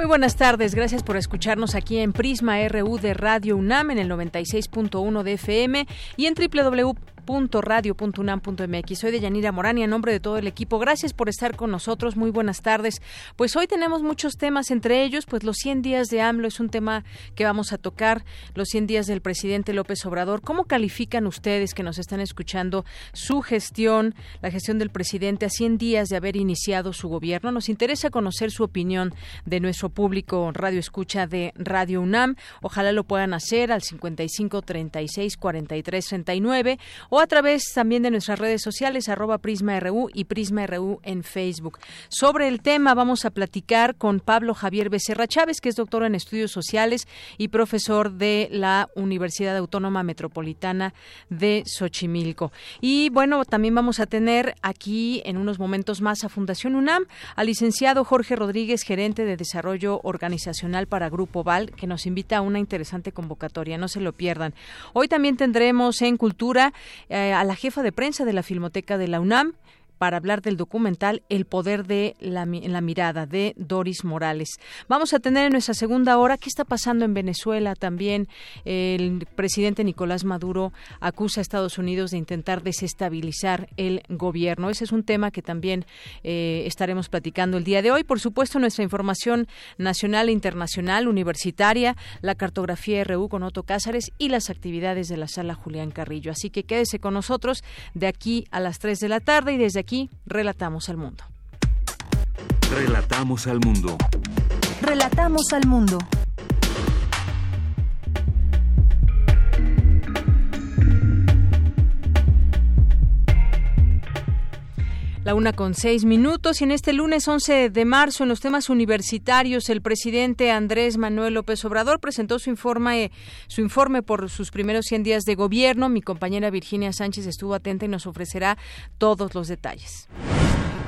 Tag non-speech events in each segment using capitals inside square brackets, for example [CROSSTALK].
Muy buenas tardes, gracias por escucharnos aquí en Prisma RU de Radio UNAM en el 96.1 de FM y en www radio.unam.mx. Soy de Yanira Morán y en nombre de todo el equipo, gracias por estar con nosotros. Muy buenas tardes. Pues hoy tenemos muchos temas, entre ellos, pues los 100 días de AMLO es un tema que vamos a tocar, los 100 días del presidente López Obrador. ¿Cómo califican ustedes que nos están escuchando su gestión, la gestión del presidente a 100 días de haber iniciado su gobierno? Nos interesa conocer su opinión de nuestro público Radio Escucha de Radio UNAM. Ojalá lo puedan hacer al 55 36 43 39 o a través también de nuestras redes sociales, arroba PrismaRU y PrismaRU en Facebook. Sobre el tema vamos a platicar con Pablo Javier Becerra Chávez, que es doctor en estudios sociales y profesor de la Universidad Autónoma Metropolitana de Xochimilco. Y bueno, también vamos a tener aquí en unos momentos más a Fundación UNAM al licenciado Jorge Rodríguez, gerente de desarrollo organizacional para Grupo Val, que nos invita a una interesante convocatoria. No se lo pierdan. Hoy también tendremos en Cultura eh, a la jefa de prensa de la Filmoteca de la UNAM, para hablar del documental El poder de la, mirada de Doris Morales. Vamos a tener en nuestra segunda hora qué está pasando en Venezuela también. El presidente Nicolás Maduro acusa a Estados Unidos de intentar desestabilizar el gobierno. Ese es un tema que también eh, estaremos platicando el día de hoy. Por supuesto, nuestra información nacional e internacional, universitaria, la cartografía RU con Otto Cázares y las actividades de la sala Julián Carrillo. Así que quédese con nosotros de aquí a las 3 de la tarde y desde aquí Aquí relatamos al mundo. Relatamos al mundo. Relatamos al mundo. La una con seis minutos y en este lunes 11 de marzo en los temas universitarios el presidente Andrés Manuel López Obrador presentó su informe su informe por sus primeros 100 días de gobierno. Mi compañera Virginia Sánchez estuvo atenta y nos ofrecerá todos los detalles.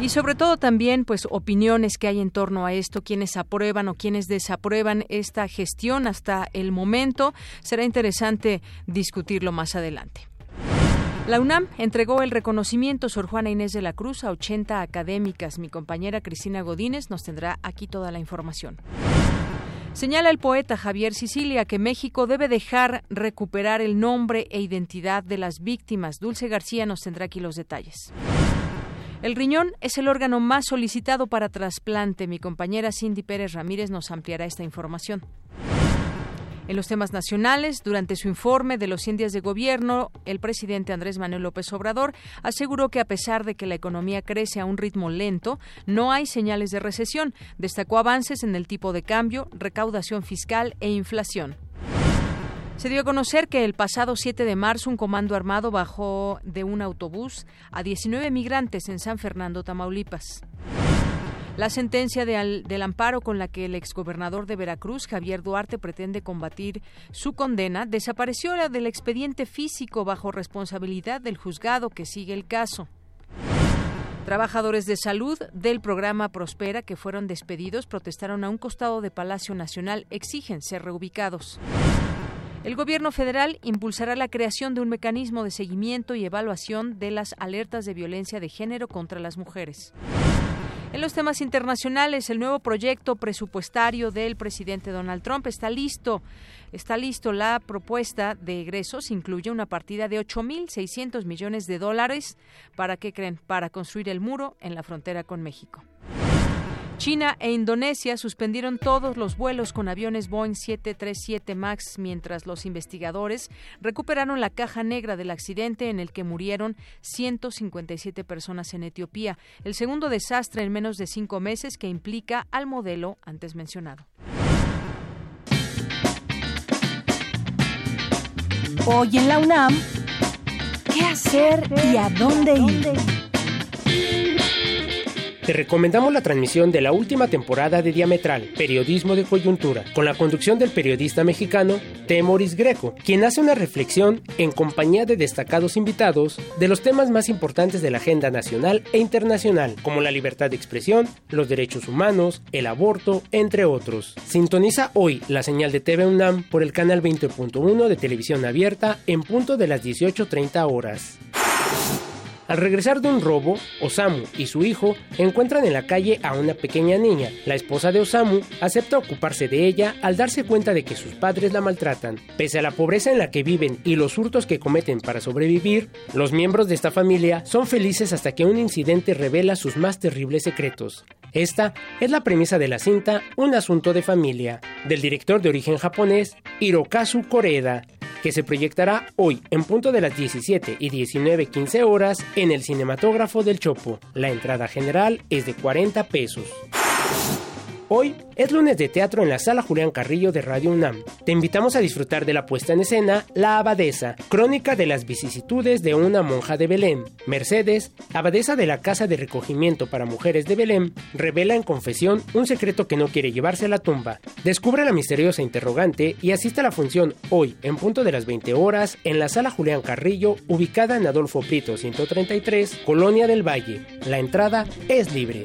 Y sobre todo también, pues, opiniones que hay en torno a esto, quienes aprueban o quienes desaprueban esta gestión hasta el momento. Será interesante discutirlo más adelante. La UNAM entregó el reconocimiento Sor Juana Inés de la Cruz a 80 académicas. Mi compañera Cristina Godínez nos tendrá aquí toda la información. Señala el poeta Javier Sicilia que México debe dejar recuperar el nombre e identidad de las víctimas. Dulce García nos tendrá aquí los detalles. El riñón es el órgano más solicitado para trasplante. Mi compañera Cindy Pérez Ramírez nos ampliará esta información. En los temas nacionales, durante su informe de los 100 días de gobierno, el presidente Andrés Manuel López Obrador aseguró que a pesar de que la economía crece a un ritmo lento, no hay señales de recesión. Destacó avances en el tipo de cambio, recaudación fiscal e inflación. Se dio a conocer que el pasado 7 de marzo un comando armado bajó de un autobús a 19 migrantes en San Fernando, Tamaulipas. La sentencia del amparo con la que el exgobernador de Veracruz, Javier Duarte, pretende combatir su condena desapareció la del expediente físico bajo responsabilidad del juzgado que sigue el caso. Trabajadores de salud del programa Prospera que fueron despedidos protestaron a un costado de Palacio Nacional, exigen ser reubicados. El Gobierno federal impulsará la creación de un mecanismo de seguimiento y evaluación de las alertas de violencia de género contra las mujeres. En los temas internacionales, el nuevo proyecto presupuestario del presidente Donald Trump está listo. Está listo. La propuesta de egresos incluye una partida de 8.600 millones de dólares. ¿Para qué creen? Para construir el muro en la frontera con México. China e Indonesia suspendieron todos los vuelos con aviones Boeing 737 MAX mientras los investigadores recuperaron la caja negra del accidente en el que murieron 157 personas en Etiopía, el segundo desastre en menos de cinco meses que implica al modelo antes mencionado. Hoy en la UNAM, ¿qué hacer y a dónde ir? Te recomendamos la transmisión de la última temporada de Diametral, Periodismo de Coyuntura, con la conducción del periodista mexicano Temoris Greco, quien hace una reflexión en compañía de destacados invitados de los temas más importantes de la agenda nacional e internacional, como la libertad de expresión, los derechos humanos, el aborto, entre otros. Sintoniza hoy la señal de TV UNAM por el canal 20.1 de televisión abierta en punto de las 18.30 horas. Al regresar de un robo, Osamu y su hijo encuentran en la calle a una pequeña niña. La esposa de Osamu acepta ocuparse de ella al darse cuenta de que sus padres la maltratan. Pese a la pobreza en la que viven y los hurtos que cometen para sobrevivir, los miembros de esta familia son felices hasta que un incidente revela sus más terribles secretos. Esta es la premisa de la cinta Un asunto de familia, del director de origen japonés Hirokazu Koreda, que se proyectará hoy en punto de las 17 y 19.15 horas en el cinematógrafo del Chopo. La entrada general es de 40 pesos. Hoy es lunes de teatro en la sala Julián Carrillo de Radio UNAM. Te invitamos a disfrutar de la puesta en escena La Abadesa, crónica de las vicisitudes de una monja de Belén. Mercedes, abadesa de la Casa de Recogimiento para Mujeres de Belén, revela en confesión un secreto que no quiere llevarse a la tumba. Descubre la misteriosa interrogante y asiste a la función hoy en punto de las 20 horas en la sala Julián Carrillo, ubicada en Adolfo Prito 133, Colonia del Valle. La entrada es libre.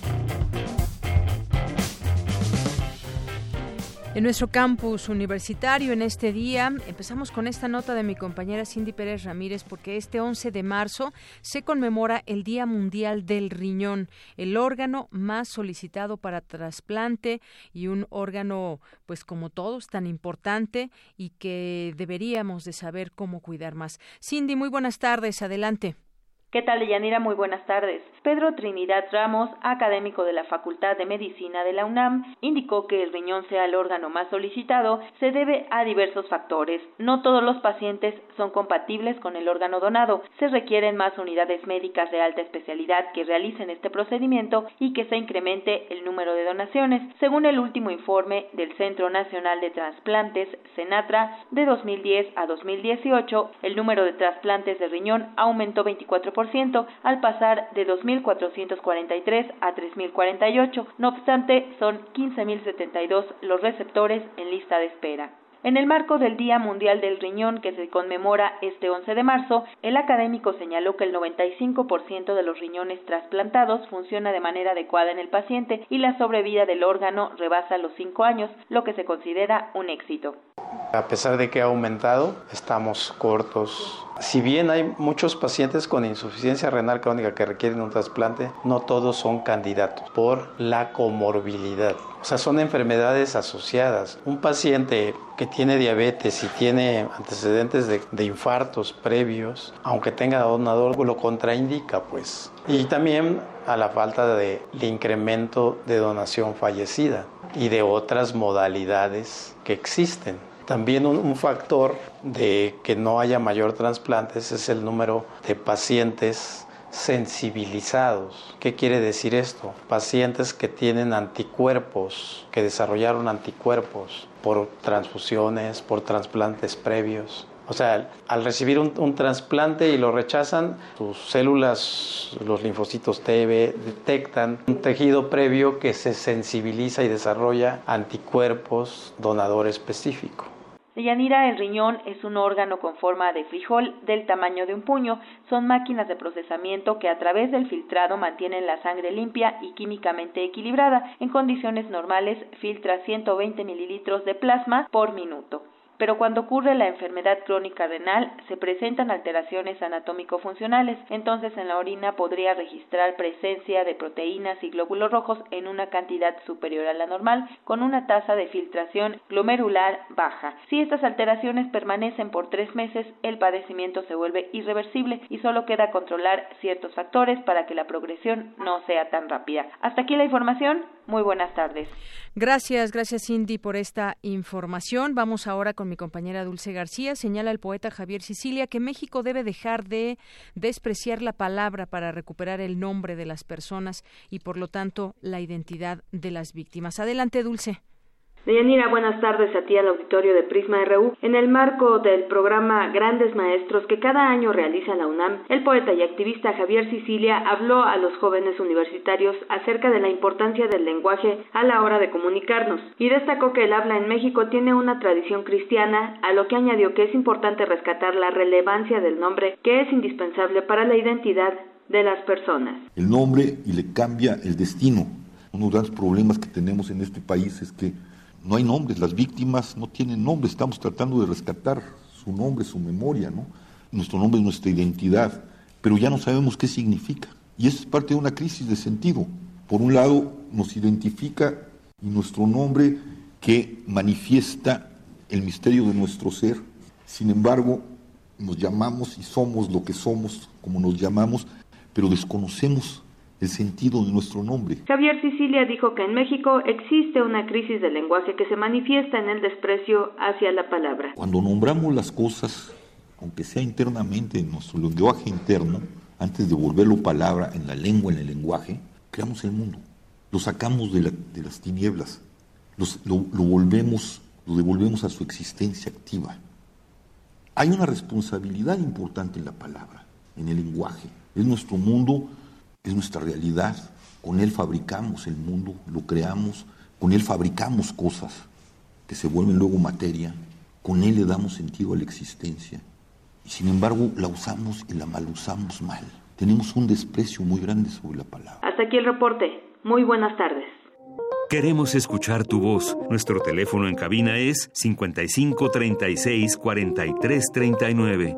En nuestro campus universitario en este día empezamos con esta nota de mi compañera Cindy Pérez Ramírez porque este 11 de marzo se conmemora el Día Mundial del Riñón, el órgano más solicitado para trasplante y un órgano pues como todos tan importante y que deberíamos de saber cómo cuidar más. Cindy, muy buenas tardes, adelante. ¿Qué tal, Yanira? Muy buenas tardes. Pedro Trinidad Ramos, académico de la Facultad de Medicina de la UNAM, indicó que el riñón sea el órgano más solicitado se debe a diversos factores. No todos los pacientes son compatibles con el órgano donado. Se requieren más unidades médicas de alta especialidad que realicen este procedimiento y que se incremente el número de donaciones. Según el último informe del Centro Nacional de Trasplantes, CENATRA, de 2010 a 2018, el número de trasplantes de riñón aumentó 24% al pasar de 2.443 a 3.048. No obstante, son 15.072 los receptores en lista de espera. En el marco del Día Mundial del Riñón que se conmemora este 11 de marzo, el académico señaló que el 95% de los riñones trasplantados funciona de manera adecuada en el paciente y la sobrevida del órgano rebasa los 5 años, lo que se considera un éxito. A pesar de que ha aumentado, estamos cortos. Si bien hay muchos pacientes con insuficiencia renal crónica que requieren un trasplante, no todos son candidatos por la comorbilidad. O sea, son enfermedades asociadas. Un paciente que tiene diabetes y tiene antecedentes de, infartos previos, aunque tenga donador, lo contraindica, pues. Y también a la falta de, incremento de donación fallecida y de otras modalidades que existen. También un, factor de que no haya mayor trasplantes es el número de pacientes sensibilizados. ¿Qué quiere decir esto? Pacientes que tienen anticuerpos, que desarrollaron anticuerpos por transfusiones, por trasplantes previos. O sea, al recibir un, trasplante y lo rechazan, sus células, los linfocitos T detectan un tejido previo que se sensibiliza y desarrolla anticuerpos donador específico. Yanira, el riñón es un órgano con forma de frijol del tamaño de un puño. Son máquinas de procesamiento que a través del filtrado mantienen la sangre limpia y químicamente equilibrada. En condiciones normales filtra 120 mililitros de plasma por minuto. Pero cuando ocurre la enfermedad crónica renal se presentan alteraciones anatómico-funcionales, entonces en la orina podría registrar presencia de proteínas y glóbulos rojos en una cantidad superior a la normal, con una tasa de filtración glomerular baja. Si estas alteraciones permanecen por tres meses, el padecimiento se vuelve irreversible y solo queda controlar ciertos factores para que la progresión no sea tan rápida. Hasta aquí la información. Muy buenas tardes. Gracias, gracias Cindy por esta información. Vamos ahora con mi compañera Dulce García. Señala el poeta Javier Sicilia que México debe dejar de despreciar la palabra para recuperar el nombre de las personas y por lo tanto la identidad de las víctimas. Adelante, Dulce. Deyanira, buenas tardes a ti al auditorio de Prisma RU. En el marco del programa Grandes Maestros que cada año realiza la UNAM, el poeta y activista Javier Sicilia habló a los jóvenes universitarios acerca de la importancia del lenguaje a la hora de comunicarnos y destacó que el habla en México tiene una tradición cristiana, a lo que añadió que es importante rescatar la relevancia del nombre que es indispensable para la identidad de las personas. El nombre y le cambia el destino. Uno de los problemas que tenemos en este país es que no hay nombres, las víctimas no tienen nombre, estamos tratando de rescatar su nombre, su memoria, ¿no? Nuestro nombre es nuestra identidad, pero ya no sabemos qué significa. Y eso es parte de una crisis de sentido. Por un lado, nos identifica y nuestro nombre que manifiesta el misterio de nuestro ser. Sin embargo, nos llamamos y somos lo que somos, como nos llamamos, pero desconocemos el sentido de nuestro nombre. Javier Sicilia dijo que en México existe una crisis del lenguaje que se manifiesta en el desprecio hacia la palabra. Cuando nombramos las cosas, aunque sea internamente en nuestro lenguaje interno, antes de volverlo palabra en la lengua, en el lenguaje, creamos el mundo. Lo sacamos de, las tinieblas, lo, lo volvemos, lo devolvemos a su existencia activa. Hay una responsabilidad importante en la palabra, en el lenguaje. Es nuestro mundo es nuestra realidad. Con Él fabricamos el mundo, lo creamos, con Él fabricamos cosas que se vuelven luego materia, con Él le damos sentido a la existencia. Y sin embargo la usamos y la mal usamos mal. Tenemos un desprecio muy grande sobre la palabra. Hasta aquí el reporte. Muy buenas tardes. Queremos escuchar tu voz. Nuestro teléfono en cabina es 55 36 43 39.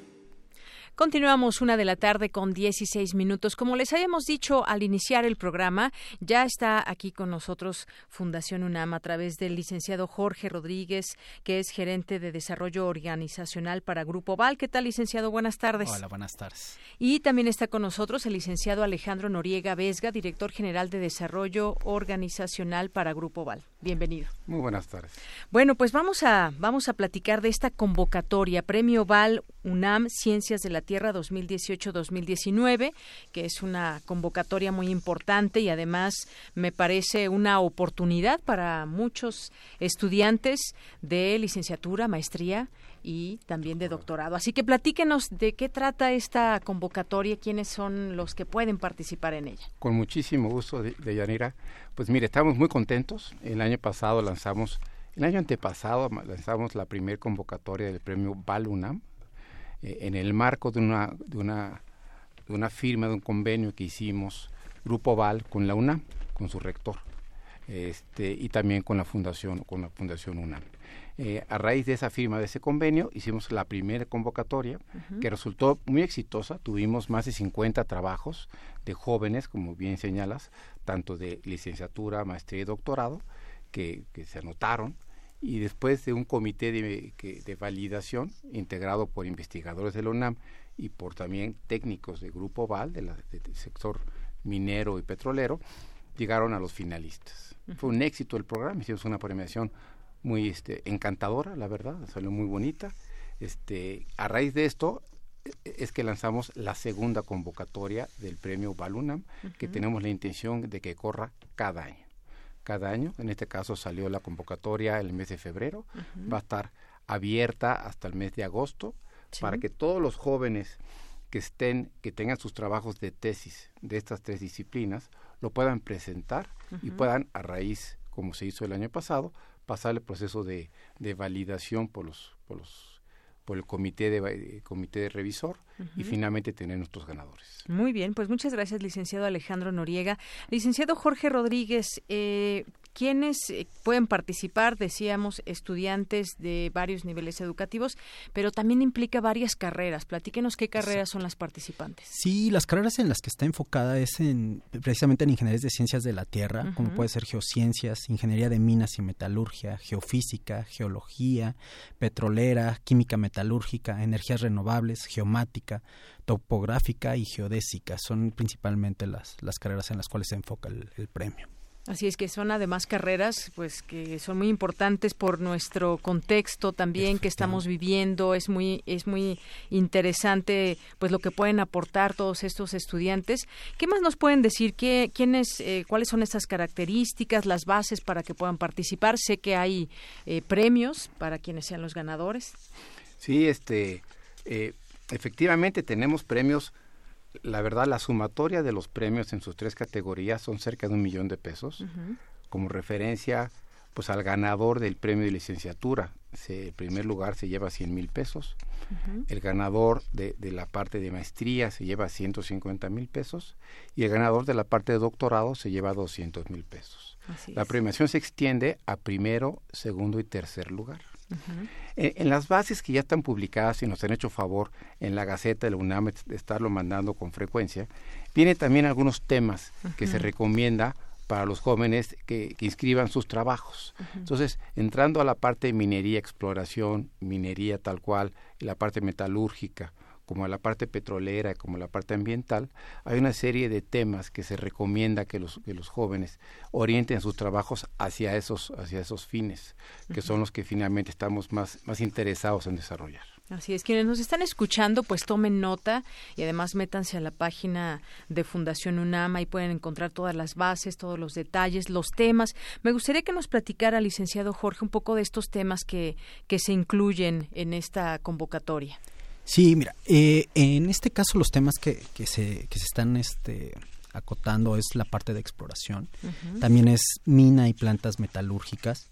Continuamos una de la tarde con 16 minutos. Como les habíamos dicho al iniciar el programa, ya está aquí con nosotros Fundación UNAM a través del licenciado Jorge Rodríguez, que es gerente de desarrollo organizacional para Grupo Val. ¿Qué tal, licenciado? Buenas tardes. Hola, buenas tardes. Y también está con nosotros el licenciado Alejandro Noriega Vesga, director general de desarrollo organizacional para Grupo Val. Bienvenido. Muy buenas tardes. Bueno, pues vamos a vamos a platicar de esta convocatoria Premio Val UNAM Ciencias de la Tierra 2018-2019, que es una convocatoria muy importante y además me parece una oportunidad para muchos estudiantes de licenciatura, maestría y también de doctorado. Así que platíquenos de qué trata esta convocatoria, quiénes son los que pueden participar en ella. Con muchísimo gusto, de, Yanira. Pues mire, estamos muy contentos. El año pasado lanzamos, el año antepasado lanzamos la primera convocatoria del premio Balunam eh, en el marco de una, de, una, de una firma, de un convenio que hicimos Grupo Val con la UNAM, con su rector, este, y también con la fundación, con la fundación UNAM. Eh, a raíz de esa firma de ese convenio hicimos la primera convocatoria que resultó muy exitosa. Tuvimos más de 50 trabajos de jóvenes, como bien señalas, tanto de licenciatura, maestría y doctorado, que, que se anotaron y después de un comité de, de, validación integrado por investigadores de la UNAM y por también técnicos de Grupo Val, del sector minero y petrolero, llegaron a los finalistas. Fue un éxito el programa, hicimos una premiación muy este, encantadora, la verdad, salió muy bonita. Este, a raíz de esto e, es que lanzamos la segunda convocatoria del premio Balunam, que tenemos la intención de que corra cada año cada año. En este caso salió la convocatoria el mes de febrero. Va a estar abierta hasta el mes de agosto para que todos los jóvenes que estén, que tengan sus trabajos de tesis de estas tres disciplinas, lo puedan presentar y puedan a raíz, como se hizo el año pasado, pasar el proceso de, de validación por los, por los por el comité de eh, comité de revisor y finalmente tener nuestros ganadores. Muy bien, pues muchas gracias, licenciado Alejandro Noriega. Licenciado Jorge Rodríguez, eh, ¿Quiénes eh, pueden participar? Decíamos estudiantes de varios niveles educativos, pero también implica varias carreras. Platíquenos qué carreras son las participantes. Sí, las carreras en las que está enfocada es en precisamente en ingenierías de ciencias de la tierra, como puede ser geociencias, ingeniería de minas y metalurgia, geofísica, geología, petrolera, química metalúrgica, energías renovables, geomática, topográfica y geodésica. Son principalmente las, las carreras en las cuales se enfoca el premio. Así es que son además carreras pues que son muy importantes por nuestro contexto también que estamos viviendo, es muy es muy interesante pues lo que pueden aportar todos estos estudiantes. ¿Qué más nos pueden decir qué quiénes eh, cuáles son estas características, las bases para que puedan participar? Sé que hay eh, premios para quienes sean los ganadores. Sí, este eh, efectivamente tenemos premios la verdad, la sumatoria de los premios en sus tres categorías son cerca de un millón de pesos. Como referencia, pues al ganador del premio de licenciatura, se, el primer lugar se lleva 100 mil pesos. El ganador de, de, la parte de maestría se lleva 150 mil pesos. Y el ganador de la parte de doctorado se lleva 200 mil pesos. la premiación se extiende a primero, segundo y tercer lugar en, las bases que ya están publicadas y nos han hecho favor en la Gaceta de la UNAM de estarlo mandando con frecuencia, viene también algunos temas que se recomienda para los jóvenes que, inscriban sus trabajos. Entonces, entrando a la parte de minería, exploración, minería tal cual, y la parte metalúrgica, como la parte petrolera, como la parte ambiental, hay una serie de temas que se recomienda que los, que los jóvenes orienten sus trabajos hacia esos, hacia esos fines, que son los que finalmente estamos más, más interesados en desarrollar. Así es, quienes nos están escuchando, pues tomen nota y además métanse a la página de Fundación UNAM, y pueden encontrar todas las bases, todos los detalles, los temas. Me gustaría que nos platicara, licenciado Jorge, un poco de estos temas que, que se incluyen en esta convocatoria. Sí, mira, eh, en este caso los temas que, que, se, que se están este, acotando es la parte de exploración, también es mina y plantas metalúrgicas,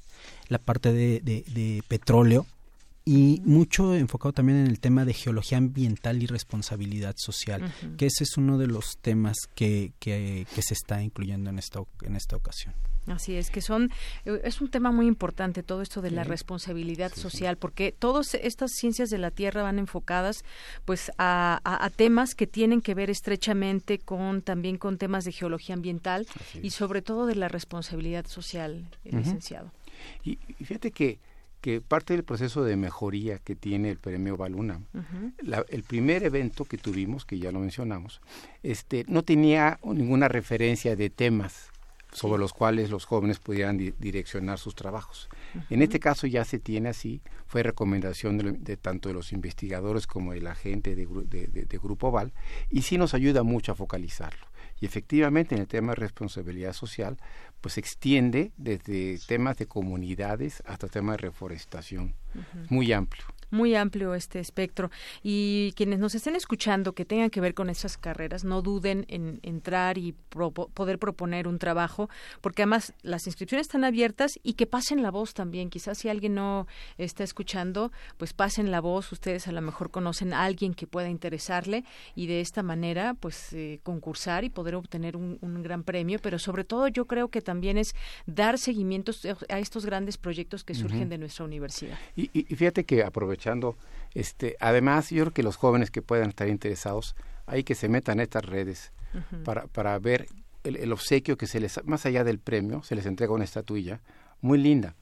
la parte de, de, petróleo y mucho enfocado también en el tema de geología ambiental y responsabilidad social, que ese es uno de los temas que, que, que se está incluyendo en esta, en esta ocasión. Así es, que son, eh, es un tema muy importante todo esto de la responsabilidad social, porque todas estas ciencias de la Tierra van enfocadas pues a, a, temas que tienen que ver estrechamente con también con temas de geología ambiental y sobre todo de la responsabilidad social, eh, licenciado. Y, fíjate que, que parte del proceso de mejoría que tiene el premio Baluna, el primer evento que tuvimos, que ya lo mencionamos, este, no tenía ninguna referencia de temas sobre los cuales los jóvenes pudieran direccionar sus trabajos. En este caso ya se tiene así, fue recomendación de, tanto de los investigadores como de la gente de, de, Grupo Val, y sí nos ayuda mucho a focalizarlo. Y efectivamente en el tema de responsabilidad social, pues se extiende desde temas de comunidades hasta temas de reforestación, muy amplio muy amplio este espectro. Y quienes nos estén escuchando que tengan que ver con esas carreras, no duden en entrar y poder proponer un trabajo, porque además las inscripciones están abiertas y que pasen la voz también. Quizás si alguien no está escuchando, pues pasen la voz. Ustedes a lo mejor conocen a alguien que pueda interesarle y de esta manera, pues eh, concursar y poder obtener un, gran premio. Pero sobre todo yo creo que también es dar seguimiento a estos grandes proyectos que surgen de nuestra universidad. Y, y fíjate que aprovechando este, además, yo creo que los jóvenes que puedan estar interesados, hay que se metan en estas redes para, para ver el, obsequio que se les, más allá del premio, se les entrega una estatuilla muy linda,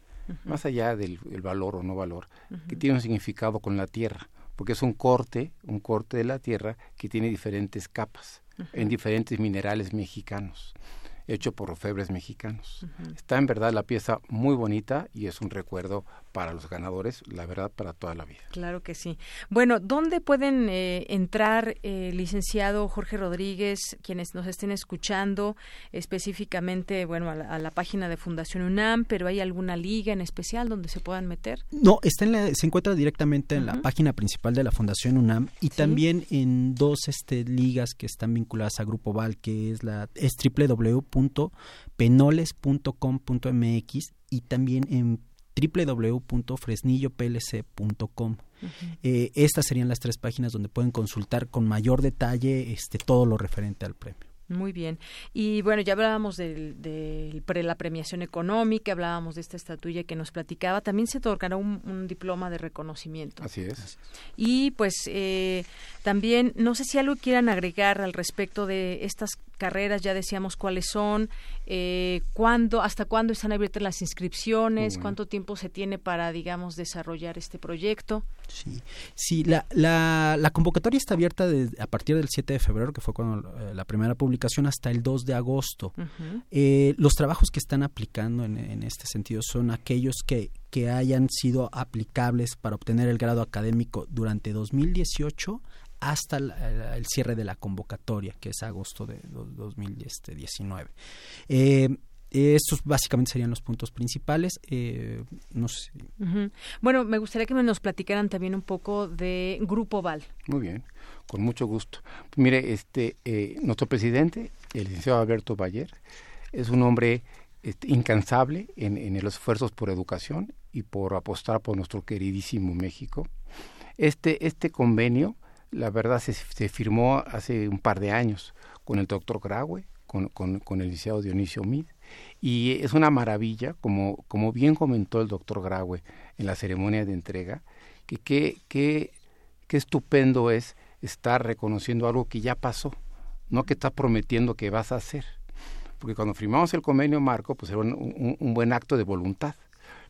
más allá del valor o no valor, que tiene un significado con la tierra, porque es un corte, un corte de la tierra que tiene diferentes capas, en diferentes minerales mexicanos hecho por orfebres mexicanos. Está en verdad la pieza muy bonita y es un recuerdo para los ganadores, la verdad, para toda la vida. Claro que sí. Bueno, ¿dónde pueden eh, entrar, eh, licenciado Jorge Rodríguez, quienes nos estén escuchando específicamente, bueno, a la, página de Fundación UNAM, pero hay alguna liga en especial donde se puedan meter? No, está en se encuentra directamente en la página principal de la Fundación UNAM y también en dos este, ligas que están vinculadas a Grupo Val, que es la es www www.penoles.com.mx y también en www.fresnilloplc.com. Eh, estas serían las tres páginas donde pueden consultar con mayor detalle este, todo lo referente al premio. Muy bien. Y bueno, ya hablábamos de, la premiación económica, hablábamos de esta estatuilla que nos platicaba. También se otorgará un, diploma de reconocimiento. Así es. Y pues eh, también, no sé si algo quieran agregar al respecto de estas carreras, ya decíamos cuáles son, eh, cuándo, hasta cuándo están abiertas las inscripciones, cuánto tiempo se tiene para, digamos, desarrollar este proyecto. Sí, sí la, la, la convocatoria está abierta a partir del 7 de febrero, que fue cuando eh, la primera publicación, hasta el 2 de agosto. Eh, los trabajos que están aplicando en, en este sentido son aquellos que, que hayan sido aplicables para obtener el grado académico durante 2018 hasta el, cierre de la convocatoria, que es agosto de 2019. Eh, estos básicamente serían los puntos principales. Eh, no sé. Bueno, me gustaría que nos platicaran también un poco de Grupo Val. Muy bien, con mucho gusto. Mire, este, eh, nuestro presidente, el licenciado Alberto Bayer, es un hombre este, incansable en, en los esfuerzos por educación y por apostar por nuestro queridísimo México. Este, este convenio la verdad se, firmó hace un par de años con el doctor Graue, con, con, el licenciado Dionisio Mid, y es una maravilla, como, como bien comentó el doctor Graue en la ceremonia de entrega, que qué que, estupendo es estar reconociendo algo que ya pasó, no que está prometiendo que vas a hacer. Porque cuando firmamos el convenio marco, pues era un buen acto de voluntad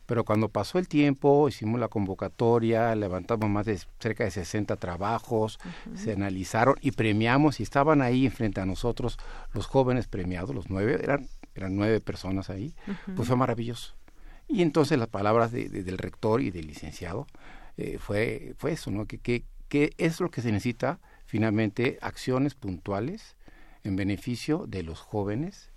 pero cuando pasó el tiempo, hicimos la convocatoria, levantamos más de cerca de 60 trabajos, se analizaron y premiamos y estaban ahí frente a nosotros los jóvenes premiados, los nueve, eran, eran nueve personas ahí, pues fue maravilloso. Y entonces las palabras de, del rector y del licenciado eh, fue, fue eso, ¿no? Que, que, que es lo que se necesita finalmente, acciones puntuales en beneficio de los jóvenes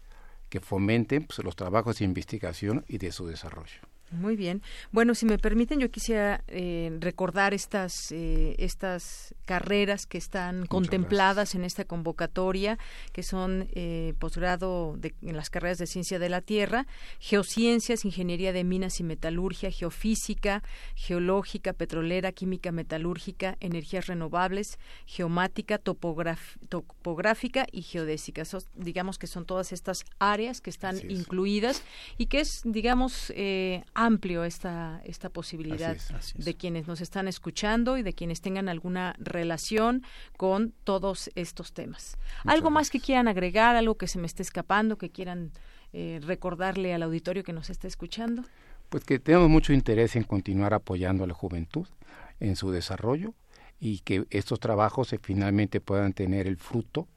que fomenten pues, los trabajos de investigación y de su desarrollo. Muy bien. Bueno, si me permiten, yo quisiera eh, recordar estas eh, estas carreras que están contempladas en esta convocatoria, que son eh, posgrado en las carreras de ciencia de la tierra, geociencias, ingeniería de minas y metalurgia, geofísica, geológica, petrolera, química metalúrgica, energías renovables, geomática, topográfica y geodésica. digamos que son todas estas áreas que están incluidas y que es, digamos, amplio esta, esta posibilidad de quienes nos están escuchando y de quienes tengan alguna relación con todos estos temas. ¿Algo más que quieran agregar, algo que se me esté escapando, que quieran eh, recordarle al auditorio que nos está escuchando? Pues que tenemos mucho interés en continuar apoyando a la juventud en su desarrollo y que estos trabajos finalmente puedan tener el fruto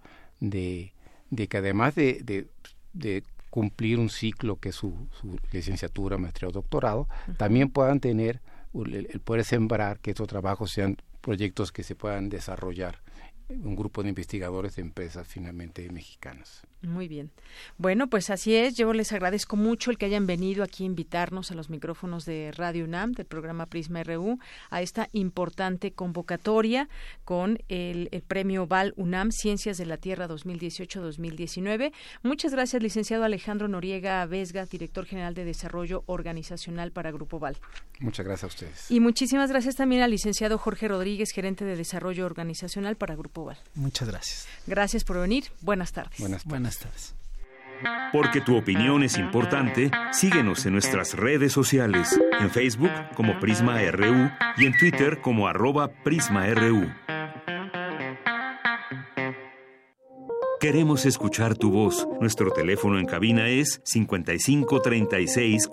de, de que además de, de, de cumplir un ciclo que es su, licenciatura, maestría o doctorado, también puedan tener el, el, poder sembrar que estos trabajos sean proyectos que se puedan desarrollar un grupo de investigadores de empresas finalmente mexicanas. Muy bien. Bueno, pues así es. Yo les agradezco mucho el que hayan venido aquí a invitarnos a los micrófonos de Radio UNAM, del programa Prisma RU, a esta importante convocatoria con el, premio Val UNAM Ciencias de la Tierra 2018-2019. Muchas gracias, licenciado Alejandro Noriega Vesga, director general de Desarrollo Organizacional para Grupo Val. Muchas gracias a ustedes. Y muchísimas gracias también al licenciado Jorge Rodríguez, gerente de Desarrollo Organizacional para Grupo Muchas gracias. Gracias por venir. Buenas tardes. Buenas, buenas tardes. Porque tu opinión es importante, síguenos en nuestras redes sociales, en Facebook como Prisma RU y en Twitter como arroba PrismaRU. Queremos escuchar tu voz. Nuestro teléfono en cabina es 55 36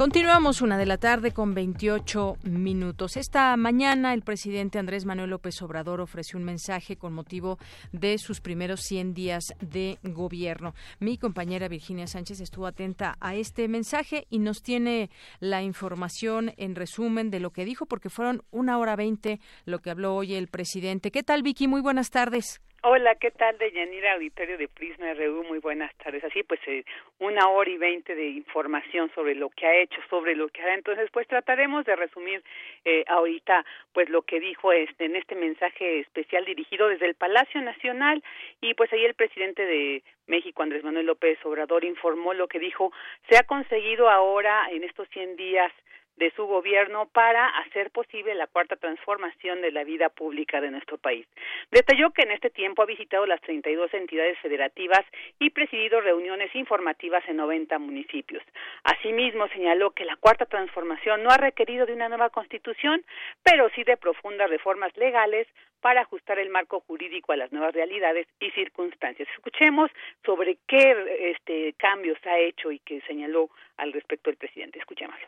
Continuamos una de la tarde con 28 minutos. Esta mañana el presidente Andrés Manuel López Obrador ofreció un mensaje con motivo de sus primeros 100 días de gobierno. Mi compañera Virginia Sánchez estuvo atenta a este mensaje y nos tiene la información en resumen de lo que dijo porque fueron una hora veinte lo que habló hoy el presidente. ¿Qué tal Vicky? Muy buenas tardes. Hola, ¿qué tal, Deyanira, auditorio de Prisma RU? Muy buenas tardes. Así, pues, eh, una hora y veinte de información sobre lo que ha hecho, sobre lo que hará. Entonces, pues, trataremos de resumir eh, ahorita, pues, lo que dijo este, en este mensaje especial dirigido desde el Palacio Nacional. Y, pues, ahí el presidente de México, Andrés Manuel López Obrador, informó lo que dijo. Se ha conseguido ahora, en estos 100 días, de su gobierno para hacer posible la cuarta transformación de la vida pública de nuestro país. Detalló que en este tiempo ha visitado las 32 entidades federativas y presidido reuniones informativas en 90 municipios. Asimismo, señaló que la cuarta transformación no ha requerido de una nueva constitución, pero sí de profundas reformas legales para ajustar el marco jurídico a las nuevas realidades y circunstancias. Escuchemos sobre qué este, cambios ha hecho y qué señaló al respecto el presidente. Escuchémoslo.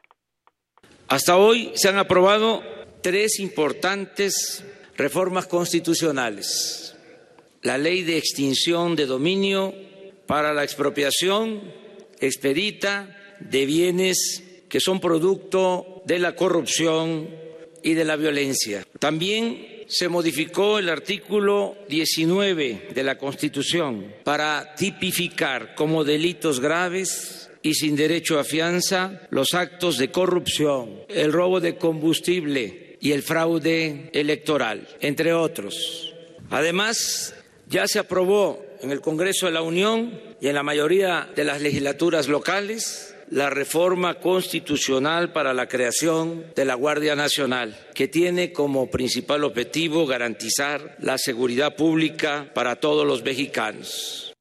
Hasta hoy se han aprobado tres importantes reformas constitucionales. La ley de extinción de dominio para la expropiación expedita de bienes que son producto de la corrupción y de la violencia. También se modificó el artículo 19 de la Constitución para tipificar como delitos graves y sin derecho a fianza los actos de corrupción, el robo de combustible y el fraude electoral, entre otros. Además, ya se aprobó en el Congreso de la Unión y en la mayoría de las legislaturas locales la reforma constitucional para la creación de la Guardia Nacional, que tiene como principal objetivo garantizar la seguridad pública para todos los mexicanos.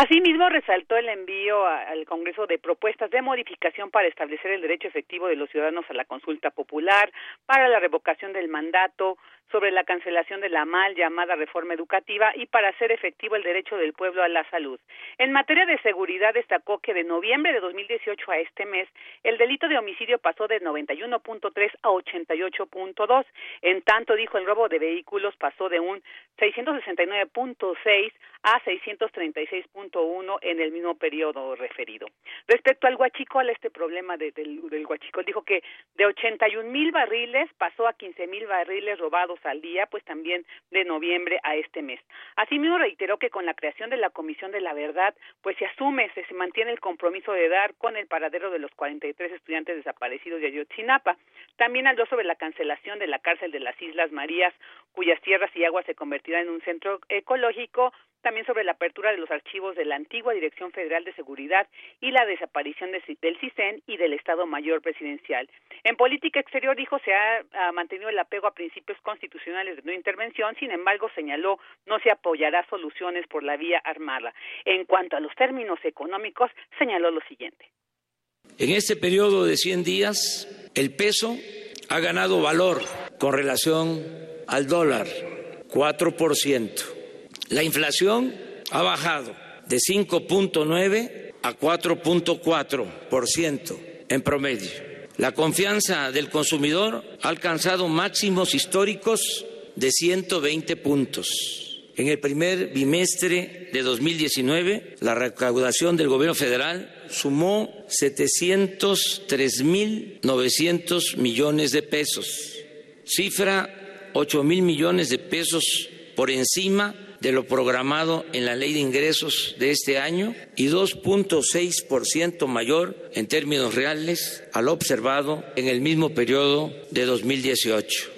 Asimismo, resaltó el envío al Congreso de propuestas de modificación para establecer el derecho efectivo de los ciudadanos a la consulta popular, para la revocación del mandato, sobre la cancelación de la mal llamada reforma educativa y para hacer efectivo el derecho del pueblo a la salud. En materia de seguridad destacó que de noviembre de 2018 a este mes el delito de homicidio pasó de 91.3 a 88.2. En tanto, dijo, el robo de vehículos pasó de un 669.6 a 636.1 en el mismo periodo referido. Respecto al huachicol, este problema del, del huachicol, dijo que de 81 mil barriles pasó a 15 mil barriles robados al día, pues también de noviembre a este mes. Asimismo, reiteró que con la creación de la Comisión de la Verdad, pues se asume, se, mantiene el compromiso de dar con el paradero de los 43 estudiantes desaparecidos de Ayotzinapa. También habló sobre la cancelación de la cárcel de las Islas Marías, cuyas tierras y aguas se convertirán en un centro ecológico, también sobre la apertura de los archivos de la antigua Dirección Federal de Seguridad y la desaparición de, del CISEN y del Estado Mayor Presidencial. En política exterior, dijo, se ha, ha mantenido el apego a principios constitucionales constitucionales de no intervención, sin embargo, señaló no se apoyará soluciones por la vía armada. En cuanto a los términos económicos, señaló lo siguiente. En este periodo de 100 días, el peso ha ganado valor con relación al dólar, 4%. La inflación ha bajado de 5.9 a 4.4% en promedio. La confianza del consumidor ha alcanzado máximos históricos de 120 puntos. En el primer bimestre de 2019, la recaudación del gobierno federal sumó 703.900 millones de pesos, cifra 8 mil millones de pesos por encima de lo programado en la ley de ingresos de este año y 2.6% mayor en términos reales al observado en el mismo periodo de 2018.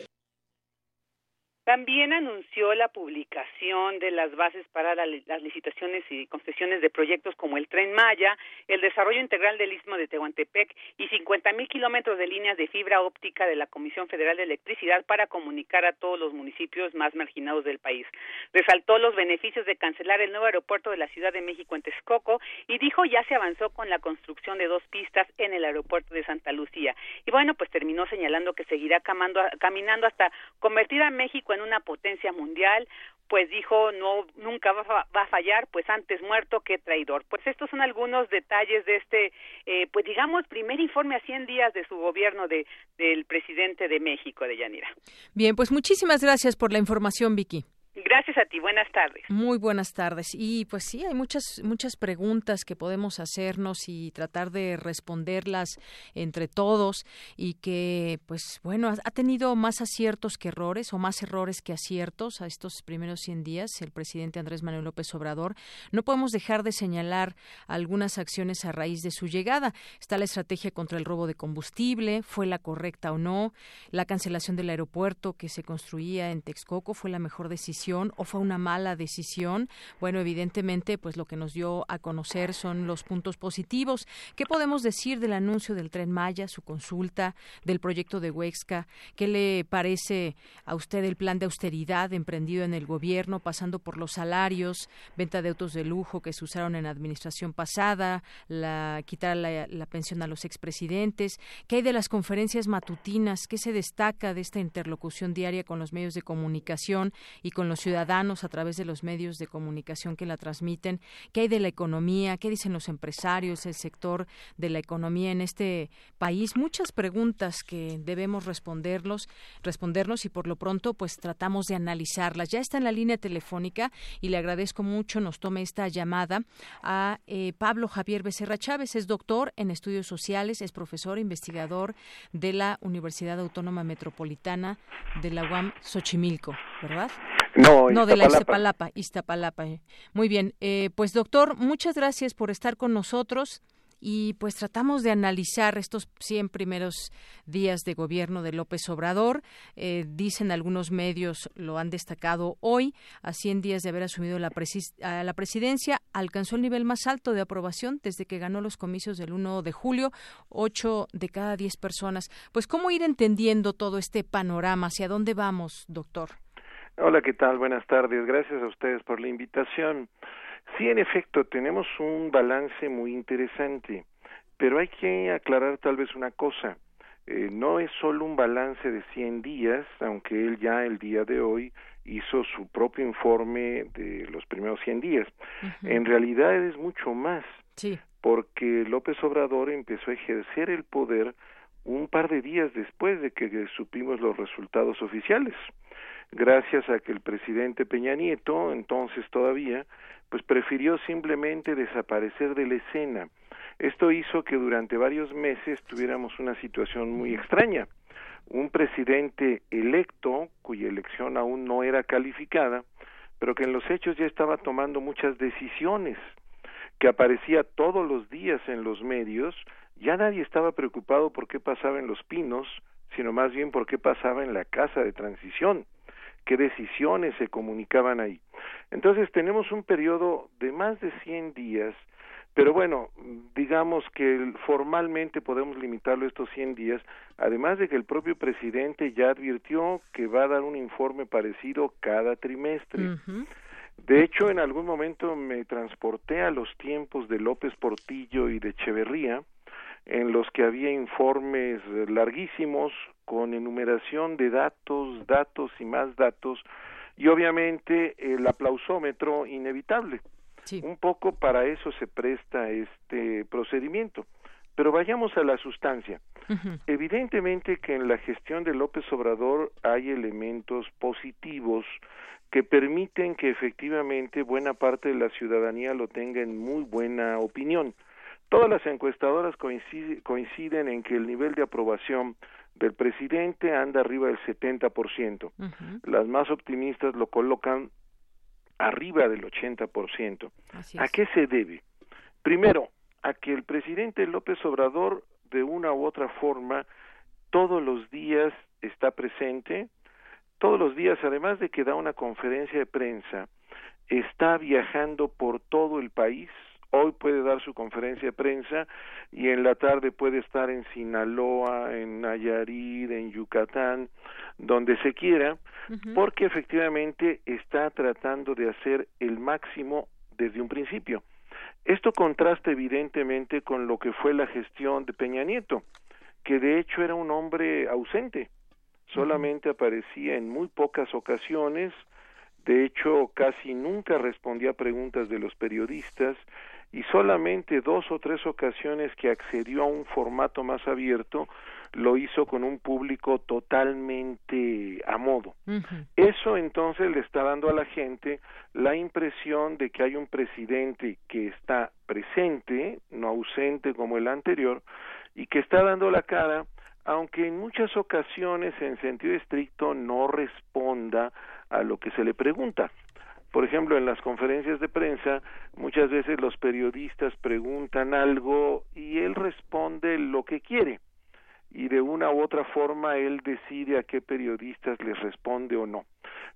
También anunció la publicación de las bases para las licitaciones y concesiones de proyectos como el Tren Maya, el desarrollo integral del Istmo de Tehuantepec y 50 mil kilómetros de líneas de fibra óptica de la Comisión Federal de Electricidad para comunicar a todos los municipios más marginados del país. Resaltó los beneficios de cancelar el nuevo aeropuerto de la Ciudad de México en Texcoco y dijo ya se avanzó con la construcción de dos pistas en el aeropuerto de Santa Lucía. Y bueno, pues terminó señalando que seguirá caminando hasta convertir a México en una potencia mundial, pues dijo no nunca va, a fallar, pues antes muerto que traidor. Pues estos son algunos detalles de este, eh, pues digamos, primer informe a 100 días de su gobierno de, del presidente de México, de Yanira. Bien, pues muchísimas gracias por la información, Vicky. Gracias a ti. Buenas tardes. Muy buenas tardes. Y pues sí, hay muchas muchas preguntas que podemos hacernos y tratar de responderlas entre todos y que pues bueno, ha tenido más aciertos que errores o más errores que aciertos a estos primeros 100 días el presidente Andrés Manuel López Obrador. No podemos dejar de señalar algunas acciones a raíz de su llegada. Está la estrategia contra el robo de combustible, fue la correcta o no, la cancelación del aeropuerto que se construía en Texcoco fue la mejor decisión o fue una mala decisión. Bueno, evidentemente, pues lo que nos dio a conocer son los puntos positivos. ¿Qué podemos decir del anuncio del Tren Maya, su consulta, del proyecto de Huexca? ¿Qué le parece a usted el plan de austeridad emprendido en el gobierno, pasando por los salarios, venta de autos de lujo que se usaron en la administración pasada, la quitar la, la pensión a los expresidentes? ¿Qué hay de las conferencias matutinas? ¿Qué se destaca de esta interlocución diaria con los medios de comunicación y con los ciudadanos a través de los medios de comunicación que la transmiten? ¿Qué hay de la economía? ¿Qué dicen los empresarios, el sector de la economía en este país? Muchas preguntas que debemos responderlos, respondernos y por lo pronto pues tratamos de analizarlas. Ya está en la línea telefónica y le agradezco mucho nos tome esta llamada a eh, Pablo Javier Becerra Chávez, es doctor en estudios sociales, es profesor investigador de la Universidad Autónoma Metropolitana de la UAM Xochimilco, ¿verdad? No, no de la Iztapalapa, Iztapalapa. Muy bien, eh, pues doctor, muchas gracias por estar con nosotros y pues tratamos de analizar estos 100 primeros días de gobierno de López Obrador. Eh, dicen algunos medios, lo han destacado hoy, a 100 días de haber asumido la, la presidencia, alcanzó el nivel más alto de aprobación desde que ganó los comicios del 1 de julio, 8 de cada 10 personas. Pues, ¿cómo ir entendiendo todo este panorama? ¿Hacia dónde vamos, doctor? Hola, ¿qué tal? Buenas tardes. Gracias a ustedes por la invitación. Sí, en efecto, tenemos un balance muy interesante, pero hay que aclarar tal vez una cosa. Eh, no es solo un balance de 100 días, aunque él ya el día de hoy hizo su propio informe de los primeros 100 días. En realidad es mucho más, sí. porque López Obrador empezó a ejercer el poder un par de días después de que supimos los resultados oficiales, gracias a que el presidente Peña Nieto, entonces todavía, pues prefirió simplemente desaparecer de la escena. Esto hizo que durante varios meses tuviéramos una situación muy extraña. Un presidente electo, cuya elección aún no era calificada, pero que en los hechos ya estaba tomando muchas decisiones, que aparecía todos los días en los medios, ya nadie estaba preocupado por qué pasaba en Los Pinos, sino más bien por qué pasaba en la casa de transición qué decisiones se comunicaban ahí. Entonces tenemos un periodo de más de 100 días, pero bueno, digamos que formalmente podemos limitarlo a estos 100 días, además de que el propio presidente ya advirtió que va a dar un informe parecido cada trimestre. De hecho, en algún momento me transporté a los tiempos de López Portillo y de Echeverría, en los que había informes larguísimos con enumeración de datos, datos y más datos y obviamente el aplausómetro inevitable. Un poco para eso se presta este procedimiento. Pero vayamos a la sustancia. Evidentemente que en la gestión de López Obrador hay elementos positivos que permiten que efectivamente buena parte de la ciudadanía lo tenga en muy buena opinión. Todas las encuestadoras coinciden en que el nivel de aprobación del presidente anda arriba del 70%. Las más optimistas lo colocan arriba del 80%. ¿A qué se debe? Primero, a que el presidente López Obrador, de una u otra forma, todos los días está presente, todos los días, además de que da una conferencia de prensa, está viajando por todo el país, hoy puede dar su conferencia de prensa y en la tarde puede estar en Sinaloa, en Nayarit, en Yucatán, donde se quiera, porque efectivamente está tratando de hacer el máximo desde un principio. Esto contrasta evidentemente con lo que fue la gestión de Peña Nieto, que de hecho era un hombre ausente, solamente aparecía en muy pocas ocasiones, De hecho, casi nunca respondía a preguntas de los periodistas y solamente dos o tres ocasiones que accedió a un formato más abierto lo hizo con un público totalmente a modo. Eso entonces le está dando a la gente la impresión de que hay un presidente que está presente, no ausente como el anterior, y que está dando la cara, aunque en muchas ocasiones en sentido estricto no responda a lo que se le pregunta. Por ejemplo, en las conferencias de prensa, muchas veces los periodistas preguntan algo y él responde lo que quiere y de una u otra forma él decide a qué periodistas les responde o no.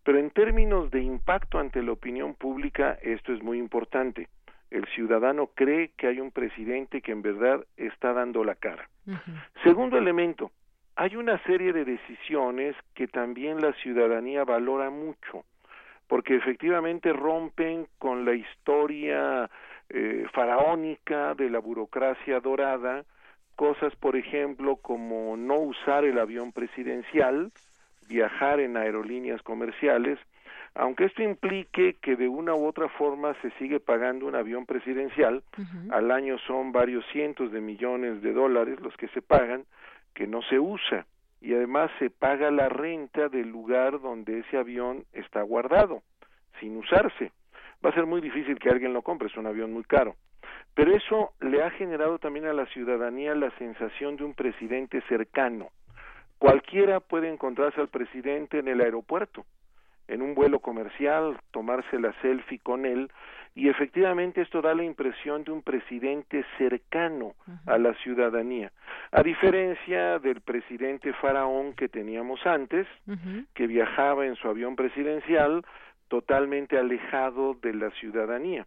Pero en términos de impacto ante la opinión pública, esto es muy importante. El ciudadano cree que hay un presidente que en verdad está dando la cara. Segundo elemento, hay una serie de decisiones que también la ciudadanía valora mucho, porque efectivamente rompen con la historia eh, faraónica de la burocracia dorada, cosas, por ejemplo, como no usar el avión presidencial, viajar en aerolíneas comerciales, aunque esto implique que de una u otra forma se sigue pagando un avión presidencial, al año son varios cientos de millones de dólares los que se pagan, que no se usa y además se paga la renta del lugar donde ese avión está guardado, sin usarse. Va a ser muy difícil que alguien lo compre, es un avión muy caro. Pero eso le ha generado también a la ciudadanía la sensación de un presidente cercano. Cualquiera puede encontrarse al presidente en el aeropuerto, en un vuelo comercial, tomarse la selfie con él, y efectivamente esto da la impresión de un presidente cercano a la ciudadanía, a diferencia del presidente faraón que teníamos antes, que viajaba en su avión presidencial totalmente alejado de la ciudadanía.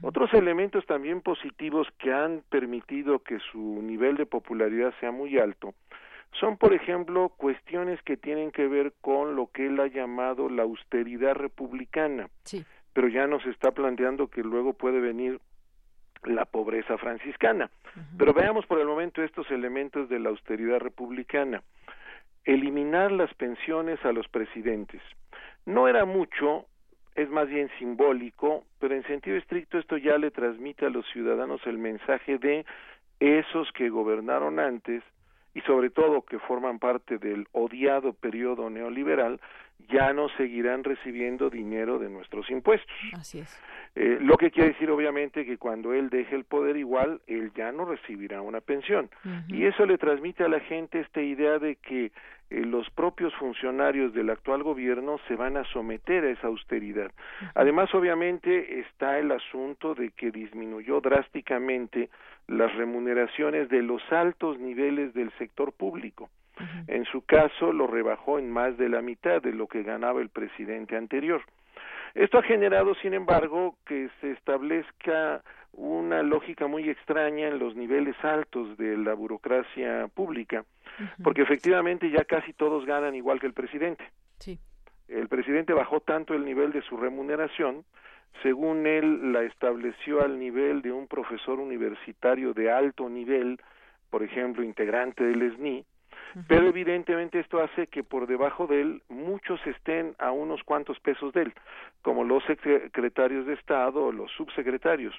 Otros elementos también positivos que han permitido que su nivel de popularidad sea muy alto son, por ejemplo, cuestiones que tienen que ver con lo que él ha llamado la austeridad republicana. Pero ya nos está planteando que luego puede venir la pobreza franciscana. Pero veamos por el momento estos elementos de la austeridad republicana. Eliminar las pensiones a los presidentes. No era mucho, es más bien simbólico, pero en sentido estricto esto ya le transmite a los ciudadanos el mensaje de esos que gobernaron antes y sobre todo que forman parte del odiado periodo neoliberal, ya no seguirán recibiendo dinero de nuestros impuestos. Así es. Eh, lo que quiere decir obviamente que cuando él deje el poder igual, él ya no recibirá una pensión. Y eso le transmite a la gente esta idea de que eh, los propios funcionarios del actual gobierno se van a someter a esa austeridad. Además, obviamente, está el asunto de que disminuyó drásticamente las remuneraciones de los altos niveles del sector público. En su caso, lo rebajó en más de la mitad de lo que ganaba el presidente anterior. Esto ha generado, sin embargo, que se establezca una lógica muy extraña en los niveles altos de la burocracia pública, porque efectivamente ya casi todos ganan igual que el presidente. Sí. El presidente bajó tanto el nivel de su remuneración, según él la estableció al nivel de un profesor universitario de alto nivel, por ejemplo, integrante del SNI, pero evidentemente esto hace que por debajo de él muchos estén a unos cuantos pesos de él, como los secretarios de Estado o los subsecretarios.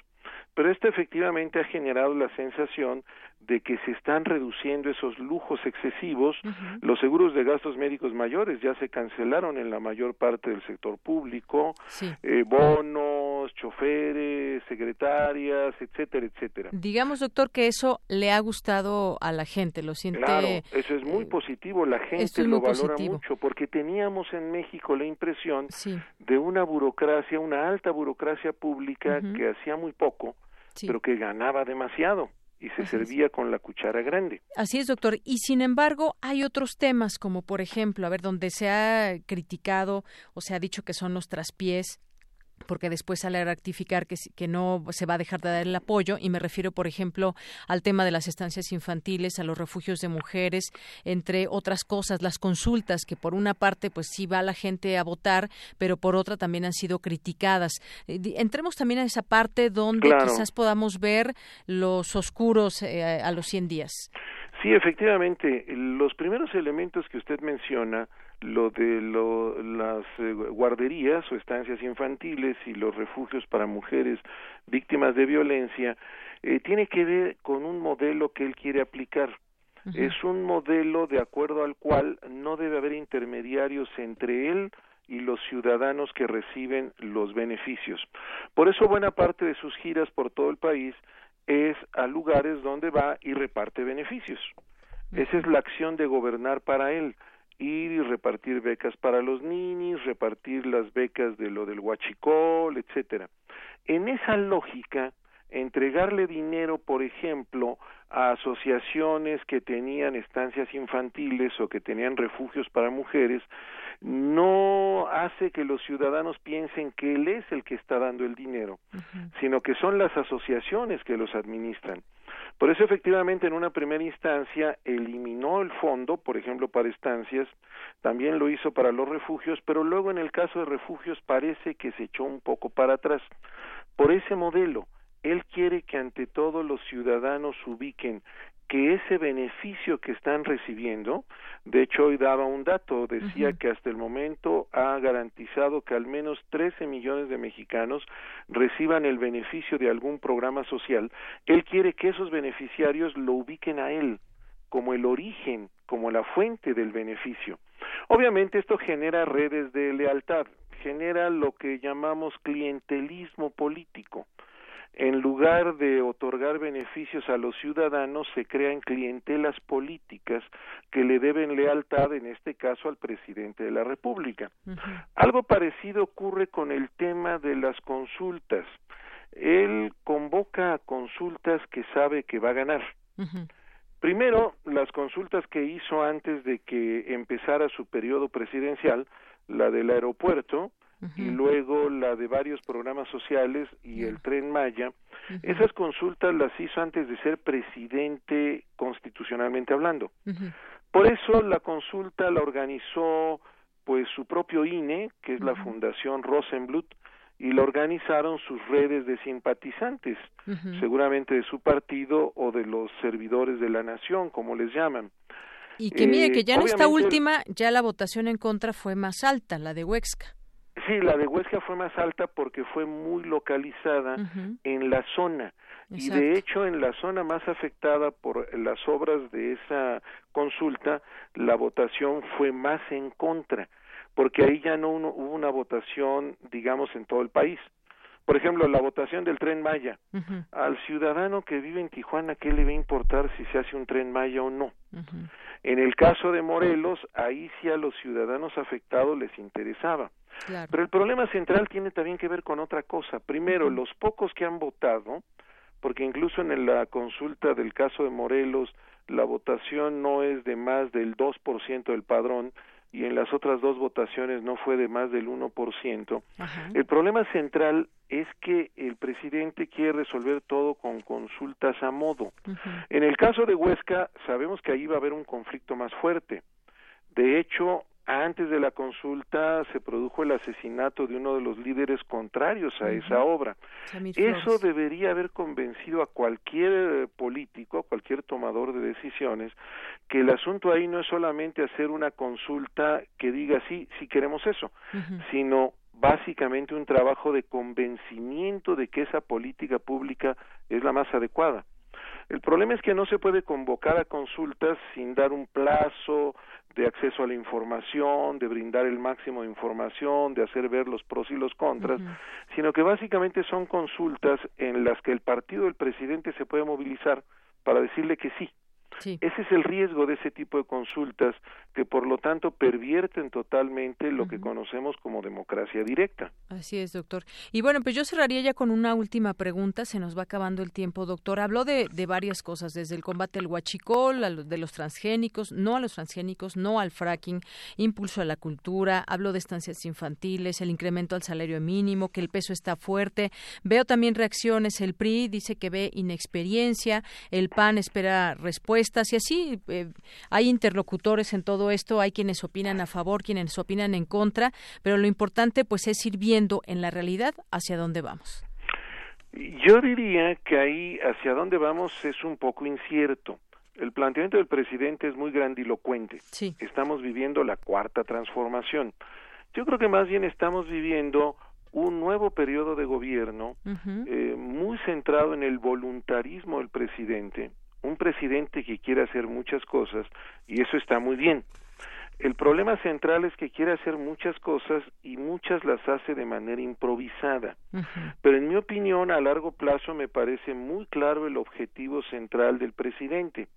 Pero esto efectivamente ha generado la sensación de que se están reduciendo esos lujos excesivos. Los seguros de gastos médicos mayores ya se cancelaron en la mayor parte del sector público, eh, bonos, choferes, secretarias, etcétera, etcétera. Digamos, doctor, que eso le ha gustado a la gente, lo siente. Claro, eso es muy positivo, la gente lo valora mucho, porque teníamos en México la impresión de una burocracia, una alta burocracia pública que hacía muy poco, pero que ganaba demasiado y se servía con la cuchara grande. Así es, doctor. Y sin embargo, hay otros temas, como por ejemplo, a ver, donde se ha criticado o se ha dicho que son los traspiés porque después sale a rectificar que, que no se va a dejar de dar el apoyo. Y me refiero por ejemplo al tema de las estancias infantiles a los refugios de mujeres entre otras cosas las consultas que por una parte pues sí va la gente a votar pero por otra también han sido criticadas. Eh, entremos también a esa parte donde quizás podamos ver los oscuros eh, a los 100 días. Sí efectivamente los primeros elementos que usted menciona lo de las eh, guarderías o estancias infantiles y los refugios para mujeres víctimas de violencia eh, tiene que ver con un modelo que él quiere aplicar. Es un modelo de acuerdo al cual no debe haber intermediarios entre él y los ciudadanos que reciben los beneficios. Por eso buena parte de sus giras por todo el país es a lugares donde va y reparte beneficios. Esa es la acción de gobernar para él ir y repartir becas para los ninis, repartir las becas de lo del huachicol, etcétera. En esa lógica, entregarle dinero, por ejemplo, a asociaciones que tenían estancias infantiles o que tenían refugios para mujeres, no hace que los ciudadanos piensen que él es el que está dando el dinero, sino que son las asociaciones que los administran. Por eso, efectivamente, en una primera instancia eliminó el fondo, por ejemplo, para estancias, también lo hizo para los refugios, pero luego en el caso de refugios parece que se echó un poco para atrás. Por ese modelo, él quiere que ante todo los ciudadanos ubiquen que ese beneficio que están recibiendo, de hecho hoy daba un dato, decía que hasta el momento ha garantizado que al menos 13 millones de mexicanos reciban el beneficio de algún programa social, él quiere que esos beneficiarios lo ubiquen a él como el origen, como la fuente del beneficio. Obviamente esto genera redes de lealtad, genera lo que llamamos clientelismo político en lugar de otorgar beneficios a los ciudadanos, se crean clientelas políticas que le deben lealtad, en este caso, al presidente de la República. Algo parecido ocurre con el tema de las consultas. Él convoca a consultas que sabe que va a ganar. Primero, las consultas que hizo antes de que empezara su periodo presidencial, la del aeropuerto, y luego la de varios programas sociales y el tren Maya. Esas consultas las hizo antes de ser presidente constitucionalmente hablando. Por eso la consulta la organizó pues su propio INE, que es la Fundación Rosenblut, y la organizaron sus redes de simpatizantes, seguramente de su partido o de los servidores de la nación, como les llaman. Y que mire que ya en esta última, ya la votación en contra fue más alta, la de Huexca. Sí, la de Huesca fue más alta porque fue muy localizada en la zona. Y de hecho, en la zona más afectada por las obras de esa consulta, la votación fue más en contra, porque ahí ya no hubo una votación, digamos, en todo el país. Por ejemplo, la votación del tren Maya. Al ciudadano que vive en Tijuana, ¿qué le va a importar si se hace un tren Maya o no? En el caso de Morelos, ahí sí a los ciudadanos afectados les interesaba. Pero el problema central tiene también que ver con otra cosa. Primero, los pocos que han votado, porque incluso en la consulta del caso de Morelos, la votación no es de más del 2% del padrón, y en las otras dos votaciones no fue de más del 1%. El problema central es que el presidente quiere resolver todo con consultas a modo. En el caso de Huesca, sabemos que ahí va a haber un conflicto más fuerte. De hecho, antes de la consulta se produjo el asesinato de uno de los líderes contrarios a esa obra. Eso debería haber convencido a cualquier eh, político, a cualquier tomador de decisiones, que el asunto ahí no es solamente hacer una consulta que diga sí, sí queremos eso, sino básicamente un trabajo de convencimiento de que esa política pública es la más adecuada. El problema es que no se puede convocar a consultas sin dar un plazo, de acceso a la información, de brindar el máximo de información, de hacer ver los pros y los contras, sino que básicamente son consultas en las que el partido del presidente se puede movilizar para decirle que sí, ese es el riesgo de ese tipo de consultas que por lo tanto pervierten totalmente lo que conocemos como democracia directa. Así es, doctor. Y bueno, pues yo cerraría ya con una última pregunta, se nos va acabando el tiempo, doctor. Habló de, de varias cosas, desde el combate al huachicol, de los transgénicos, no a los transgénicos, no al fracking, impulso a la cultura, habló de estancias infantiles, el incremento al salario mínimo, que el peso está fuerte. Veo también reacciones, el PRI dice que ve inexperiencia, el PAN espera respuesta y así eh, hay interlocutores en todo esto, hay quienes opinan a favor, quienes opinan en contra, pero lo importante pues es ir viendo en la realidad hacia dónde vamos. Yo diría que ahí hacia dónde vamos es un poco incierto. El planteamiento del presidente es muy grandilocuente. Sí. Estamos viviendo la cuarta transformación. Yo creo que más bien estamos viviendo un nuevo periodo de gobierno eh, muy centrado en el voluntarismo del presidente, un presidente que quiere hacer muchas cosas y eso está muy bien. El problema central es que quiere hacer muchas cosas y muchas las hace de manera improvisada. Pero en mi opinión, a largo plazo me parece muy claro el objetivo central del presidente,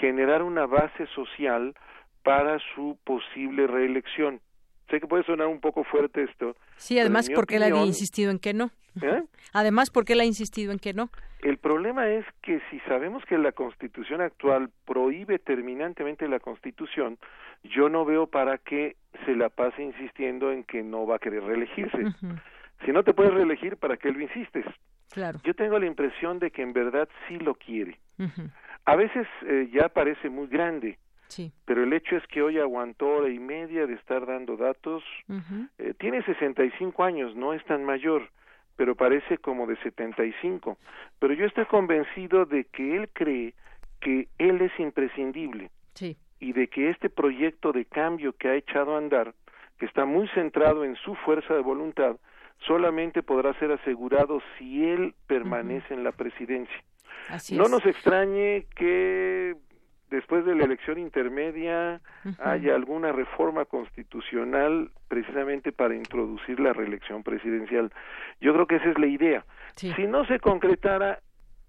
generar una base social para su posible reelección. Sé que puede sonar un poco fuerte esto. Sí, además porque él ha insistido en que no. ¿Eh? [LAUGHS] Además porque él ha insistido en que no. El problema es que si sabemos que la Constitución actual prohíbe terminantemente la Constitución, yo no veo para qué se la pase insistiendo en que no va a querer reelegirse. Si no te puedes reelegir, ¿para qué lo insistes? Claro. Yo tengo la impresión de que en verdad sí lo quiere. A veces eh, ya parece muy grande, Sí. pero el hecho es que hoy aguantó hora y media de estar dando datos. Eh, tiene 65 años, no es tan mayor, pero parece como de 75. Pero yo estoy convencido de que él cree que él es imprescindible Sí. y de que este proyecto de cambio que ha echado a andar, que está muy centrado en su fuerza de voluntad, solamente podrá ser asegurado si él permanece en la presidencia. Así no es. nos extrañe que después de la elección intermedia haya alguna reforma constitucional precisamente para introducir la reelección presidencial. Yo creo que esa es la idea. Sí. Si no se concretara,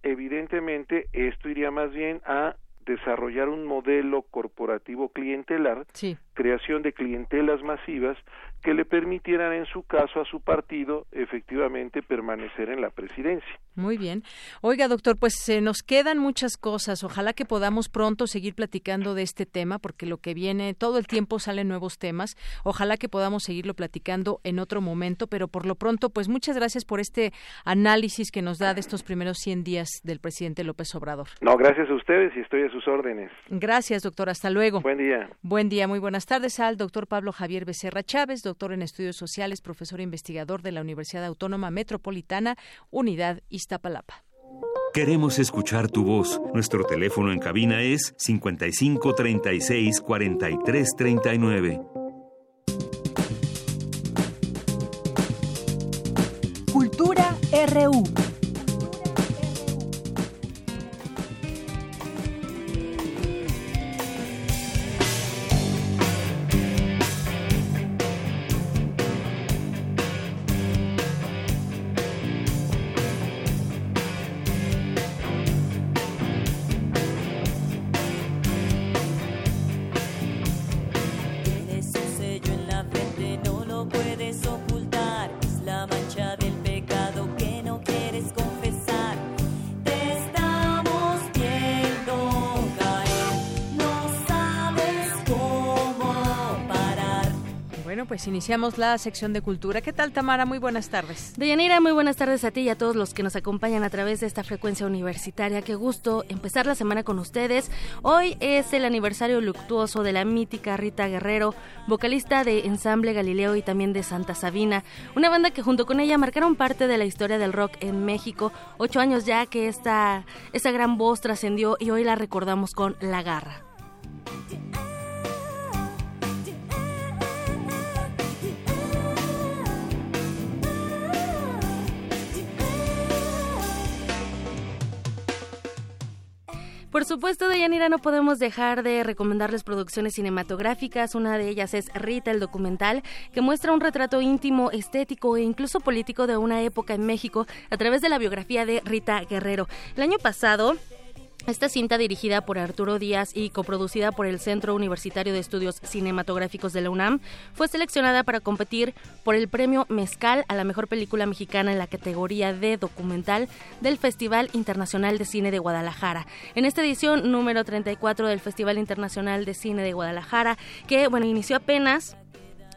evidentemente esto iría más bien a desarrollar un modelo corporativo clientelar, Sí. Creación de clientelas masivas que le permitieran en su caso a su partido efectivamente permanecer en la presidencia. Muy bien. Oiga, doctor, pues se nos quedan muchas cosas. Ojalá que podamos pronto seguir platicando de este tema, porque lo que viene, todo el tiempo salen nuevos temas. Ojalá que podamos seguirlo platicando en otro momento, pero por lo pronto, pues muchas gracias por este análisis que nos da de estos primeros 100 días del presidente López Obrador. No, gracias a ustedes y estoy a sus órdenes. Gracias, doctor. Hasta luego. Buen día. Buen día, muy buenas tardes al doctor Pablo Javier Becerra Chávez, doctor en estudios sociales, profesor e investigador de la Universidad Autónoma Metropolitana, Unidad Iztapalapa. Queremos escuchar tu voz. Nuestro teléfono en cabina es 55 36 43 39. Cultura RU. Pues iniciamos la sección de cultura. ¿Qué tal, Tamara? Muy buenas tardes. Deyanira, muy buenas tardes a ti y a todos los que nos acompañan a través de esta frecuencia universitaria. Qué gusto empezar la semana con ustedes. Hoy es el aniversario luctuoso de la mítica Rita Guerrero, vocalista de Ensamble Galileo y también de Santa Sabina, una banda que junto con ella marcaron parte de la historia del rock en México. Ocho años ya que esta, esta gran voz trascendió y hoy la recordamos con La Garra. Por supuesto, Deyanira, no podemos dejar de recomendarles producciones cinematográficas. Una de ellas es Rita, el documental, que muestra un retrato íntimo, estético e incluso político de una época en México a través de la biografía de Rita Guerrero. El año pasado, esta cinta dirigida por Arturo Díaz y coproducida por el Centro Universitario de Estudios Cinematográficos de la UNAM fue seleccionada para competir por el premio Mezcal a la mejor película mexicana en la categoría de documental del Festival Internacional de Cine de Guadalajara. En esta edición número 34 del Festival Internacional de Cine de Guadalajara, que bueno, inició apenas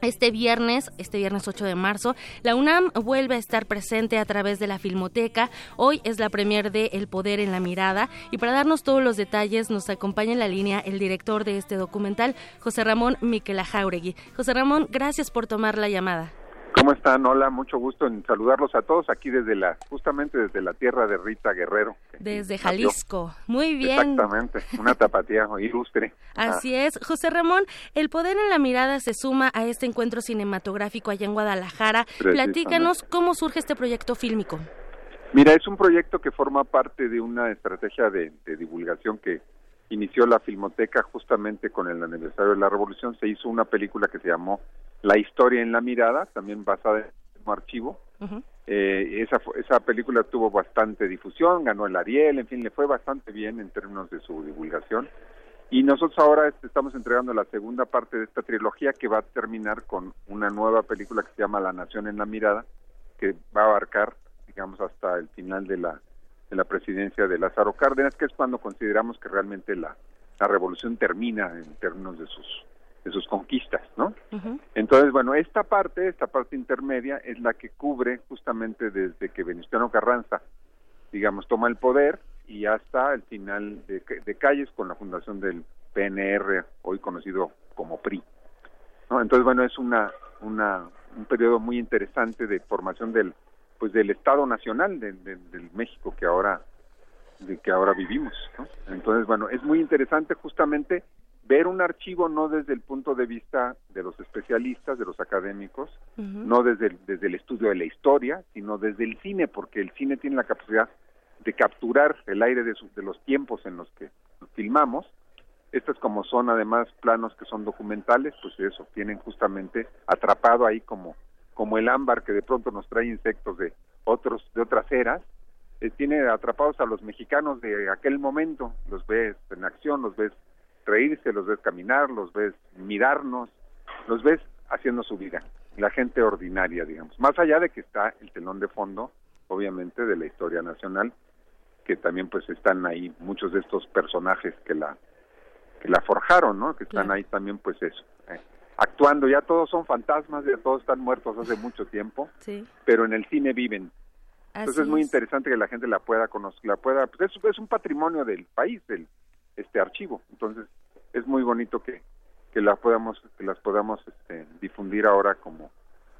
este viernes, este viernes 8 de marzo, la UNAM vuelve a estar presente a través de la Filmoteca. Hoy es la premier de El Poder en la Mirada y para darnos todos los detalles nos acompaña en la línea el director de este documental, José Ramón Miquela Jauregui. José Ramón, gracias por tomar la llamada. ¿Cómo están? Hola, mucho gusto en saludarlos a todos aquí desde la, justamente desde la tierra de Rita Guerrero. Desde Jalisco. Muy bien. Exactamente, una tapatía ilustre. [LAUGHS] Así es. José Ramón, El Poder en la Mirada se suma a este encuentro cinematográfico allá en Guadalajara. Platícanos cómo surge este proyecto fílmico. Mira, es un proyecto que forma parte de una estrategia de, de divulgación que inició la Filmoteca justamente con el aniversario de la Revolución. Se hizo una película que se llamó La historia en la mirada, también basada en un archivo. Eh, esa, esa película tuvo bastante difusión, ganó el Ariel, en fin, le fue bastante bien en términos de su divulgación. Y nosotros ahora estamos entregando la segunda parte de esta trilogía que va a terminar con una nueva película que se llama La Nación en la Mirada, que va a abarcar, digamos, hasta el final de la, de la presidencia de Lázaro Cárdenas, que es cuando consideramos que realmente la, la revolución termina en términos de sus, de sus conquistas, ¿no? Entonces, bueno, esta parte, esta parte intermedia, es la que cubre justamente desde que Venustiano Carranza, digamos, toma el poder y hasta el final de, de Calles con la fundación del PNR, hoy conocido como PRI. ¿no? Entonces, bueno, es una, una, un periodo muy interesante de formación del, pues, del Estado Nacional de, de- del México que ahora, de que ahora vivimos. ¿no? Entonces, bueno, es muy interesante justamente ver un archivo no desde el punto de vista de los especialistas, de los académicos, no desde el, desde el estudio de la historia, sino desde el cine, porque el cine tiene la capacidad de capturar el aire de, sus- de los tiempos en los que filmamos. Estos como son además planos que son documentales, pues eso, tienen justamente atrapado ahí como, como el ámbar que de pronto nos trae insectos de otros, de otras eras, eh, tiene atrapados a los mexicanos de aquel momento, los ves en acción, los ves reírse, los ves caminar, los ves mirarnos, los ves haciendo su vida, la gente ordinaria, digamos. Más allá de que está el telón de fondo, obviamente, de la historia nacional, que también pues están ahí muchos de estos personajes que la que la forjaron, ¿no? Que están ahí también pues eso, eh, actuando, ya todos son fantasmas, ya todos están muertos hace mucho tiempo, Sí. pero en el cine viven. Entonces es muy es. interesante que la gente la pueda conocer, la pueda, pues es, es un patrimonio del país, del este archivo. Entonces es muy bonito que, que la podamos, que las podamos este, difundir ahora como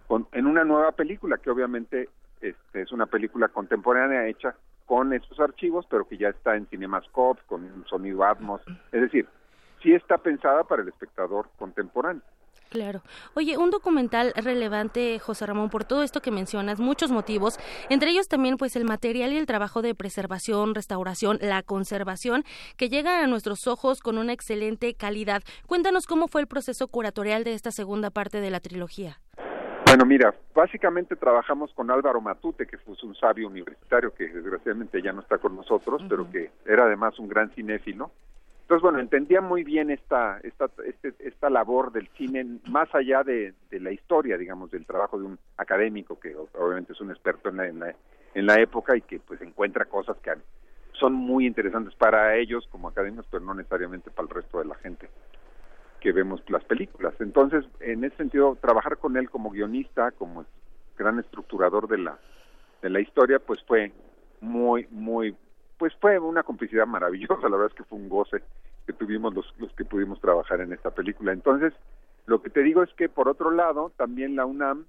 con, en una nueva película que obviamente este, es una película contemporánea hecha con estos archivos, pero que ya está en CinemaScope con un sonido Atmos, es decir, sí está pensada para el espectador contemporáneo. Claro. Oye, un documental relevante, José Ramón, por todo esto que mencionas, muchos motivos, entre ellos también pues el material y el trabajo de preservación, restauración, la conservación, que llega a nuestros ojos con una excelente calidad. Cuéntanos cómo fue el proceso curatorial de esta segunda parte de la trilogía. Bueno, mira, básicamente trabajamos con Álvaro Matute, que fue un sabio universitario que desgraciadamente ya no está con nosotros, pero que era además un gran cinéfilo. Entonces, bueno, entendía muy bien esta, esta, este- esta labor del cine más allá de, de la historia, digamos, del trabajo de un académico que obviamente es un experto en la, en la, en la época y que pues encuentra cosas que son muy interesantes para ellos como académicos, pero no necesariamente para el resto de la gente que vemos las películas. Entonces, en ese sentido, trabajar con él como guionista, como gran estructurador de la de la historia, pues fue muy, muy, pues fue una complicidad maravillosa. La verdad es que fue un goce que tuvimos los, los que pudimos trabajar en esta película. Entonces, lo que te digo es que por otro lado, también la UNAM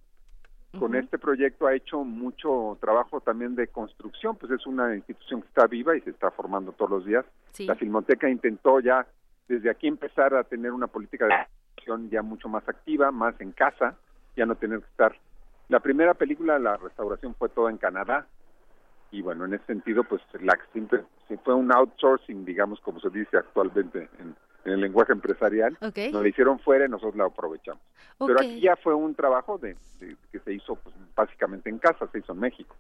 con este proyecto ha hecho mucho trabajo también de construcción, pues es una institución que está viva y se está formando todos los días. Sí. La Filmoteca intentó ya desde aquí empezar a tener una política de construcción ya mucho más activa, más en casa, ya no tener que estar. La primera película, la restauración fue toda en Canadá y bueno, en ese sentido, pues la sí fue un outsourcing, digamos, como se dice actualmente en, en el lenguaje empresarial. Nos la hicieron fuera y nosotros la aprovechamos. Pero aquí ya fue un trabajo de, de- que se hizo pues, básicamente en casa, se hizo en México.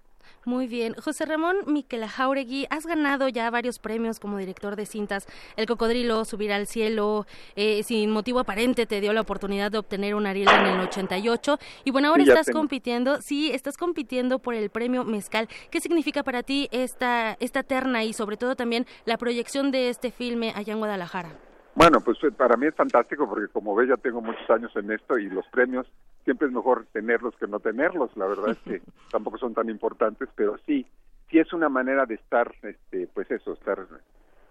Muy bien. José Ramón Miquela Jauregui, has ganado ya varios premios como director de cintas. El Cocodrilo, Subir al Cielo, eh, sin motivo aparente te dio la oportunidad de obtener un Ariel en el 88. Y bueno, ahora Sí, estás tengo. compitiendo, sí, estás compitiendo por el premio Mezcal. ¿Qué significa para ti esta, esta terna y sobre todo también la proyección de este filme allá en Guadalajara? Bueno, pues eh, para mí es fantástico porque como ves ya tengo muchos años en esto y los premios siempre es mejor tenerlos que no tenerlos. La verdad es que [LAUGHS] tampoco son tan importantes, pero sí, sí es una manera de estar, este, pues eso, estar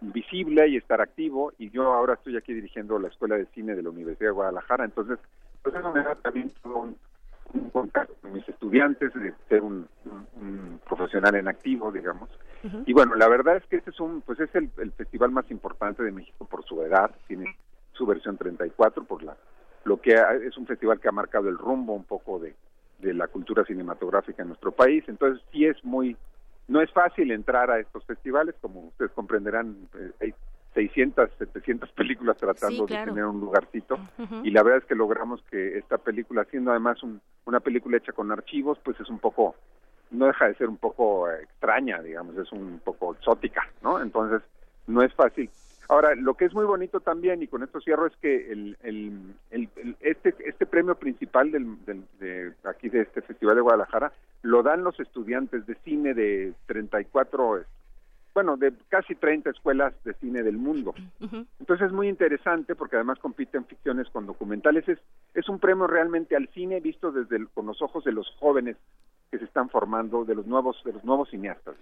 visible y estar activo. Y yo ahora estoy aquí dirigiendo la Escuela de Cine de la Universidad de Guadalajara, entonces pues eso me da también todo un, un contacto con mis estudiantes, de ser un, un profesional en activo, digamos. Y bueno, la verdad es que este es un, pues es el, el, festival más importante de México por su edad, tiene su versión 34 por la, lo que es un festival que ha marcado el rumbo un poco de, de la cultura cinematográfica en nuestro país, entonces sí es muy, no es fácil entrar a estos festivales, como ustedes comprenderán, eh, hay 600, 700 [LAUGHS] películas tratando de tener un lugarcito. Y la verdad es que logramos que esta película, siendo además un, una película hecha con archivos, pues es un poco no deja de ser un poco extraña, digamos, es un poco exótica, ¿no? Entonces, no es fácil. Ahora, lo que es muy bonito también, y con esto cierro, es que el, el, el, este, este premio principal del, del, de aquí de este Festival de Guadalajara lo dan los estudiantes de cine de 34, bueno, de casi 30 escuelas de cine del mundo. Entonces es muy interesante porque además compiten ficciones con documentales. Es, es un premio realmente al cine visto desde con los ojos de los jóvenes que se están formando de los nuevos de los nuevos cineastas.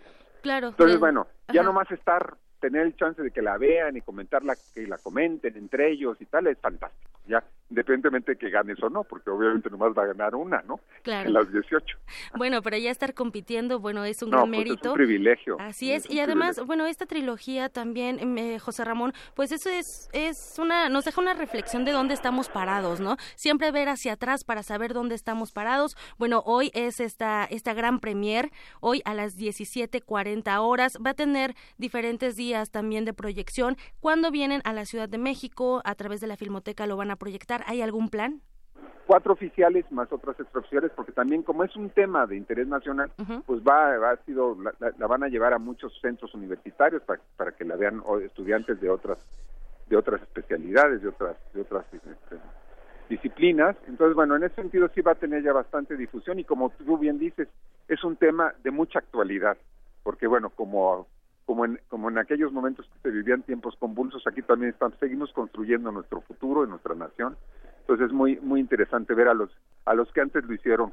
Claro. Entonces, bueno, ya nomás estar tener el chance de que la vean y comentarla, que la comenten entre ellos y tal, es fantástico, ya, independientemente de que ganes o no, porque obviamente nomás va a ganar una, ¿no? Claro. En las 18. Bueno, pero ya estar compitiendo, bueno, es un gran pues mérito. Es un privilegio. Así es, y además, bueno, esta trilogía también, eh, José Ramón, pues eso es, es una, nos deja una reflexión de dónde estamos parados, ¿no? Siempre ver hacia atrás para saber dónde estamos parados. Bueno, hoy es esta, esta gran premier, hoy a las 17.40 horas, va a tener diferentes días también de proyección. ¿Cuándo vienen a la Ciudad de México? ¿A través de la Filmoteca lo van a proyectar? ¿Hay algún plan? Cuatro oficiales más otras extraoficiales, porque también como es un tema de interés nacional, pues va, ha sido, la, van a llevar a muchos centros universitarios para, para que la vean estudiantes de otras de otras especialidades, de otras de otras este, disciplinas. Entonces, bueno, en ese sentido sí va a tener ya bastante difusión y como tú bien dices, es un tema de mucha actualidad, porque bueno, como como en, como en aquellos momentos que se vivían tiempos convulsos, aquí también estamos, seguimos construyendo nuestro futuro, en nuestra nación. Entonces es muy, muy interesante ver a los, a los que antes lo hicieron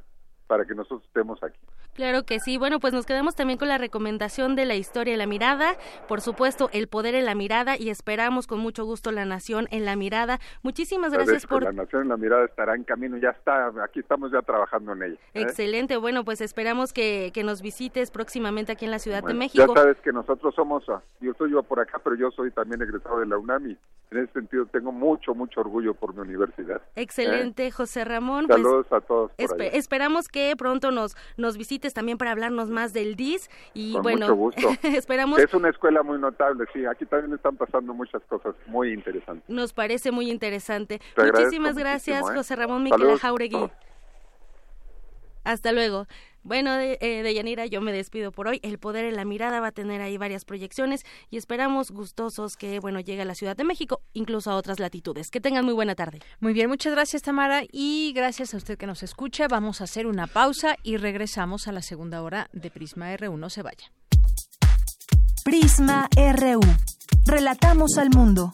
para que nosotros estemos aquí. Claro que sí. Bueno, pues nos quedamos también con la recomendación de la historia en la mirada, por supuesto, el poder en la mirada y esperamos con mucho gusto la nación en la mirada. Muchísimas gracias por la nación en la mirada estará en camino, ya está, aquí estamos ya trabajando en ella. ¿eh? Excelente. Bueno, pues esperamos que, que, nos visites próximamente aquí en la Ciudad de México. Ya sabes que nosotros somos, ah, yo estoy yo por acá, pero yo soy también egresado de la UNAM y en ese sentido tengo mucho, mucho orgullo por mi universidad. ¿eh? Excelente, José Ramón. Pues Saludos a todos. esperamos que pronto nos, nos visites también para hablarnos más del DIS y Con bueno, mucho gusto. [LAUGHS] esperamos... Es una escuela muy notable, sí, aquí también están pasando muchas cosas muy interesantes. Nos parece muy interesante. Te Muchísimas gracias, ¿eh? José Ramón Miquel Jauregui. Hasta luego. Bueno, de, eh, de, Yanira, yo me despido por hoy. El Poder en la Mirada va a tener ahí varias proyecciones y esperamos gustosos que, bueno, llegue a la Ciudad de México, incluso a otras latitudes. Que tengan muy buena tarde. Muy bien, muchas gracias, Tamara, y gracias a usted que nos escucha. Vamos a hacer una pausa y regresamos a la segunda hora de Prisma RU. No se vaya. Prisma RU. Relatamos al mundo.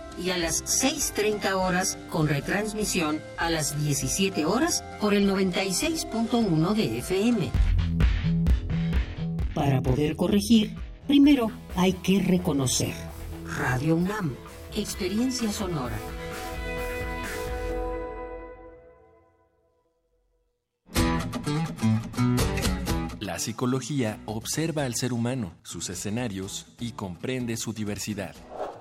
y a las 6.30 horas con retransmisión a las 17 horas por el 96.1 de FM. Para poder corregir, primero hay que reconocer. Radio UNAM, experiencia sonora. La psicología observa al ser humano, sus escenarios y comprende su diversidad.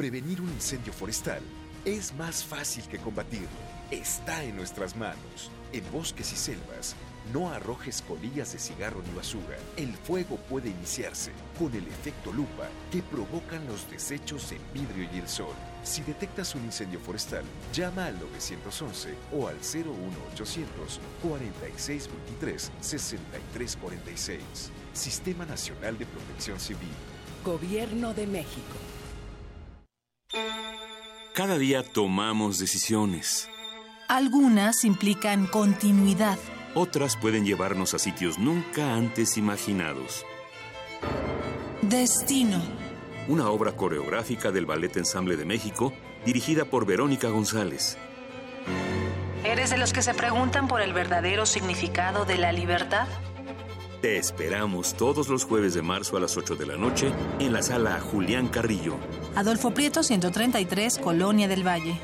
Prevenir un incendio forestal es más fácil que combatirlo. Está en nuestras manos. En bosques y selvas, no arrojes colillas de cigarro ni basura. El fuego puede iniciarse con el efecto lupa que provocan los desechos en vidrio y el sol. Si detectas un incendio forestal, llama al 911 o al 01800 4623 6346. Sistema Nacional de Protección Civil. Gobierno de México. Cada día tomamos decisiones. Algunas implican continuidad. Otras pueden llevarnos a sitios nunca antes imaginados. Destino. Una obra coreográfica del Ballet Ensamble de México, dirigida por Verónica González. ¿Eres de los que se preguntan por el verdadero significado de la libertad? Te esperamos todos los jueves de marzo a las 8 de la noche en la sala Julián Carrillo. Adolfo Prieto 133, Colonia del Valle.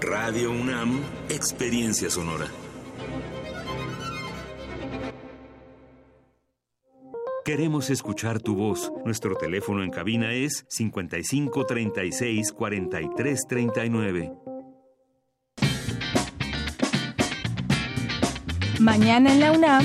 Radio UNAM, Experiencia Sonora. Queremos escuchar tu voz. Nuestro teléfono en cabina es 55 36 43 39. Mañana en la UNAM,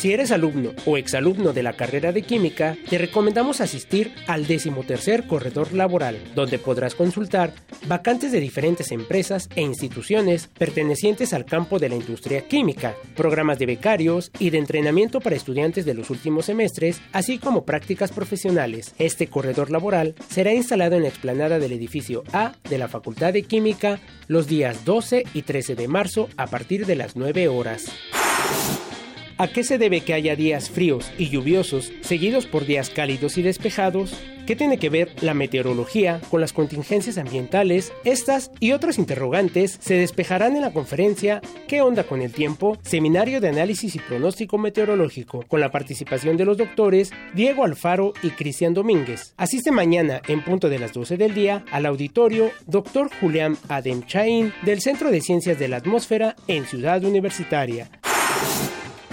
Si eres alumno o exalumno de la carrera de química, te recomendamos asistir al decimotercer corredor laboral, donde podrás consultar vacantes de diferentes empresas e instituciones pertenecientes al campo de la industria química, programas de becarios y de entrenamiento para estudiantes de los últimos semestres, así como prácticas profesionales. Este corredor laboral será instalado en la explanada del edificio A de la Facultad de Química los días 12 y 13 de marzo a partir de las 9 horas. ¿A qué se debe que haya días fríos y lluviosos seguidos por días cálidos y despejados? ¿Qué tiene que ver la meteorología con las contingencias ambientales? Estas y otros interrogantes se despejarán en la conferencia ¿Qué onda con el tiempo? Seminario de análisis y pronóstico meteorológico, con la participación de los doctores Diego Alfaro y Cristian Domínguez. Asiste mañana en punto de las 12 del día al auditorio Dr. Julián Adem Chain del Centro de Ciencias de la Atmósfera en Ciudad Universitaria.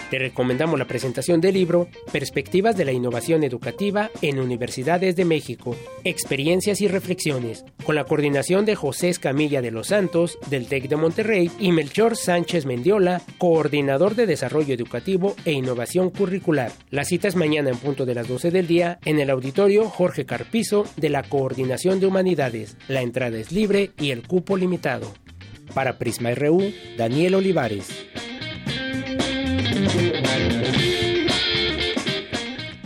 Te recomendamos la presentación del libro Perspectivas de la Innovación Educativa en Universidades de México, Experiencias y Reflexiones, con la coordinación de José Escamilla de los Santos, del TEC de Monterrey, y Melchor Sánchez Mendiola, coordinador de Desarrollo Educativo e Innovación Curricular. La cita es mañana en punto de las 12 del día en el auditorio Jorge Carpizo de la Coordinación de Humanidades. La entrada es libre y el cupo limitado. Para Prisma RU, Daniel Olivares. Thank you.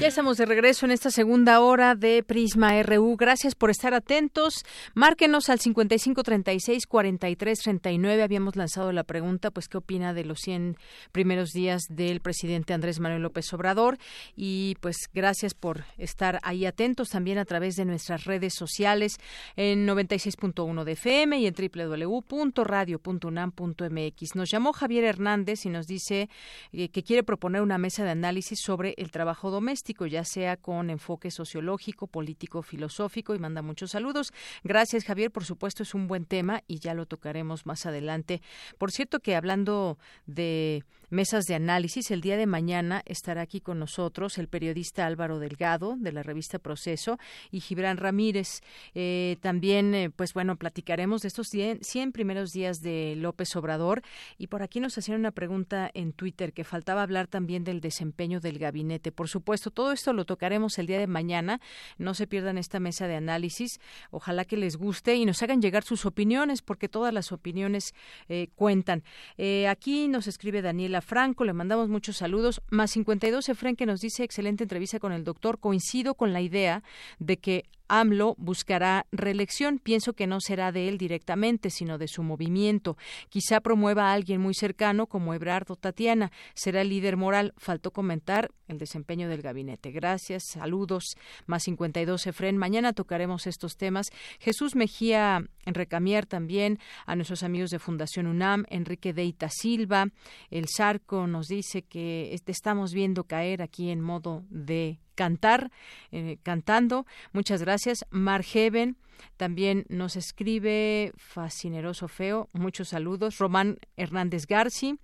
Ya estamos de regreso en esta segunda hora de Prisma RU. Gracias por estar atentos. Márquenos al 5536-4339. Habíamos lanzado la pregunta, pues, ¿qué opina de los 100 primeros días del presidente Andrés Manuel López Obrador? Y, pues, gracias por estar ahí atentos también a través de nuestras redes sociales en 96.1 de FM y en www.radio.unam.mx. Nos llamó Javier Hernández y nos dice eh, que quiere proponer una mesa de análisis sobre el trabajo doméstico ya sea con enfoque sociológico, político, filosófico, y manda muchos saludos. Gracias, Javier. Por supuesto, es un buen tema y ya lo tocaremos más adelante. Por cierto, que hablando de mesas de análisis, el día de mañana estará aquí con nosotros el periodista Álvaro Delgado de la revista Proceso y Gibran Ramírez. Eh, también, eh, pues bueno, platicaremos de estos 100, 100 primeros días de López Obrador y por aquí nos hacían una pregunta en Twitter que faltaba hablar también del desempeño del gabinete. Por supuesto, todo esto lo tocaremos el día de mañana. No se pierdan esta mesa de análisis. Ojalá que les guste y nos hagan llegar sus opiniones, porque todas las opiniones eh, cuentan. Eh, aquí nos escribe Daniela Franco, le mandamos muchos saludos. Más 52 Efren que nos dice excelente entrevista con el doctor. Coincido con la idea de que AMLO buscará reelección. Pienso que no será de él directamente, sino de su movimiento. Quizá promueva a alguien muy cercano como Ebrardo Tatiana. Será el líder moral. Faltó comentar el desempeño del gabinete. Gracias, saludos. Más 52 Efren. Mañana tocaremos estos temas. Jesús Mejía Recamier también, a nuestros amigos de Fundación UNAM, Enrique Deita Silva. El Sarco nos dice que estamos viendo caer aquí en modo de cantar, eh, cantando. Muchas gracias. Margeven también nos escribe Fascineroso Feo. Muchos saludos. Román Hernández Garci,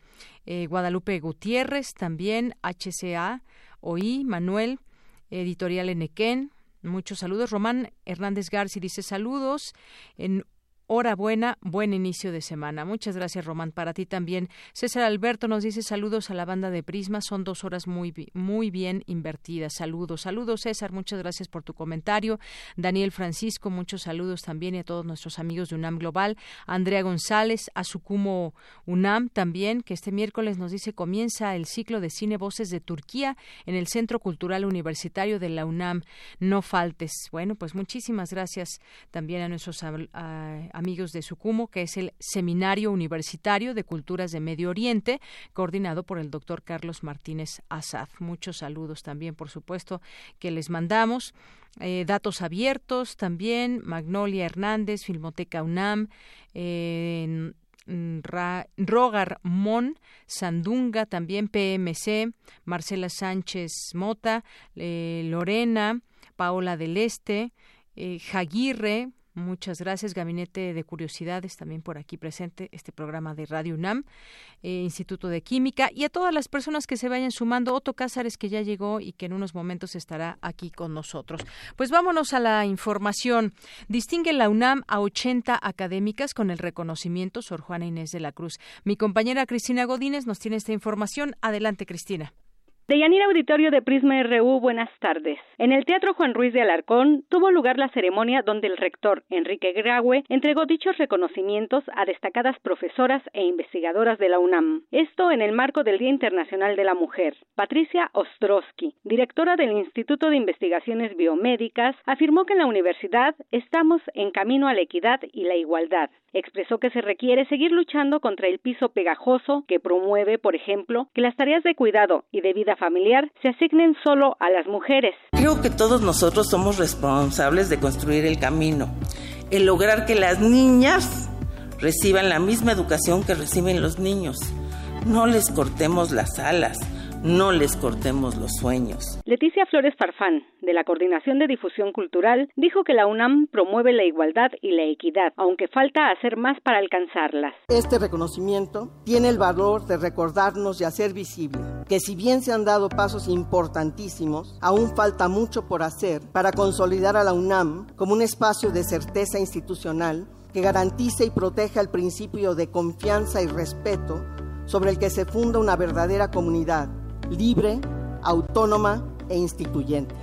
eh, Guadalupe Gutiérrez, también HCA, OI, Manuel, Editorial Enequén. Muchos saludos. Román Hernández Garci dice saludos. En Hora buena, buen inicio de semana. Muchas gracias, Román. Para ti también. César Alberto nos dice saludos a la banda de Prisma. Son dos horas muy, muy bien invertidas. Saludos. Saludos, César. Muchas gracias por tu comentario. Daniel Francisco, muchos saludos también y a todos nuestros amigos de UNAM Global. Andrea González, a Sucumo UNAM también, que este miércoles nos dice comienza el ciclo de cine Voces de Turquía en el Centro Cultural Universitario de la UNAM. No faltes. Bueno, pues muchísimas gracias también a nuestros amigos de Sucumo, que es el Seminario Universitario de Culturas de Medio Oriente, coordinado por el doctor Carlos Martínez Azad. Muchos saludos también, por supuesto, que les mandamos. Eh, datos abiertos también, Magnolia Hernández, Filmoteca UNAM, eh, Rogar Mon, Sandunga, también PMC, Marcela Sánchez Mota, eh, Lorena, Paola del Este, eh, Jaguirre, Muchas gracias, Gabinete de Curiosidades, también por aquí presente, este programa de Radio UNAM, eh, Instituto de Química, y a todas las personas que se vayan sumando. Otto Cázares, que ya llegó y que en unos momentos estará aquí con nosotros. Pues vámonos a la información. Distingue la UNAM a 80 académicas con el reconocimiento Sor Juana Inés de la Cruz. Mi compañera Cristina Godínez nos tiene esta información. Adelante, Cristina. De Yanira Auditorio de Prisma RU, buenas tardes. En el Teatro Juan Ruiz de Alarcón tuvo lugar la ceremonia donde el rector Enrique Graue entregó dichos reconocimientos a destacadas profesoras e investigadoras de la UNAM. Esto en el marco del Día Internacional de la Mujer. Patricia Ostrowski, directora del Instituto de Investigaciones Biomédicas, afirmó que en la universidad estamos en camino a la equidad y la igualdad. Expresó que se requiere seguir luchando contra el piso pegajoso que promueve, por ejemplo, que las tareas de cuidado y de vida familiar se asignen solo a las mujeres. Creo que todos nosotros somos responsables de construir el camino, el lograr que las niñas reciban la misma educación que reciben los niños. No les cortemos las alas no les cortemos los sueños. Leticia Flores Farfán, de la Coordinación de Difusión Cultural, dijo que la UNAM promueve la igualdad y la equidad, aunque falta hacer más para alcanzarlas. Este reconocimiento tiene el valor de recordarnos y hacer visible que si bien se han dado pasos importantísimos, aún falta mucho por hacer para consolidar a la UNAM como un espacio de certeza institucional que garantice y proteja el principio de confianza y respeto sobre el que se funda una verdadera comunidad libre, autónoma e instituyente.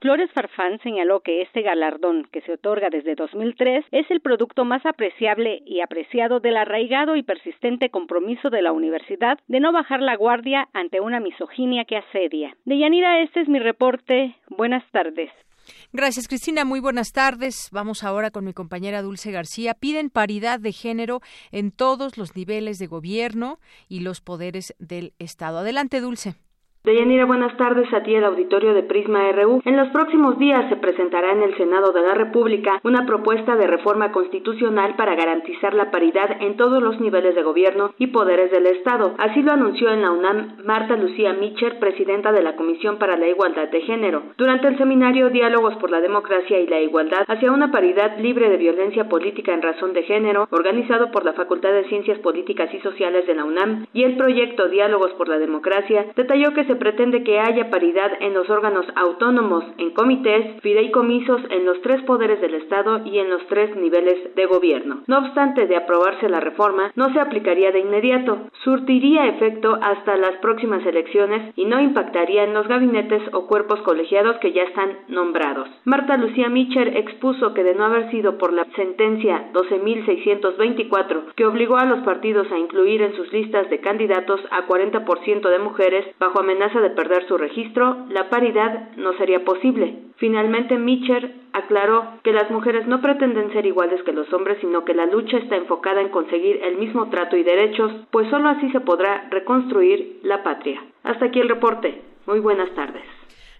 Flores Farfán señaló que este galardón, que se otorga desde 2003, es el producto más apreciable y apreciado del arraigado y persistente compromiso de la universidad de no bajar la guardia ante una misoginia que asedia. De Yanira, este es mi reporte. Buenas tardes. Gracias, Cristina. Muy buenas tardes. Vamos ahora con mi compañera Dulce García. Piden paridad de género en todos los niveles de gobierno y los poderes del Estado. Adelante, Dulce. Deyanira, buenas tardes a ti el auditorio de Prisma RU. En los próximos días se presentará en el Senado de la República una propuesta de reforma constitucional para garantizar la paridad en todos los niveles de gobierno y poderes del Estado. Así lo anunció en la UNAM Marta Lucía Mitcher, presidenta de la Comisión para la Igualdad de Género. Durante el seminario Diálogos por la Democracia y la Igualdad hacia una paridad libre de violencia política en razón de género, organizado por la Facultad de Ciencias Políticas y Sociales de la UNAM, y el proyecto Diálogos por la Democracia, detalló que se pretende que haya paridad en los órganos autónomos, en comités, fideicomisos en los tres poderes del Estado y en los tres niveles de gobierno. No obstante de aprobarse la reforma, no se aplicaría de inmediato, surtiría efecto hasta las próximas elecciones y no impactaría en los gabinetes o cuerpos colegiados que ya están nombrados. Marta Lucía Mitcher expuso que de no haber sido por la sentencia 12.624 que obligó a los partidos a incluir en sus listas de candidatos a 40% de mujeres bajo amenaza de perder su registro, la paridad no sería posible. Finalmente, Mitcher aclaró que las mujeres no pretenden ser iguales que los hombres, sino que la lucha está enfocada en conseguir el mismo trato y derechos, pues solo así se podrá reconstruir la patria. Hasta aquí el reporte. Muy buenas tardes.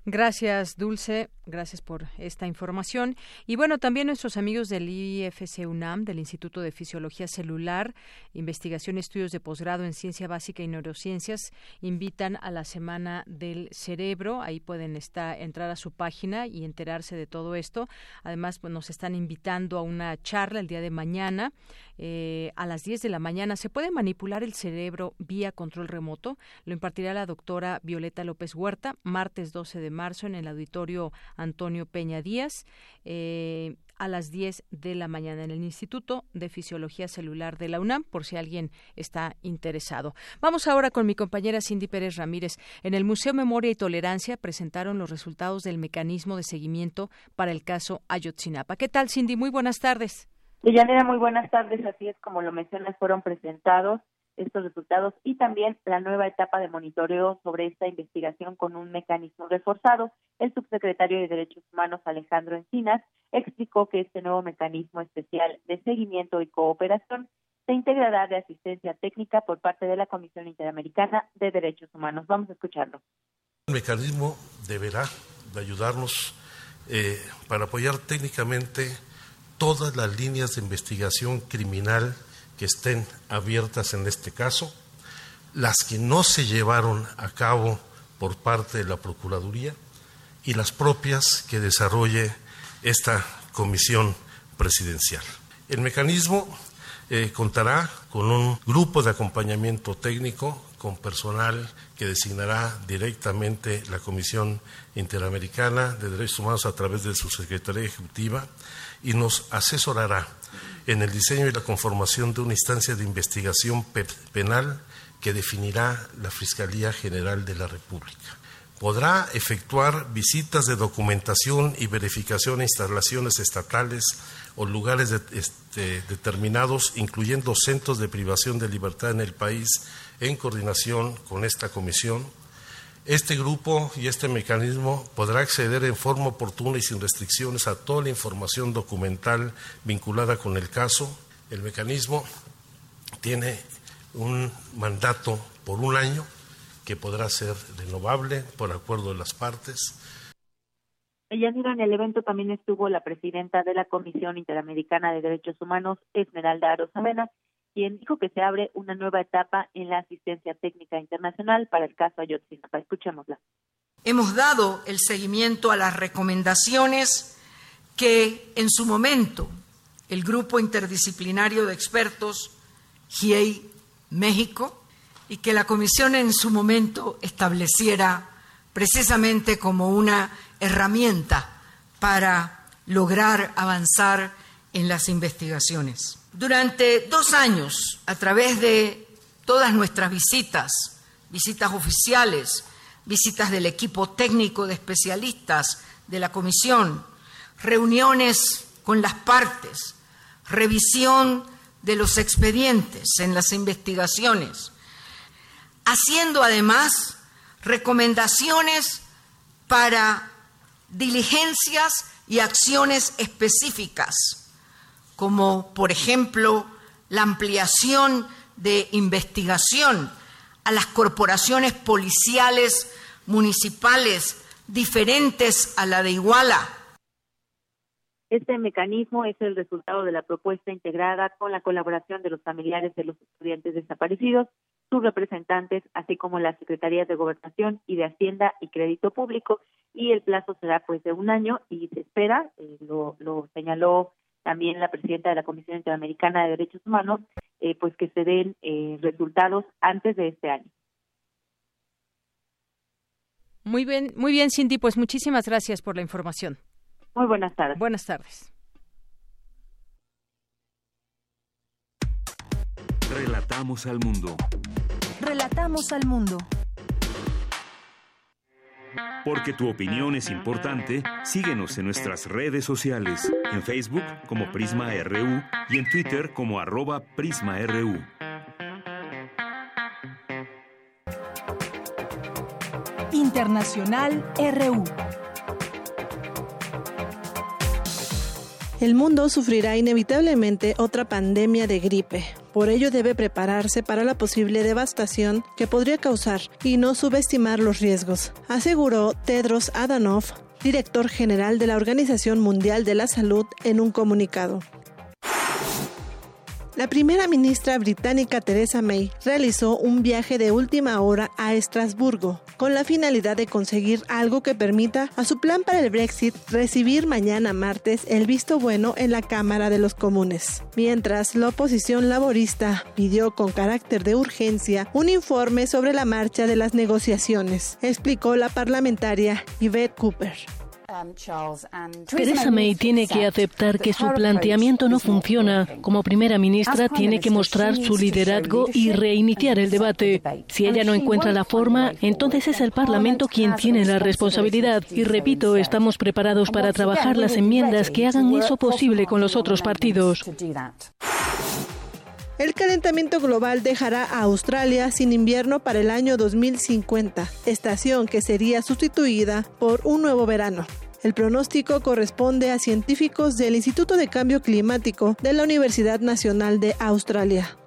Gracias, Dulce. Gracias por esta información. Y bueno, también nuestros amigos del IFC UNAM, del Instituto de Fisiología Celular, Investigación y Estudios de Posgrado en Ciencia Básica y Neurociencias, invitan a la Semana del Cerebro. Ahí pueden estar, entrar a su página y enterarse de todo esto. Además, pues, nos están invitando a una charla el día de mañana eh, a las 10 de la mañana. ¿Se puede manipular el cerebro vía control remoto? Lo impartirá la doctora Violeta López Huerta, martes 12 de marzo en el auditorio Antonio Peña Díaz. Eh, a las 10 de la mañana en el Instituto de Fisiología Celular de la UNAM, por si alguien está interesado. Vamos ahora con mi compañera Cindy Pérez Ramírez. En el Museo Memoria y Tolerancia presentaron los resultados del mecanismo de seguimiento para el caso Ayotzinapa. ¿Qué tal, Cindy? Muy buenas tardes. Deyanira, muy buenas tardes. Así es como lo mencionas, fueron presentados estos resultados y también la nueva etapa de monitoreo sobre esta investigación con un mecanismo reforzado. El subsecretario de Derechos Humanos, Alejandro Encinas, explicó que este nuevo mecanismo especial de seguimiento y cooperación se integrará de asistencia técnica por parte de la Comisión Interamericana de Derechos Humanos. Vamos a escucharlo. El mecanismo deberá de ayudarnos eh, para apoyar técnicamente todas las líneas de investigación criminal que estén abiertas en este caso, las que no se llevaron a cabo por parte de la Procuraduría y las propias que desarrolle esta comisión presidencial. El mecanismo eh, contará con un grupo de acompañamiento técnico con personal que designará directamente la Comisión Interamericana de Derechos Humanos a través de su Secretaría Ejecutiva y nos asesorará en el diseño y la conformación de una instancia de investigación penal que definirá la Fiscalía General de la República. Podrá efectuar visitas de documentación y verificación a instalaciones estatales o lugares este, determinados, incluyendo centros de privación de libertad en el país, en coordinación con esta comisión este grupo y este mecanismo podrá acceder en forma oportuna y sin restricciones a toda la información documental vinculada con el caso. El mecanismo tiene un mandato por un año que podrá ser renovable por acuerdo de las partes. Yanira, en el evento también estuvo la presidenta de la Comisión Interamericana de Derechos Humanos, Esmeralda Arosamena, quien dijo que se abre una nueva etapa en la asistencia técnica internacional para el caso Ayotzinapa. Escuchémosla. Hemos dado el seguimiento a las recomendaciones que en su momento el Grupo Interdisciplinario de Expertos GIEI México y que la Comisión en su momento estableciera precisamente como una herramienta para lograr avanzar en las investigaciones. Durante dos años, a través de todas nuestras visitas, visitas oficiales, visitas del equipo técnico de especialistas de la comisión, reuniones con las partes, revisión de los expedientes en las investigaciones, haciendo además recomendaciones para diligencias y acciones específicas como por ejemplo la ampliación de investigación a las corporaciones policiales municipales diferentes a la de Iguala. Este mecanismo es el resultado de la propuesta integrada con la colaboración de los familiares de los estudiantes desaparecidos, sus representantes, así como las secretarías de Gobernación y de Hacienda y Crédito Público, y el plazo será pues de un año y se espera, eh, lo, lo señaló también la presidenta de la Comisión Interamericana de Derechos Humanos, eh, pues que se den eh, resultados antes de este año. Muy bien, muy bien, Cindy, pues muchísimas gracias por la información. Muy buenas tardes. Buenas tardes. Relatamos al mundo. Relatamos al mundo. Porque tu opinión es importante, síguenos en nuestras redes sociales, en Facebook como Prisma RU y en Twitter como arroba PrismaRU. Internacional RU. El mundo sufrirá inevitablemente otra pandemia de gripe. Por ello debe prepararse para la posible devastación que podría causar y no subestimar los riesgos, aseguró Tedros Adhanom, director general de la Organización Mundial de la Salud, en un comunicado. La primera ministra británica Theresa May realizó un viaje de última hora a Estrasburgo con la finalidad de conseguir algo que permita a su plan para el Brexit recibir mañana martes el visto bueno en la Cámara de los Comunes, mientras la oposición laborista pidió con carácter de urgencia un informe sobre la marcha de las negociaciones, explicó la parlamentaria Yvette Cooper. Theresa May tiene que aceptar que su planteamiento no funciona. Como primera ministra tiene que mostrar su liderazgo y reiniciar el debate. Si ella no encuentra la forma, entonces es el Parlamento quien tiene la responsabilidad. Y repito, estamos preparados para trabajar las enmiendas que hagan eso posible con los otros partidos. El calentamiento global dejará a Australia sin invierno para el año 2050, estación que sería sustituida por un nuevo verano. El pronóstico corresponde a científicos del Instituto de Cambio Climático de la Universidad Nacional de Australia.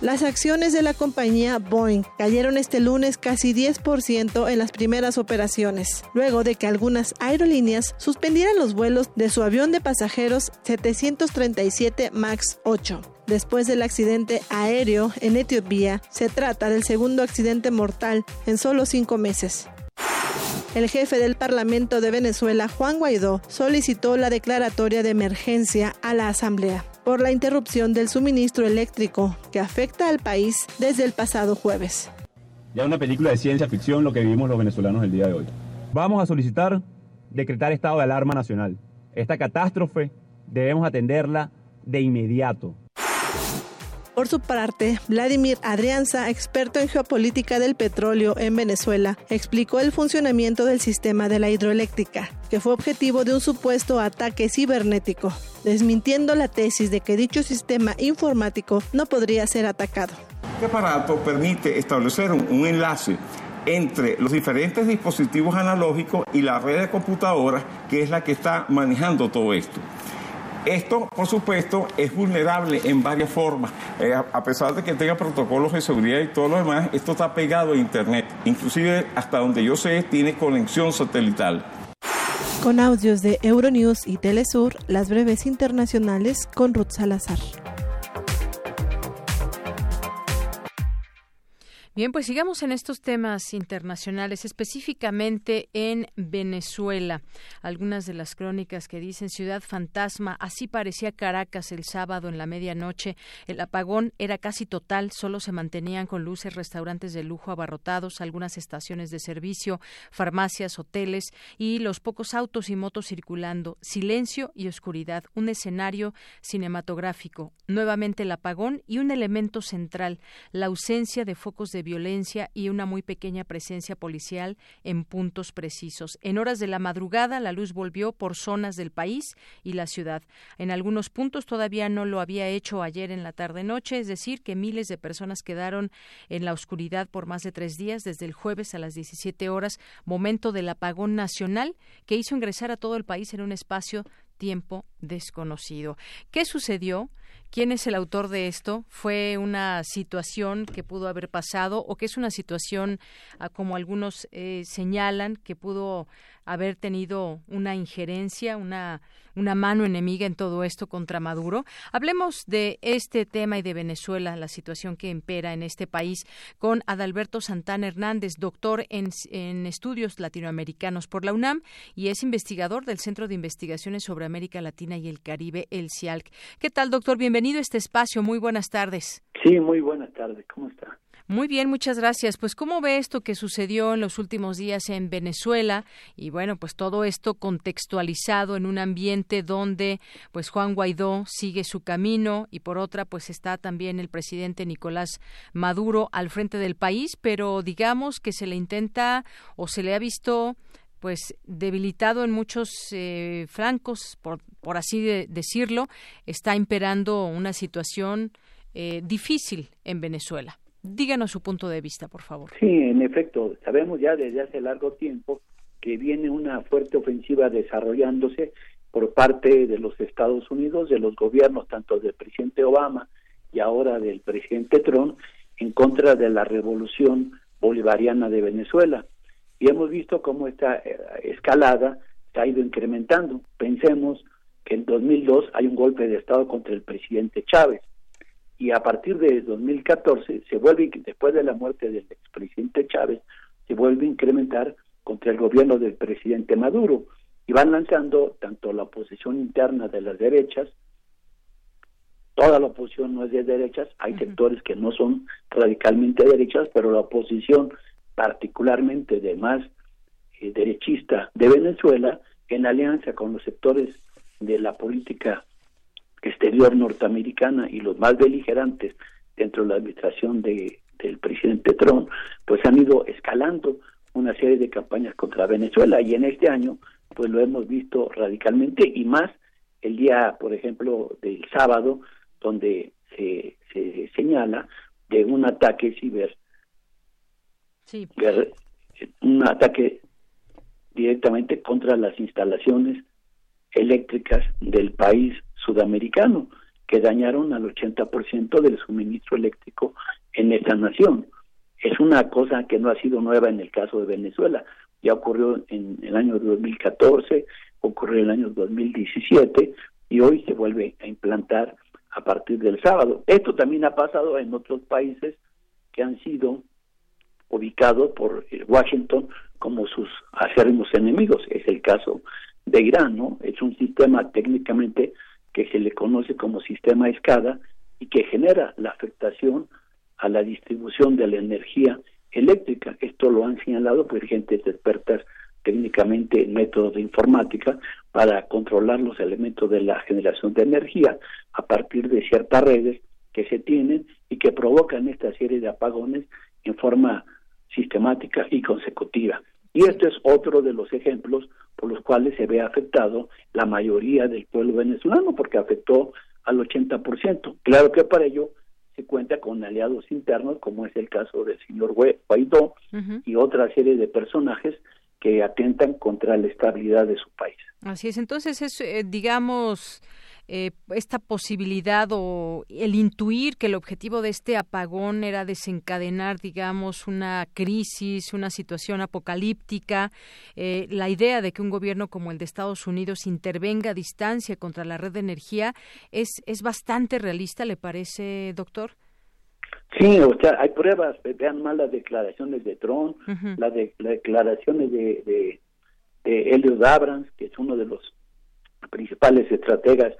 Las acciones de la compañía Boeing cayeron este lunes casi 10% en las primeras operaciones, luego de que algunas aerolíneas suspendieran los vuelos de su avión de pasajeros 737 MAX 8 después del accidente aéreo en Etiopía. Se trata del segundo accidente mortal en solo cinco meses. El jefe del Parlamento de Venezuela, Juan Guaidó, solicitó la declaratoria de emergencia a la Asamblea por la interrupción del suministro eléctrico que afecta al país desde el pasado jueves. Ya una película de ciencia ficción lo que vivimos los venezolanos el día de hoy. Vamos a solicitar decretar estado de alarma nacional. Esta catástrofe debemos atenderla de inmediato. Por su parte, Vladimir Adrianza, experto en geopolítica del petróleo en Venezuela, explicó el funcionamiento del sistema de la hidroeléctrica, que fue objetivo de un supuesto ataque cibernético, desmintiendo la tesis de que dicho sistema informático no podría ser atacado. Este aparato permite establecer un, enlace entre los diferentes dispositivos analógicos y la red de computadoras, que es la que está manejando todo esto. Esto, por supuesto, es vulnerable en varias formas. Eh, a pesar de que tenga protocolos de seguridad y todo lo demás, esto está pegado a Internet. Inclusive, hasta donde yo sé, tiene conexión satelital. Con audios de Euronews y Telesur, las breves internacionales con Ruth Salazar. Bien, pues sigamos en estos temas internacionales, específicamente en Venezuela. Algunas de las crónicas que dicen Ciudad Fantasma, así parecía Caracas el sábado en la medianoche. El apagón era casi total, solo se mantenían con luces restaurantes de lujo abarrotados, algunas estaciones de servicio, farmacias, hoteles y los pocos autos y motos circulando. Silencio y oscuridad, un escenario cinematográfico. Nuevamente el apagón y un elemento central, la ausencia de focos de violencia y una muy pequeña presencia policial en puntos precisos. En horas de la madrugada la luz volvió por zonas del país y la ciudad. En algunos puntos todavía no lo había hecho ayer en la tarde-noche, es decir, que miles de personas quedaron en la oscuridad por más de tres días, desde el jueves a las 17 horas, momento del apagón nacional que hizo ingresar a todo el país en un espacio tiempo desconocido. ¿Qué sucedió? ¿Quién es el autor de esto? ¿Fue una situación que pudo haber pasado o que es una situación, ah, como algunos eh, señalan, que pudo haber tenido una injerencia, una, una mano enemiga en todo esto contra Maduro. Hablemos de este tema y de Venezuela, la situación que impera en este país, con Adalberto Santana Hernández, doctor en, en estudios latinoamericanos por la UNAM y es investigador del Centro de Investigaciones sobre América Latina y el Caribe, el CIALC. ¿Qué tal, doctor? Bienvenido a este espacio. Muy buenas tardes. Sí, muy buenas tardes. ¿Cómo está? Muy bien, muchas gracias. Pues, ¿cómo ve esto que sucedió en los últimos días en Venezuela? Y bueno, pues todo esto contextualizado en un ambiente donde, pues, Juan Guaidó sigue su camino y por otra, pues, está también el presidente Nicolás Maduro al frente del país, pero digamos que se le intenta o se le ha visto pues debilitado en muchos eh, flancos, por, por así de decirlo, está imperando una situación eh, difícil en Venezuela. Díganos su punto de vista, por favor. Sí, en efecto, sabemos ya desde hace largo tiempo que viene una fuerte ofensiva desarrollándose por parte de los Estados Unidos, de los gobiernos tanto del presidente Obama y ahora del presidente Trump, en contra de la revolución bolivariana de Venezuela. Y hemos visto cómo esta eh, escalada se ha ido incrementando. Pensemos que en 2002 hay un golpe de Estado contra el presidente Chávez y a partir de 2014 se vuelve, después de la muerte del expresidente Chávez, se vuelve a incrementar contra el gobierno del presidente Maduro y van lanzando tanto la oposición interna de las derechas, toda la oposición no es de derechas, hay sectores que no son radicalmente derechas, pero la oposición particularmente de más eh, derechista de Venezuela, en alianza con los sectores de la política exterior norteamericana y los más beligerantes dentro de la administración de, del presidente Trump, pues han ido escalando una serie de campañas contra Venezuela y en este año pues lo hemos visto radicalmente y más el día, por ejemplo, del sábado, donde se, se señala de un ataque ciber, sí. un ataque directamente contra las instalaciones eléctricas del país sudamericano, que dañaron al 80% del suministro eléctrico en esa nación. Es una cosa que no ha sido nueva en el caso de Venezuela. Ya ocurrió en el año 2014, ocurrió en el año 2017 y hoy se vuelve a implantar a partir del sábado. Esto también ha pasado en otros países que han sido ubicados por eh, Washington como sus acérrimos enemigos. Es el caso de Irán, ¿no? Es un sistema técnicamente que se le conoce como sistema escada y que genera la afectación a la distribución de la energía eléctrica. Esto lo han señalado pues gente expertas técnicamente en métodos de informática para controlar los elementos de la generación de energía a partir de ciertas redes que se tienen y que provocan esta serie de apagones en forma sistemática y consecutiva. Y este es otro de los ejemplos por los cuales se ve afectado la mayoría del pueblo venezolano, porque afectó al 80%. Claro que para ello se cuenta con aliados internos, como es el caso del señor Guaidó y otra serie de personajes que atentan contra la estabilidad de su país. Así es, entonces es, eh, digamos, eh, esta posibilidad o el intuir que el objetivo de este apagón era desencadenar, digamos, una crisis, una situación apocalíptica, eh, la idea de que un gobierno como el de Estados Unidos intervenga a distancia contra la red de energía es, es bastante realista, ¿le parece, doctor? Sí, o sea, hay pruebas, vean más las declaraciones de Trump, las, declaraciones de, de, de Elliot Abrams, que es uno de los principales estrategas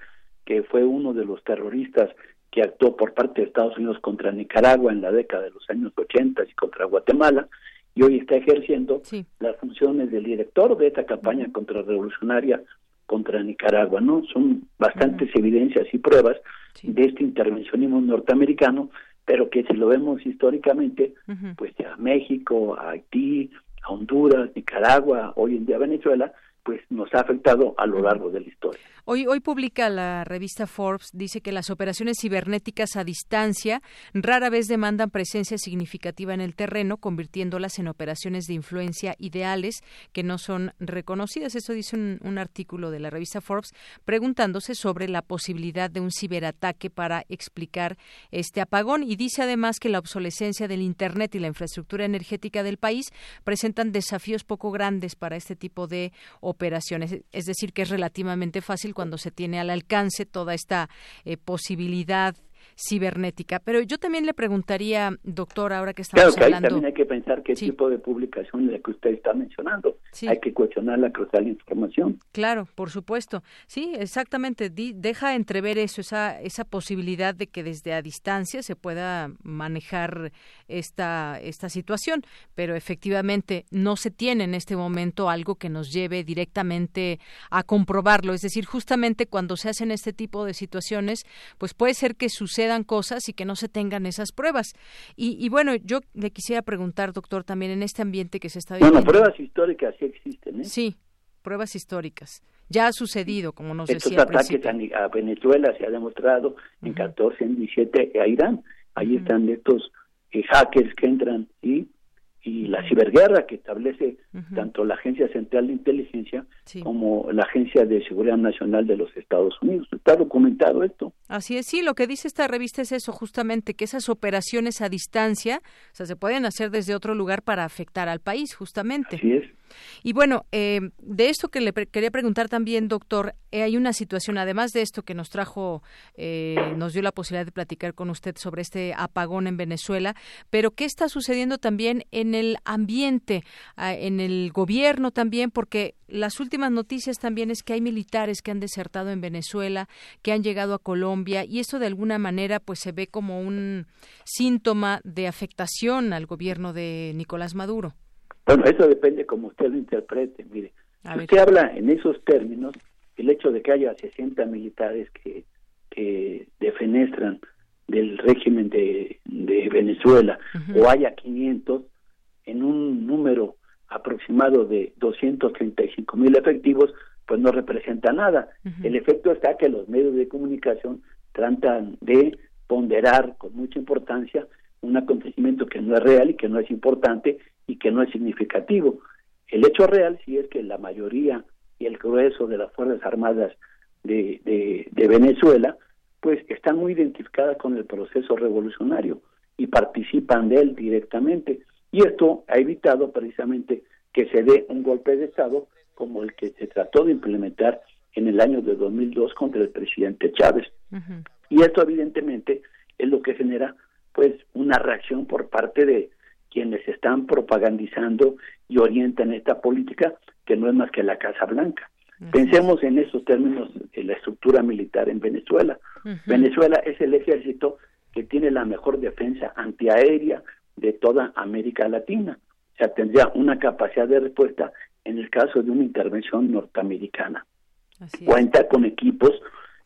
que fue uno de los terroristas que actuó por parte de Estados Unidos contra Nicaragua en la década de los años 80 y contra Guatemala, y hoy está ejerciendo las funciones del director de esta campaña contrarrevolucionaria contra Nicaragua, ¿no? Son bastantes evidencias y pruebas de este intervencionismo norteamericano, pero que si lo vemos históricamente, pues a México, a Haití, a Honduras, Nicaragua, hoy en día Venezuela, pues nos ha afectado a lo largo de la historia. Hoy, hoy publica la revista Forbes, dice que las operaciones cibernéticas a distancia rara vez demandan presencia significativa en el terreno, convirtiéndolas en operaciones de influencia ideales que no son reconocidas. Eso dice un, un artículo de la revista Forbes preguntándose sobre la posibilidad de un ciberataque para explicar este apagón y dice además que la obsolescencia del Internet y la infraestructura energética del país presentan desafíos poco grandes para este tipo de operaciones. Es decir, que es relativamente fácil cuando se tiene al alcance toda esta eh, posibilidad cibernética. Pero yo también le preguntaría, doctor, ahora que estamos claro que hablando... también hay que pensar qué tipo de publicación es la que usted está mencionando. Hay que cuestionar la cruzar la información. Claro, por supuesto. Sí, exactamente. deja entrever eso, esa, esa posibilidad de que desde a distancia se pueda manejar esta, esta situación. Pero efectivamente no se tiene en este momento algo que nos lleve directamente a comprobarlo. Es decir, justamente cuando se hacen este tipo de situaciones, pues puede ser que sucedan cosas y que no se tengan esas pruebas. Y, y bueno, yo le quisiera preguntar, doctor, también en este ambiente que se está viviendo. Bueno, pruebas históricas sí existen, ¿eh? Sí, pruebas históricas. Ya ha sucedido, como nos Estos decía al ataques a, a Venezuela se ha demostrado en 14, en 17 a Irán. Ahí están estos eh, hackers que entran y y la ciberguerra que establece tanto la Agencia Central de Inteligencia como la Agencia de Seguridad Nacional de los Estados Unidos. Está documentado esto. Así es, sí, lo que dice esta revista es eso, justamente, que esas operaciones a distancia, o sea, se pueden hacer desde otro lugar para afectar al país, justamente. Así es. Y bueno, eh, de esto que le quería preguntar también, doctor, eh, hay una situación, además de esto que nos trajo, eh, nos dio la posibilidad de platicar con usted sobre este apagón en Venezuela, pero ¿qué está sucediendo también en el ambiente, ah, en el gobierno también? Porque las últimas noticias también es que hay militares que han desertado en Venezuela, que han llegado a Colombia, y esto de alguna manera pues se ve como un síntoma de afectación al gobierno de Nicolás Maduro. Bueno, eso depende como usted lo interprete. Mire, si usted habla en esos términos, el hecho de que haya 60 militares que, que defenestran del régimen de, de Venezuela o haya 500 en un número aproximado de 235 mil efectivos, pues no representa nada. El efecto está que los medios de comunicación tratan de ponderar con mucha importancia un acontecimiento que no es real y que no es importante y que no es significativo. El hecho real sí es que la mayoría y el grueso de las Fuerzas Armadas de, de, Venezuela pues están muy identificadas con el proceso revolucionario y participan de él directamente. Y esto ha evitado precisamente que se dé un golpe de Estado como el que se trató de implementar en el año de 2002 contra el presidente Chávez. Y esto evidentemente es lo que genera pues una reacción por parte de quienes están propagandizando y orientan esta política que no es más que la Casa Blanca. Pensemos en esos términos de la estructura militar en Venezuela. Venezuela es el ejército que tiene la mejor defensa antiaérea de toda América Latina. O sea, tendría una capacidad de respuesta en el caso de una intervención norteamericana. Cuenta con equipos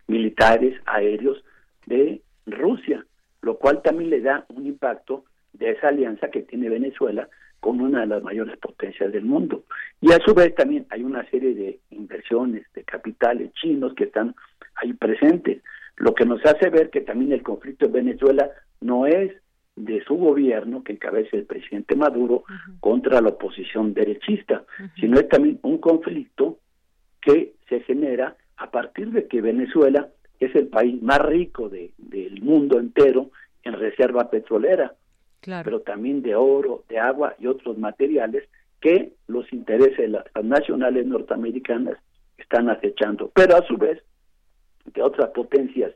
militares aéreos de Rusia, lo cual también le da un impacto de esa alianza que tiene Venezuela con una de las mayores potencias del mundo. Y a su vez también hay una serie de inversiones, de capitales chinos que están ahí presentes, lo que nos hace ver que también el conflicto en Venezuela no es de su gobierno que encabeza el presidente Maduro contra la oposición derechista, sino es también un conflicto que se genera a partir de que Venezuela es el país más rico de, del mundo entero en reserva petrolera, pero también de oro, de agua y otros materiales que los intereses de las nacionales norteamericanas están acechando, pero a su vez de otras potencias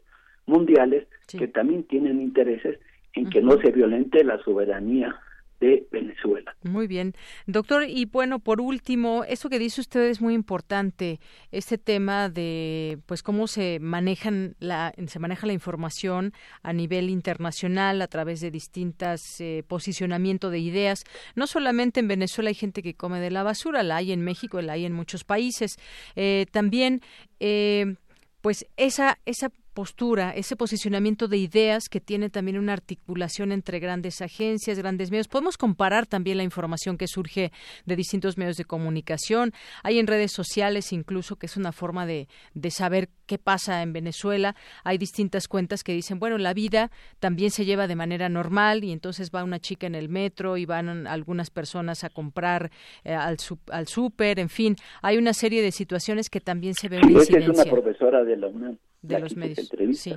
mundiales que también tienen intereses en que no se violente la soberanía de Venezuela. Muy bien. Doctor, y bueno, por último, eso que dice usted es muy importante, este tema de pues cómo se manejan la se maneja la información a nivel internacional a través de distintas eh, posicionamiento de ideas. No solamente en Venezuela hay gente que come de la basura, la hay en México, la hay en muchos países. Eh, también eh, pues esa esa postura, ese posicionamiento de ideas que tiene también una articulación entre grandes agencias, grandes medios. Podemos comparar también la información que surge de distintos medios de comunicación. Hay en redes sociales incluso que es una forma de, de saber qué pasa en Venezuela. Hay distintas cuentas que dicen, bueno, la vida también se lleva de manera normal y entonces va una chica en el metro y van algunas personas a comprar eh, al, al súper, en fin, hay una serie de situaciones que también se ven. Sí, es una profesora de la UNAM de los medios. Sí,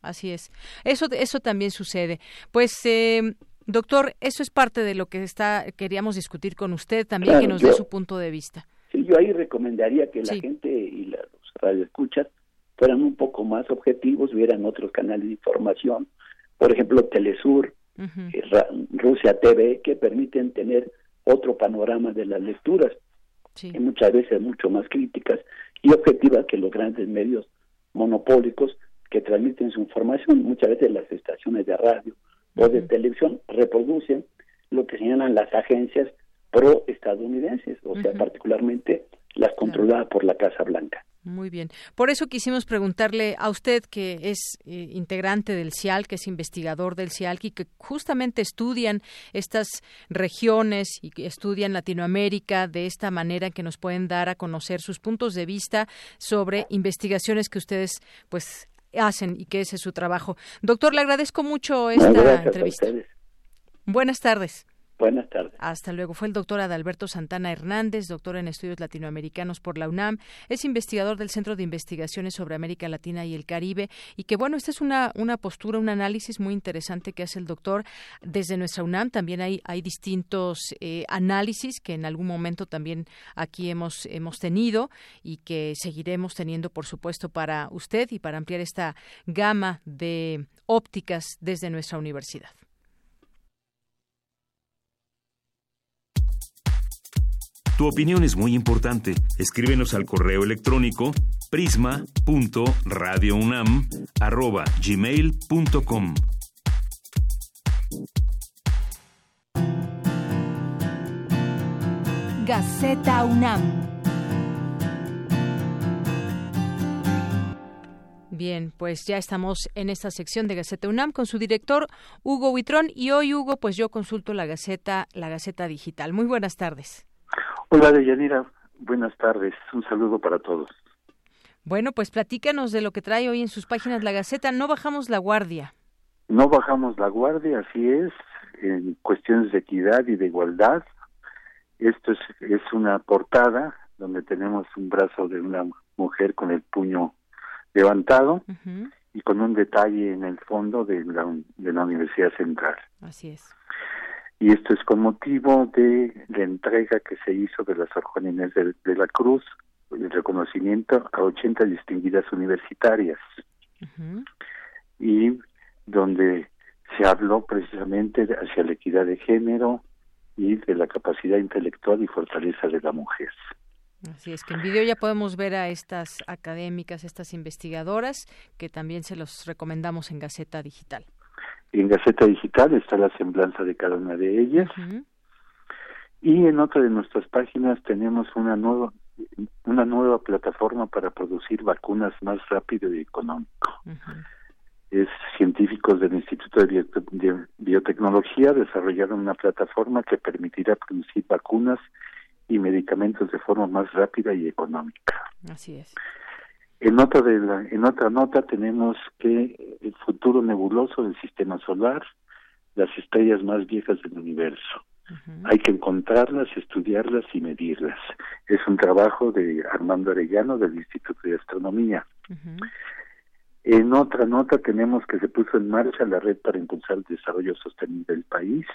así es. Eso, eso también sucede. Pues, eh, doctor, eso es parte de lo que está queríamos discutir con usted también, que nos dé su punto de vista. Sí, yo ahí recomendaría que la gente y los radioescuchas fueran un poco más objetivos, vieran otros canales de información, por ejemplo, Telesur, eh, Rusia TV, que permiten tener otro panorama de las lecturas, y muchas veces mucho más críticas y objetivas que los grandes medios monopólicos que transmiten su información. Muchas veces las estaciones de radio o de televisión reproducen lo que señalan las agencias pro-estadounidenses, o sea, particularmente las controladas por la Casa Blanca. Muy bien. Por eso quisimos preguntarle a usted, que es eh, integrante del CIAL, que es investigador del CIAL, y que justamente estudian estas regiones y que estudian Latinoamérica de esta manera que nos pueden dar a conocer sus puntos de vista sobre investigaciones que ustedes pues hacen y que ese es su trabajo. Doctor, le agradezco mucho esta entrevista. Buenas tardes. Buenas tardes. Hasta luego. Fue el doctor Adalberto Santana Hernández, doctor en estudios latinoamericanos por la UNAM. Es investigador del Centro de Investigaciones sobre América Latina y el Caribe. Y que, bueno, esta es una, una postura, un análisis muy interesante que hace el doctor desde nuestra UNAM. También hay, hay distintos eh, análisis que en algún momento también aquí hemos, hemos tenido y que seguiremos teniendo, por supuesto, para usted y para ampliar esta gama de ópticas desde nuestra universidad. Tu opinión es muy importante. Escríbenos al correo electrónico prisma.radiounam@gmail.com. Gaceta UNAM. Bien, pues ya estamos en esta sección de Gaceta UNAM con su director Hugo Huitrón y hoy Hugo, pues yo consulto la Gaceta, la Gaceta Digital. Muy buenas tardes. Hola, Deyanira. Buenas tardes. Un saludo para todos. Bueno, pues platícanos de lo que trae hoy en sus páginas la Gaceta. No bajamos la guardia. No bajamos la guardia, así es, en cuestiones de equidad y de igualdad. Esto es, es una portada donde tenemos un brazo de una mujer con el puño levantado y con un detalle en el fondo de la, de la Universidad Central. Así es y esto es con motivo de la entrega que se hizo de la Sor Inés de, la Cruz, el reconocimiento a 80 distinguidas universitarias, y donde se habló precisamente hacia la equidad de género y de la capacidad intelectual y fortaleza de la mujer. Así es que en video ya podemos ver a estas académicas, estas investigadoras, que también se los recomendamos en Gaceta Digital en Gaceta Digital está la semblanza de cada una de ellas. Y en otra de nuestras páginas tenemos una nueva una nueva plataforma para producir vacunas más rápido y económico. Es científicos del Instituto de, Biotecnología desarrollaron una plataforma que permitirá producir vacunas y medicamentos de forma más rápida y económica. Así es. En otra, de la, en otra nota tenemos que el futuro nebuloso del sistema solar, las estrellas más viejas del universo. Hay que encontrarlas, estudiarlas y medirlas. Es un trabajo de Armando Arellano del Instituto de Astronomía. En otra nota tenemos que se puso en marcha la red para impulsar el desarrollo sostenible del país.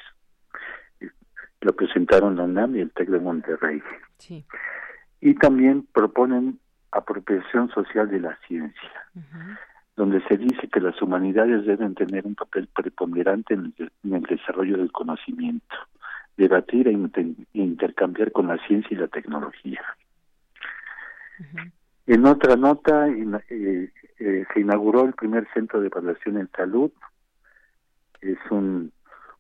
Lo presentaron la UNAM y el TEC de Monterrey. Y también proponen apropiación social de la ciencia, donde se dice que las humanidades deben tener un papel preponderante en el, desarrollo del conocimiento, debatir e intercambiar con la ciencia y la tecnología. En otra nota, eh, eh, se inauguró el primer centro de evaluación en salud. Es un,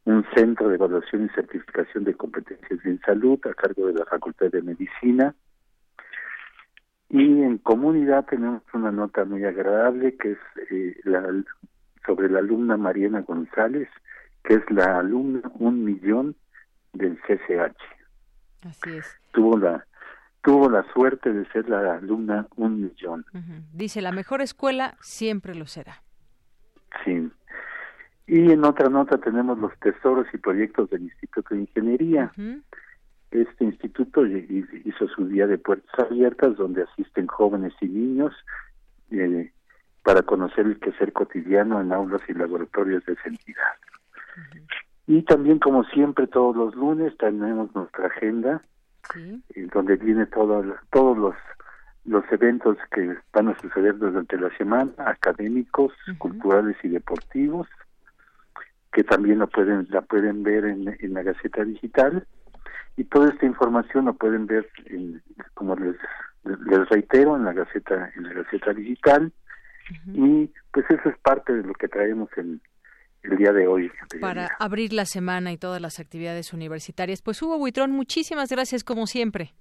un centro de evaluación y certificación de competencias en salud a cargo de la Facultad de Medicina y en comunidad tenemos una nota muy agradable que es eh, la, sobre la alumna Mariana González, que es la alumna un millón del CCH. Así es. Tuvo la tuvo la suerte de ser la alumna un millón. Dice, la mejor escuela siempre lo será. Sí. Y en otra nota tenemos los tesoros y proyectos del Instituto de Ingeniería este instituto hizo su día de puertas abiertas donde asisten jóvenes y niños eh, para conocer el quehacer cotidiano en aulas y laboratorios de esa entidad. Y también, como siempre, todos los lunes tenemos nuestra agenda, en donde viene todo, todos los los eventos que van a suceder durante la semana, académicos, culturales y deportivos, que también lo pueden la pueden ver en, en la Gaceta Digital y toda esta información la pueden ver como les, les reitero en la gaceta en la gaceta digital y pues eso es parte de lo que traemos en el día de hoy para abrir la semana y todas las actividades universitarias pues Hugo Buitrón muchísimas gracias como siempre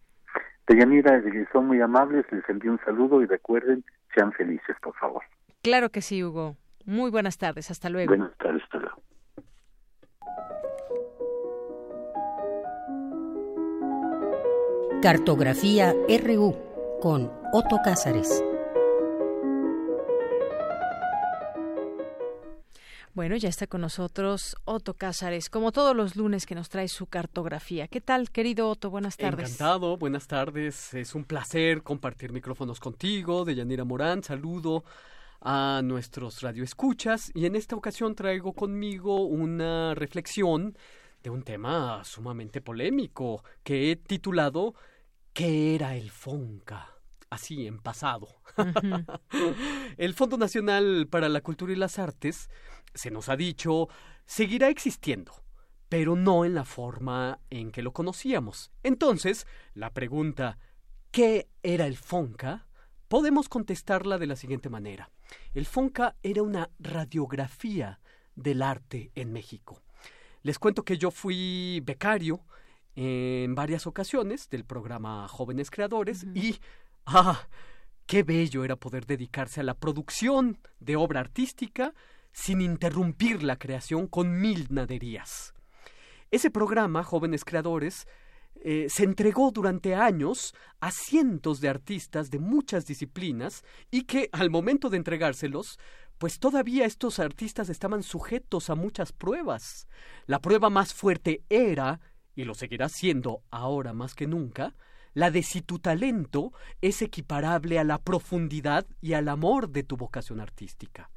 Deyanira, son muy amables, les envío un saludo y recuerden, sean felices, por favor. Claro que sí, Hugo. Muy buenas tardes, hasta luego. Buenas tardes, hasta luego. Cartografía RU con Otto Cázares. Bueno, ya está con nosotros Otto Cázares, como todos los lunes que nos trae su cartografía. ¿Qué tal, querido Otto? Buenas tardes. Encantado, buenas tardes. Es un placer compartir micrófonos contigo, de Yanira Morán. Saludo a nuestros radioescuchas y en esta ocasión traigo conmigo una reflexión de un tema sumamente polémico que he titulado ¿Qué era el FONCA? Así, en pasado. [LAUGHS] el Fondo Nacional para la Cultura y las Artes se nos ha dicho, seguirá existiendo, pero no en la forma en que lo conocíamos. Entonces, la pregunta, ¿qué era el FONCA? Podemos contestarla de la siguiente manera. El FONCA era una radiografía del arte en México. Les cuento que yo fui becario en varias ocasiones del programa Jóvenes Creadores y ¡ah! ¡Qué bello era poder dedicarse a la producción de obra artística sin interrumpir la creación con mil naderías. Ese programa, Jóvenes Creadores, eh, se entregó durante años a cientos de artistas de muchas disciplinas y que al momento de entregárselos, pues todavía estos artistas estaban sujetos a muchas pruebas. La prueba más fuerte era, y lo seguirá siendo ahora más que nunca, la de si tu talento es equiparable a la profundidad y al amor de tu vocación artística.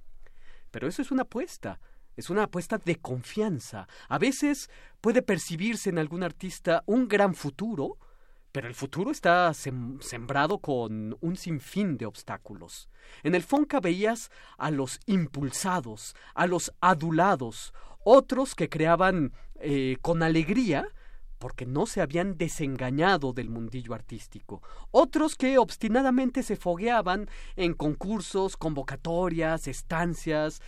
Pero eso es una apuesta, es una apuesta de confianza. A veces puede percibirse en algún artista un gran futuro, pero el futuro está sembrado con un sinfín de obstáculos. En el Fonca veías a los impulsados, a los adulados, otros que creaban eh, con alegría porque no se habían desengañado del mundillo artístico. Otros que obstinadamente se fogueaban en concursos, convocatorias, estancias,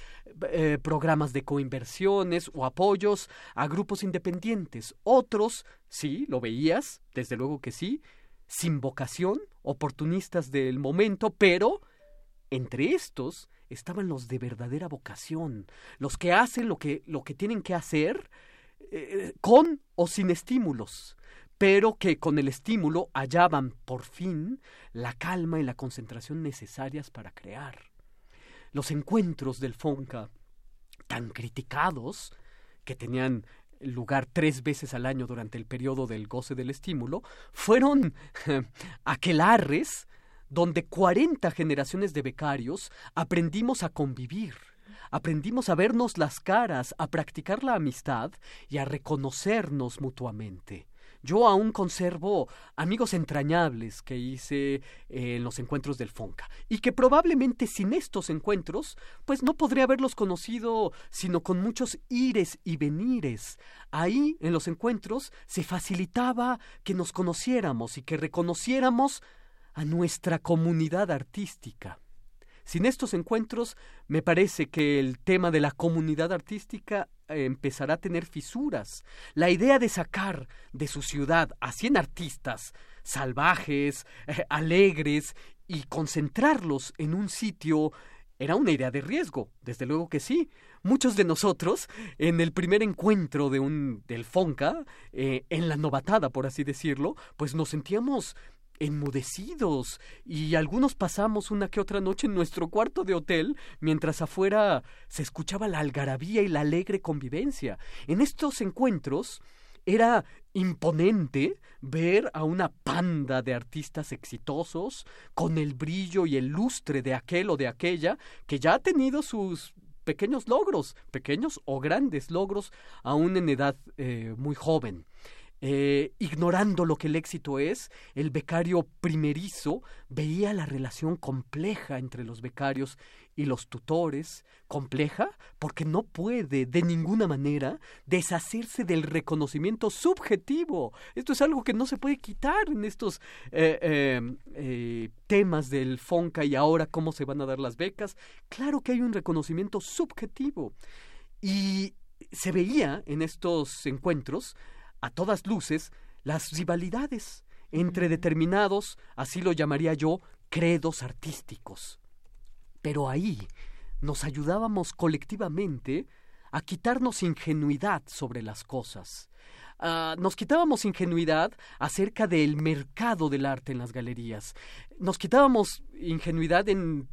eh, programas de coinversiones o apoyos a grupos independientes. Otros, sí, lo veías, desde luego que sí, sin vocación, oportunistas del momento, pero entre estos estaban los de verdadera vocación, los que hacen lo que, lo que tienen que hacer, eh, con o sin estímulos, pero que con el estímulo hallaban por fin la calma y la concentración necesarias para crear. Los encuentros del Fonca, tan criticados, que tenían lugar tres veces al año durante el periodo del goce del estímulo, fueron [LAUGHS] aquelarres donde cuarenta generaciones de becarios aprendimos a convivir, aprendimos a vernos las caras, a practicar la amistad y a reconocernos mutuamente. Yo aún conservo amigos entrañables que hice en los encuentros del Fonca y que probablemente sin estos encuentros pues no podría haberlos conocido sino con muchos ires y venires. Ahí en los encuentros se facilitaba que nos conociéramos y que reconociéramos a nuestra comunidad artística. Sin estos encuentros, me parece que el tema de la comunidad artística eh, empezará a tener fisuras. La idea de sacar de su ciudad a cien artistas salvajes, eh, alegres, y concentrarlos en un sitio era una idea de riesgo, desde luego que sí. Muchos de nosotros, en el primer encuentro de un del Fonca, eh, en la novatada, por así decirlo, pues nos sentíamos enmudecidos y algunos pasamos una que otra noche en nuestro cuarto de hotel mientras afuera se escuchaba la algarabía y la alegre convivencia. En estos encuentros era imponente ver a una panda de artistas exitosos con el brillo y el lustre de aquel o de aquella que ya ha tenido sus pequeños logros, pequeños o grandes logros, aún en edad eh, muy joven. Eh, ignorando lo que el éxito es, el becario primerizo veía la relación compleja entre los becarios y los tutores, compleja porque no puede de ninguna manera deshacerse del reconocimiento subjetivo. Esto es algo que no se puede quitar en estos eh, em, eh, temas del FONCA y ahora cómo se van a dar las becas. Claro que hay un reconocimiento subjetivo. Y se veía en estos encuentros a todas luces las rivalidades entre determinados, así lo llamaría yo, credos artísticos. Pero ahí nos ayudábamos colectivamente a quitarnos ingenuidad sobre las cosas. Ah, nos quitábamos ingenuidad acerca del mercado del arte en las galerías. Nos quitábamos ingenuidad en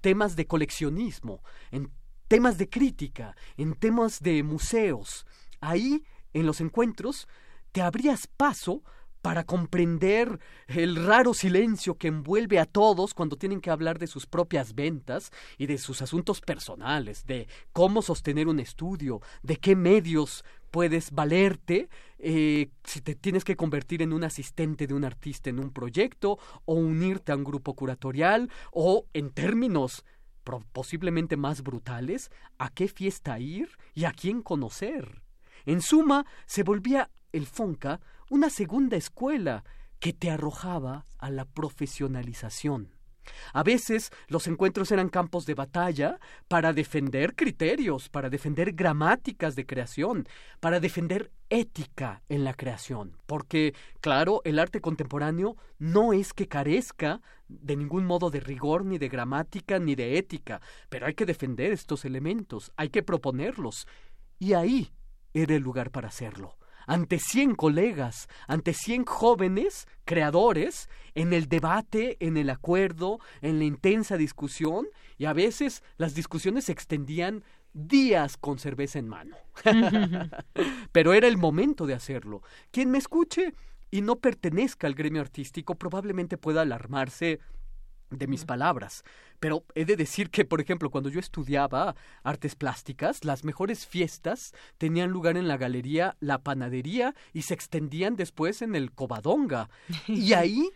temas de coleccionismo, en temas de crítica, en temas de museos. Ahí, en los encuentros, te abrías paso para comprender el raro silencio que envuelve a todos cuando tienen que hablar de sus propias ventas y de sus asuntos personales, de cómo sostener un estudio, de qué medios puedes valerte eh, si te tienes que convertir en un asistente de un artista en un proyecto o unirte a un grupo curatorial o en términos posiblemente más brutales, a qué fiesta ir y a quién conocer. En suma, se volvía el Fonca una segunda escuela que te arrojaba a la profesionalización. A veces los encuentros eran campos de batalla para defender criterios, para defender gramáticas de creación, para defender ética en la creación. Porque, claro, el arte contemporáneo no es que carezca de ningún modo de rigor, ni de gramática, ni de ética, pero hay que defender estos elementos, hay que proponerlos. Y ahí era el lugar para hacerlo ante cien colegas, ante cien jóvenes creadores, en el debate, en el acuerdo, en la intensa discusión, y a veces las discusiones se extendían días con cerveza en mano. [LAUGHS] Pero era el momento de hacerlo. Quien me escuche y no pertenezca al gremio artístico probablemente pueda alarmarse de mis palabras. Pero he de decir que, por ejemplo, cuando yo estudiaba artes plásticas, las mejores fiestas tenían lugar en la galería La Panadería y se extendían después en el Covadonga. Y [LAUGHS] ahí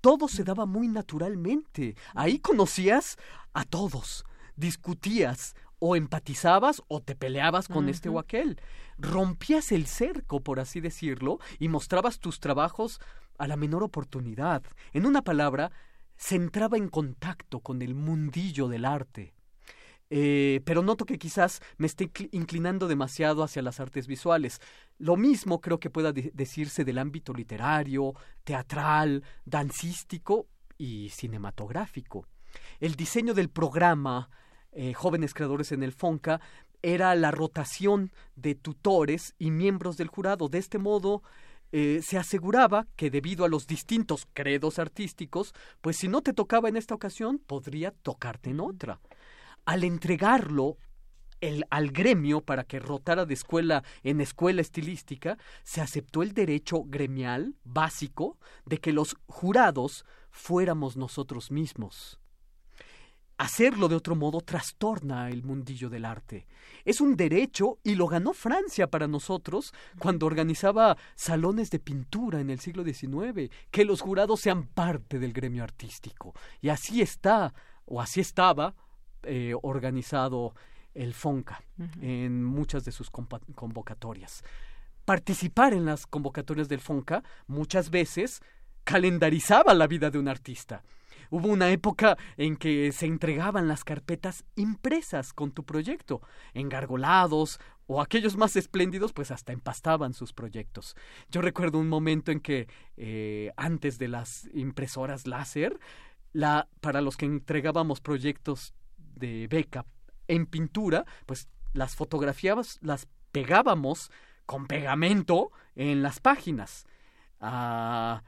todo se daba muy naturalmente. Ahí conocías a todos, discutías, o empatizabas o te peleabas con este o aquel. Rompías el cerco, por así decirlo, y mostrabas tus trabajos a la menor oportunidad. En una palabra, se entraba en contacto con el mundillo del arte. Eh, pero noto que quizás me esté inclinando demasiado hacia las artes visuales. Lo mismo creo que pueda decirse del ámbito literario, teatral, dancístico y cinematográfico. El diseño del programa eh, Jóvenes Creadores en el FONCA era la rotación de tutores y miembros del jurado. De este modo, eh, se aseguraba que debido a los distintos credos artísticos, pues si no te tocaba en esta ocasión, podría tocarte en otra. Al entregarlo al gremio para que rotara de escuela en escuela estilística, se aceptó el derecho gremial básico de que los jurados fuéramos nosotros mismos. Hacerlo de otro modo trastorna el mundillo del arte. Es un derecho y lo ganó Francia para nosotros cuando organizaba salones de pintura en el siglo XIX, que los jurados sean parte del gremio artístico. Y así está, o así estaba, eh, organizado el FONCA en muchas de sus convocatorias. Participar en las convocatorias del FONCA muchas veces calendarizaba la vida de un artista Hubo una época en que se entregaban las carpetas impresas con tu proyecto, engargolados o aquellos más espléndidos pues hasta empastaban sus proyectos. Yo recuerdo un momento en que eh, antes de las impresoras láser, la, para los que entregábamos proyectos de beca en pintura, pues las fotografías las pegábamos con pegamento en las páginas. Ah,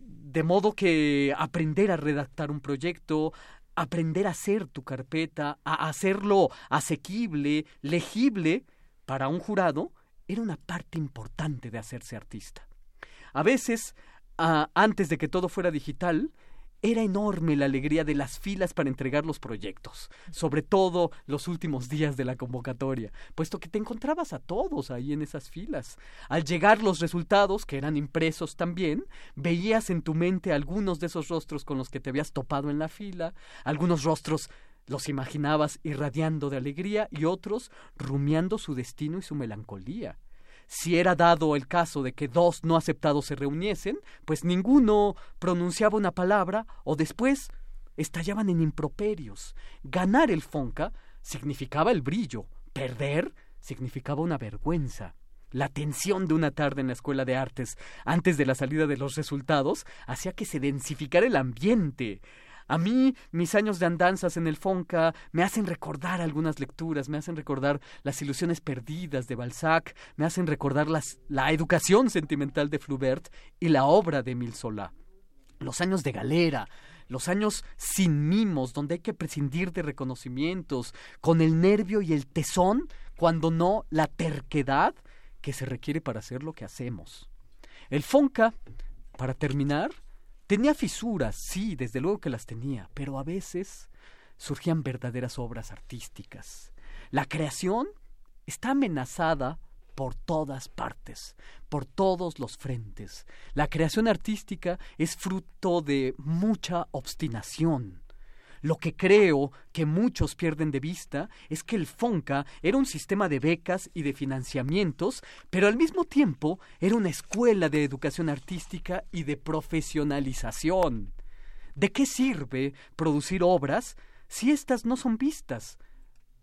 de modo que aprender a redactar un proyecto, aprender a hacer tu carpeta, a hacerlo asequible, legible para un jurado, era una parte importante de hacerse artista. A veces, antes de que todo fuera digital, era enorme la alegría de las filas para entregar los proyectos, sobre todo los últimos días de la convocatoria, puesto que te encontrabas a todos ahí en esas filas. Al llegar los resultados, que eran impresos también, veías en tu mente algunos de esos rostros con los que te habías topado en la fila, algunos rostros los imaginabas irradiando de alegría y otros rumiando su destino y su melancolía si era dado el caso de que dos no aceptados se reuniesen, pues ninguno pronunciaba una palabra o después estallaban en improperios. Ganar el Fonca significaba el brillo, perder significaba una vergüenza. La tensión de una tarde en la escuela de artes antes de la salida de los resultados hacía que se densificara el ambiente. A mí, mis años de andanzas en el Fonca me hacen recordar algunas lecturas, me hacen recordar las ilusiones perdidas de Balzac, me hacen recordar la educación sentimental de Flaubert y la obra de Emile Zola. Los años de galera, los años sin mimos, donde hay que prescindir de reconocimientos, con el nervio y el tesón, cuando no la terquedad que se requiere para hacer lo que hacemos. El Fonca, para terminar, tenía fisuras, sí, desde luego que las tenía, pero a veces surgían verdaderas obras artísticas. La creación está amenazada por todas partes, por todos los frentes. La creación artística es fruto de mucha obstinación. Lo que creo que muchos pierden de vista es que el FONCA era un sistema de becas y de financiamientos, pero al mismo tiempo era una escuela de educación artística y de profesionalización. ¿De qué sirve producir obras si éstas no son vistas?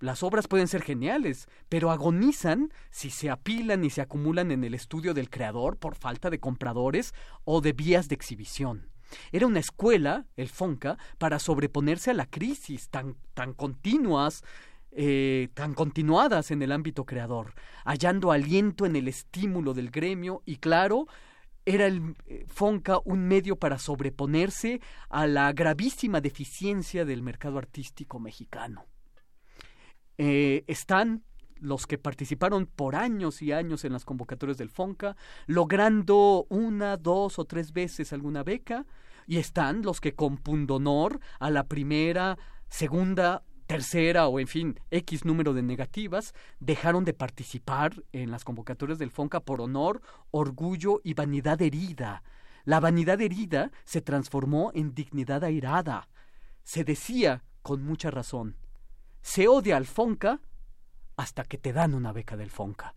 Las obras pueden ser geniales, pero agonizan si se apilan y se acumulan en el estudio del creador por falta de compradores o de vías de exhibición. Era una escuela, el FONCA, para sobreponerse a la crisis tan, tan continuas, eh, tan continuadas en el ámbito creador, hallando aliento en el estímulo del gremio y claro, era el eh, FONCA un medio para sobreponerse a la gravísima deficiencia del mercado artístico mexicano. Eh, están los que participaron por años y años en las convocatorias del FONCA, logrando una, dos o tres veces alguna beca, y están los que con pundonor a la primera, segunda, tercera o en fin, X número de negativas, dejaron de participar en las convocatorias del FONCA por honor, orgullo y vanidad herida. La vanidad herida se transformó en dignidad airada. Se decía, con mucha razón, se odia al Fonca hasta que te dan una beca del Fonca.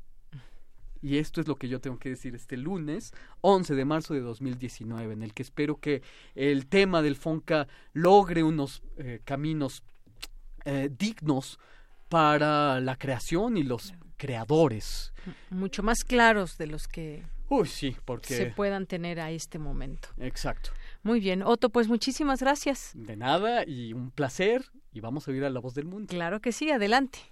Y esto es lo que yo tengo que decir este lunes, 11 de marzo de 2019, en el que espero que el tema del Fonca logre unos eh, caminos eh, dignos para la creación y los creadores. Mucho más claros de los que Uy, sí, porque... se puedan tener a este momento. Exacto. Muy bien, Otto, pues muchísimas gracias. De nada y un placer y vamos a oír a la voz del mundo. Claro que sí, adelante.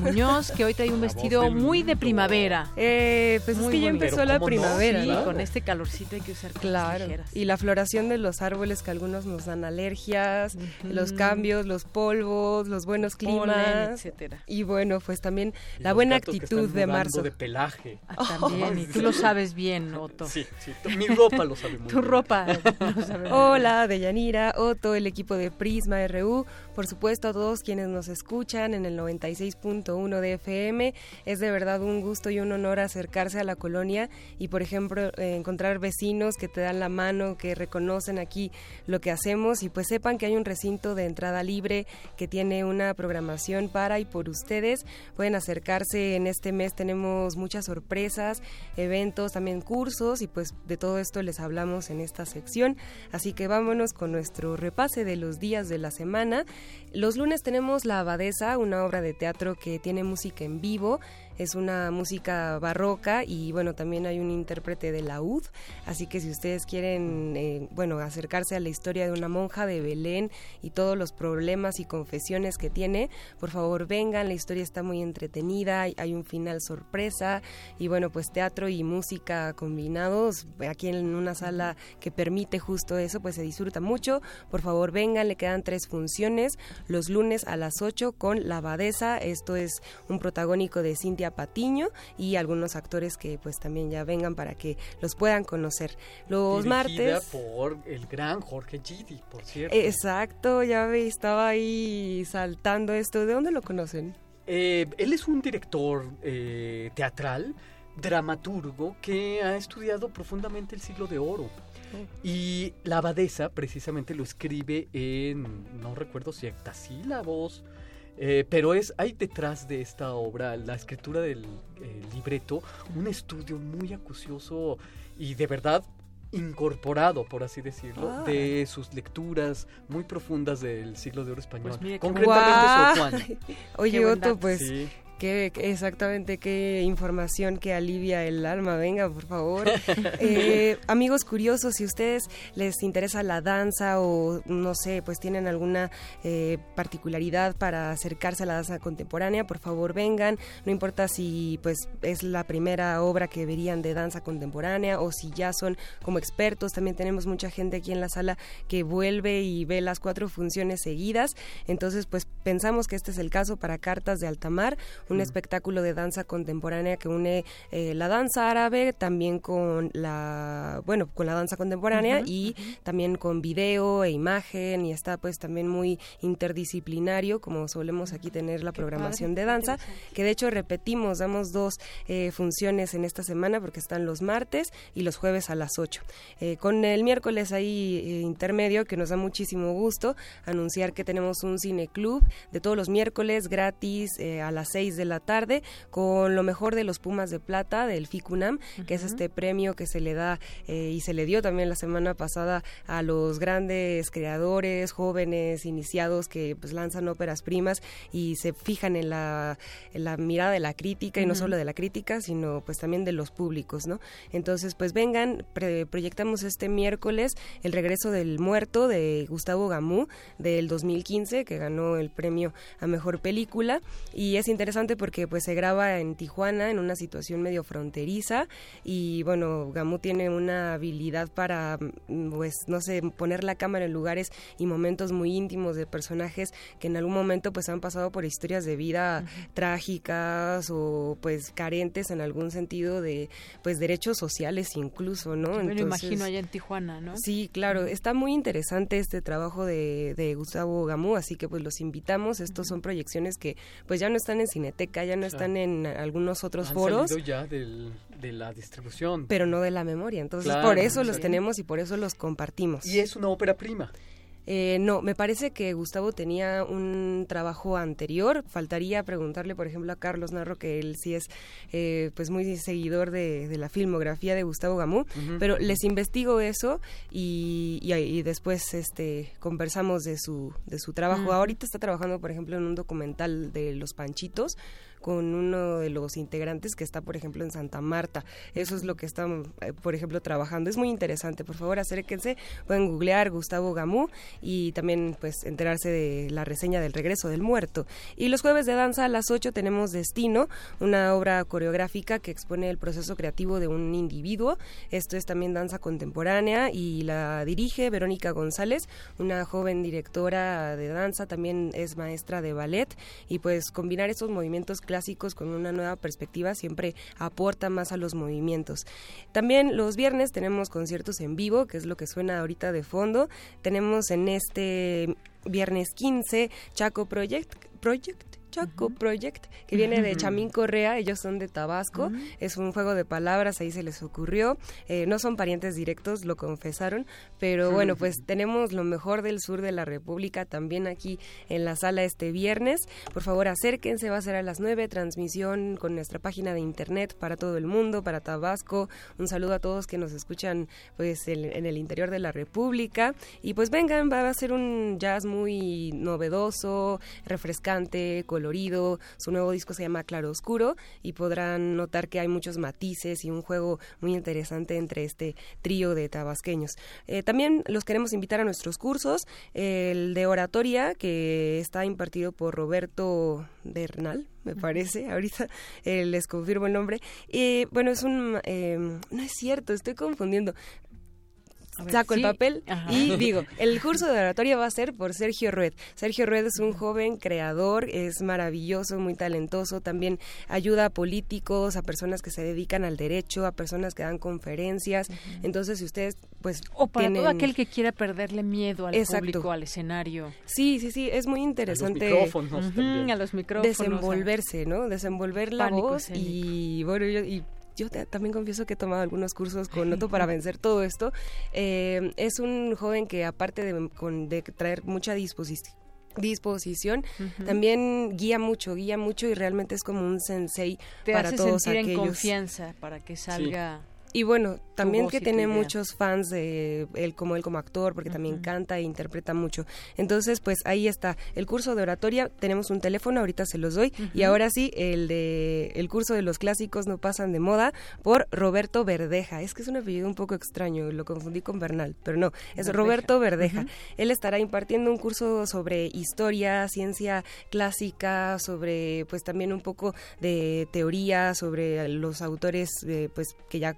Muñoz, que hoy trae un vestido muy de primavera. Eh, pues es que ya empezó la primavera. Sí, con este calorcito hay que usar claro. Y la floración de los árboles que algunos nos dan alergias, los cambios, los polvos, los buenos climas, etcétera. Y bueno, pues también la buena actitud de marzo. de pelaje. Ah, también, y tú lo sabes bien, Otto. Sí, sí, mi ropa lo sabe muy tu ropa [LAUGHS] lo sabe Hola, Deyanira, Otto, el equipo de Prisma RU, por supuesto a todos quienes nos escuchan en el 96 uno de FM. Es de verdad un gusto y un honor acercarse a la colonia y, por ejemplo, eh, encontrar vecinos que te dan la mano, que reconocen aquí lo que hacemos y pues sepan que hay un recinto de entrada libre que tiene una programación para y por ustedes. Pueden acercarse en este mes, tenemos muchas sorpresas, eventos, también cursos y pues de todo esto les hablamos en esta sección. Así que vámonos con nuestro repase de los días de la semana. Los lunes tenemos La Abadesa, una obra de teatro que tiene música en vivo es una música barroca y bueno, también hay un intérprete de laúd, así que si ustedes quieren, eh, bueno, acercarse a la historia de una monja de Belén y todos los problemas y confesiones que tiene, por favor vengan, la historia está muy entretenida, hay un final sorpresa y bueno, pues teatro y música combinados aquí en una sala que permite justo eso, pues se disfruta mucho, por favor vengan, le quedan tres funciones, los lunes a las 8 con La Abadesa, esto es un protagónico de Cintia Patiño y algunos actores que pues también ya vengan para que los puedan conocer. Los martes por el gran Jorge Gidi, por cierto. Exacto, ya ve, estaba ahí saltando esto. ¿De dónde lo conocen? Eh, él es un director eh, teatral, dramaturgo, que ha estudiado profundamente el siglo de oro. Oh. Y la abadesa precisamente lo escribe en, no recuerdo si hectasílabos, eh, pero es, hay detrás de esta obra, la escritura del libreto, un estudio muy acucioso y de verdad incorporado, por así decirlo, Ah. de sus lecturas muy profundas del siglo de oro español. Pues mira Concretamente. Sor Juana. [LAUGHS] Oye, Otto, pues Sí. Qué- exactamente qué información que alivia el alma. Venga, por favor. [LAUGHS] Eh, amigos curiosos, si ustedes les interesa la danza o no sé, pues tienen alguna eh, particularidad para acercarse a la danza contemporánea, por favor vengan. No importa si pues es la primera obra que verían de danza contemporánea o si ya son como expertos. También tenemos mucha gente aquí en la sala que vuelve y ve las cuatro funciones seguidas. Entonces, pues pensamos que este es el caso para Cartas de Altamar, un espectáculo de danza contemporánea que une eh, la danza árabe también con la, bueno, con la danza contemporánea y también con video e imagen y está pues también muy interdisciplinario como solemos aquí tener la programación padre, de danza, que de hecho repetimos, damos dos eh, funciones en esta semana porque están los martes y los jueves a las 8. Eh, con el miércoles ahí intermedio que nos da muchísimo gusto anunciar que tenemos un cine club de todos los miércoles gratis a las 6 de la tarde con lo mejor de los Pumas de Plata del FICUNAM, que es este premio que se le da eh, y se le dio también la semana pasada a los grandes creadores, jóvenes, iniciados que pues lanzan óperas primas y se fijan en la, en la mirada de la crítica y no solo de la crítica, sino pues también de los públicos, ¿no? Entonces, pues vengan, pre- proyectamos este miércoles El regreso del muerto de Gustavo Gamú del 2015 que ganó el premio a mejor película y es interesante porque pues se graba en Tijuana en una situación medio fronteriza y bueno, Gamú tiene una habilidad para mm, pues no sé, poner la cámara en lugares y momentos muy íntimos de personajes que en algún momento pues han pasado por historias de vida trágicas o pues carentes en algún sentido de pues derechos sociales incluso, ¿no? Yo me lo imagino allá en Tijuana, ¿no? Sí, claro, está muy interesante este trabajo de, de Gustavo Gamú, así que pues los invitamos. Estos son proyecciones que pues ya no están en Cineteca, ya no están en algunos otros Han foros, salido ya del- de la distribución. pero no de la memoria. Entonces Claro, por eso los tenemos y por eso los compartimos. Y es una ópera prima. Eh, no, me parece que Gustavo tenía un trabajo anterior. Faltaría preguntarle, por ejemplo, a Carlos Narro, que él sí es eh, pues muy seguidor de, de la filmografía de Gustavo Gamú. Pero les investigo eso y, y, y después este conversamos de su, de su trabajo. Ahorita está trabajando, por ejemplo, en un documental de Los Panchitos con uno de los integrantes que está, por ejemplo, en Santa Marta. Eso es lo que están, eh, por ejemplo, trabajando. Es muy interesante. Por favor, acérquense. Pueden googlear Gustavo Gamú y también, pues, enterarse de la reseña del regreso del muerto. Y los jueves de danza a las 8 tenemos Destino, una obra coreográfica que expone el proceso creativo de un individuo. Esto es también danza contemporánea y la dirige Verónica González, una joven directora de danza, también es maestra de ballet y pues combinar estos movimientos clásicos con una nueva perspectiva siempre aporta más a los movimientos. También los viernes tenemos conciertos en vivo, que es lo que suena ahorita de fondo. Tenemos en este viernes 15 Chaco Project Project Chaco Project, que viene de. Chamín Correa, ellos son de Tabasco, es un juego de palabras, ahí se les ocurrió, Eh, no son parientes directos, lo confesaron, pero bueno, pues tenemos lo mejor del sur de la República también aquí en la sala este viernes, por favor acérquense, va a ser a las 9, transmisión con nuestra página de internet para todo el mundo, para Tabasco, un saludo a todos que nos escuchan pues en, en el interior de la República, y pues vengan, va a ser un jazz muy novedoso, refrescante, colorido. Su nuevo disco se llama Claro Oscuro y podrán notar que hay muchos matices y un juego muy interesante entre este trío de tabasqueños. Eh, también los queremos invitar a nuestros cursos, el de oratoria que está impartido por Roberto Bernal, me parece, ahorita eh, les confirmo el nombre. Y bueno, es un... eh, no es cierto, estoy confundiendo. A ver, Saco sí. el papel Ajá. y digo, el curso de oratoria va a ser por Sergio Rued. Sergio Rued es un joven creador, es maravilloso, muy talentoso, también ayuda a políticos, a personas que se dedican al derecho, a personas que dan conferencias. Entonces, si ustedes pues O para tienen... todo aquel que quiera perderle miedo al Exacto. público, al escenario. Sí, sí, sí, es muy interesante. micrófonos Ujú, también. a los micrófonos, Desenvolverse, ¿no? Desenvolver la Pánico voz escénico. y bueno, yo, y yo te- también confieso que he tomado algunos cursos con [LAUGHS] Otto para vencer todo esto. Eh, es un joven que aparte de, con- de traer mucha disposición también guía mucho guía mucho y realmente es como un sensei Te para hace todos sentir en confianza para que salga Y bueno, también que tiene muchos fans de él como él como actor, porque también canta e interpreta mucho. Entonces, pues ahí está. El curso de oratoria, tenemos un teléfono, ahorita se los doy. Y ahora sí, el de el curso de los clásicos no pasan de moda por Roberto Verdeja. Es que es un apellido un poco extraño, lo confundí con Bernal, pero no, es Roberto Verdeja. Él estará impartiendo un curso sobre historia, ciencia clásica, sobre pues también un poco de teoría, sobre los autores eh, pues que ya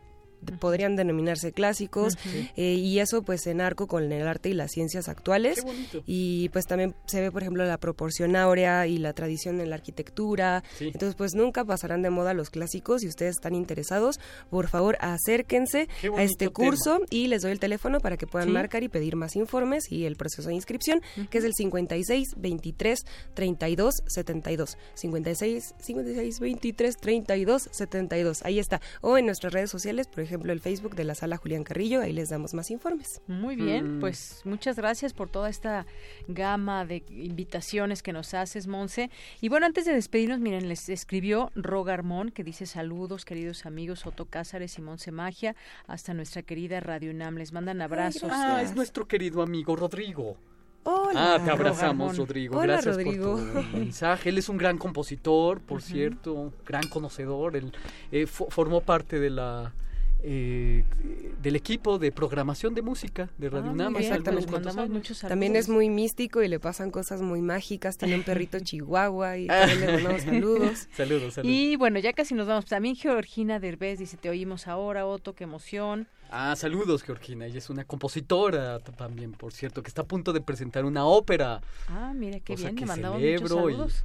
podrían denominarse clásicos eh, y eso pues en arco con el arte y las ciencias actuales. Y pues también se ve por ejemplo la proporción áurea y la tradición en la arquitectura. Entonces pues nunca pasarán de moda los clásicos y ustedes están interesados por favor acérquense a este curso y les doy el teléfono para que puedan marcar y pedir más informes y el proceso de inscripción que es el 56 23 32 72 56 56 23 32 72 ahí está. O en nuestras redes sociales por ejemplo ejemplo, el Facebook de la sala Julián Carrillo, ahí les damos más informes. Muy bien, mm. pues muchas gracias por toda esta gama de invitaciones que nos haces, Monse. Y bueno, antes de despedirnos, miren, les escribió Rogarmón, que dice saludos, queridos amigos Otto Cázares y Monse Magia, hasta nuestra querida Radio UNAM. Les mandan abrazos. ah, es nuestro querido amigo Rodrigo. Hola, ah, te abrazamos, Rodrigo. Hola, Gracias Rodrigo. por tu [LAUGHS] mensaje. Él es un gran compositor, por cierto, gran conocedor. Él eh, formó parte de la eh, del equipo de programación de música de Radio ah, UNAM. También es muy místico y le pasan cosas muy mágicas. Tiene un perrito [LAUGHS] chihuahua y también le mandamos [LAUGHS] saludos. saludos. Y bueno, ya casi nos vamos. También Georgina Derbez dice, te oímos ahora, Otto, qué emoción. Ah, saludos, Georgina. Ella es una compositora también, por cierto, que está a punto de presentar una ópera. Ah, mira, qué bien, le mandamos muchos saludos.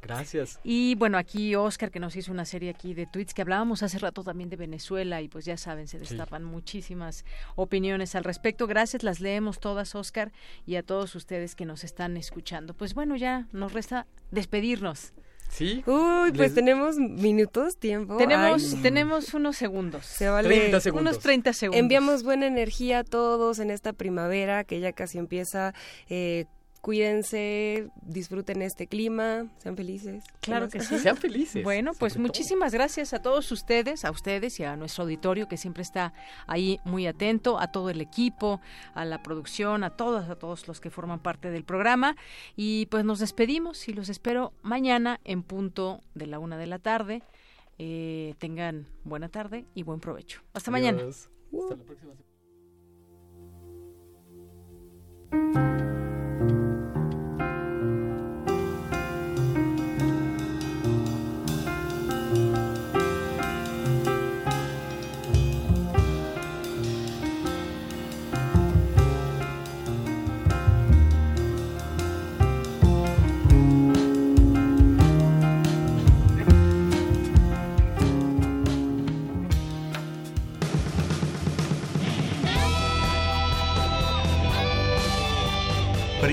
Gracias. Y bueno, aquí Oscar que nos hizo una serie aquí de tweets que hablábamos hace rato también de Venezuela y pues ya saben, se destapan muchísimas opiniones al respecto. Gracias, las leemos todas, Oscar, y a todos ustedes que nos están escuchando. Pues bueno, ya nos resta despedirnos. Sí. Uy, pues tenemos minutos, tiempo. Tenemos, tenemos unos segundos. Se vale 30 segundos. Unos 30 segundos. Enviamos buena energía a todos en esta primavera que ya casi empieza. Eh, cuídense, disfruten este clima, sean felices. Claro que sí. Sean felices. Bueno, pues muchísimas gracias a todos ustedes, a ustedes y a nuestro auditorio que siempre está ahí muy atento, a todo el equipo, a la producción, a todos, a todos los que forman parte del programa. Y pues nos despedimos y los espero mañana en punto de la una de la tarde. Eh, tengan buena tarde y buen provecho. Hasta mañana. Hasta la próxima.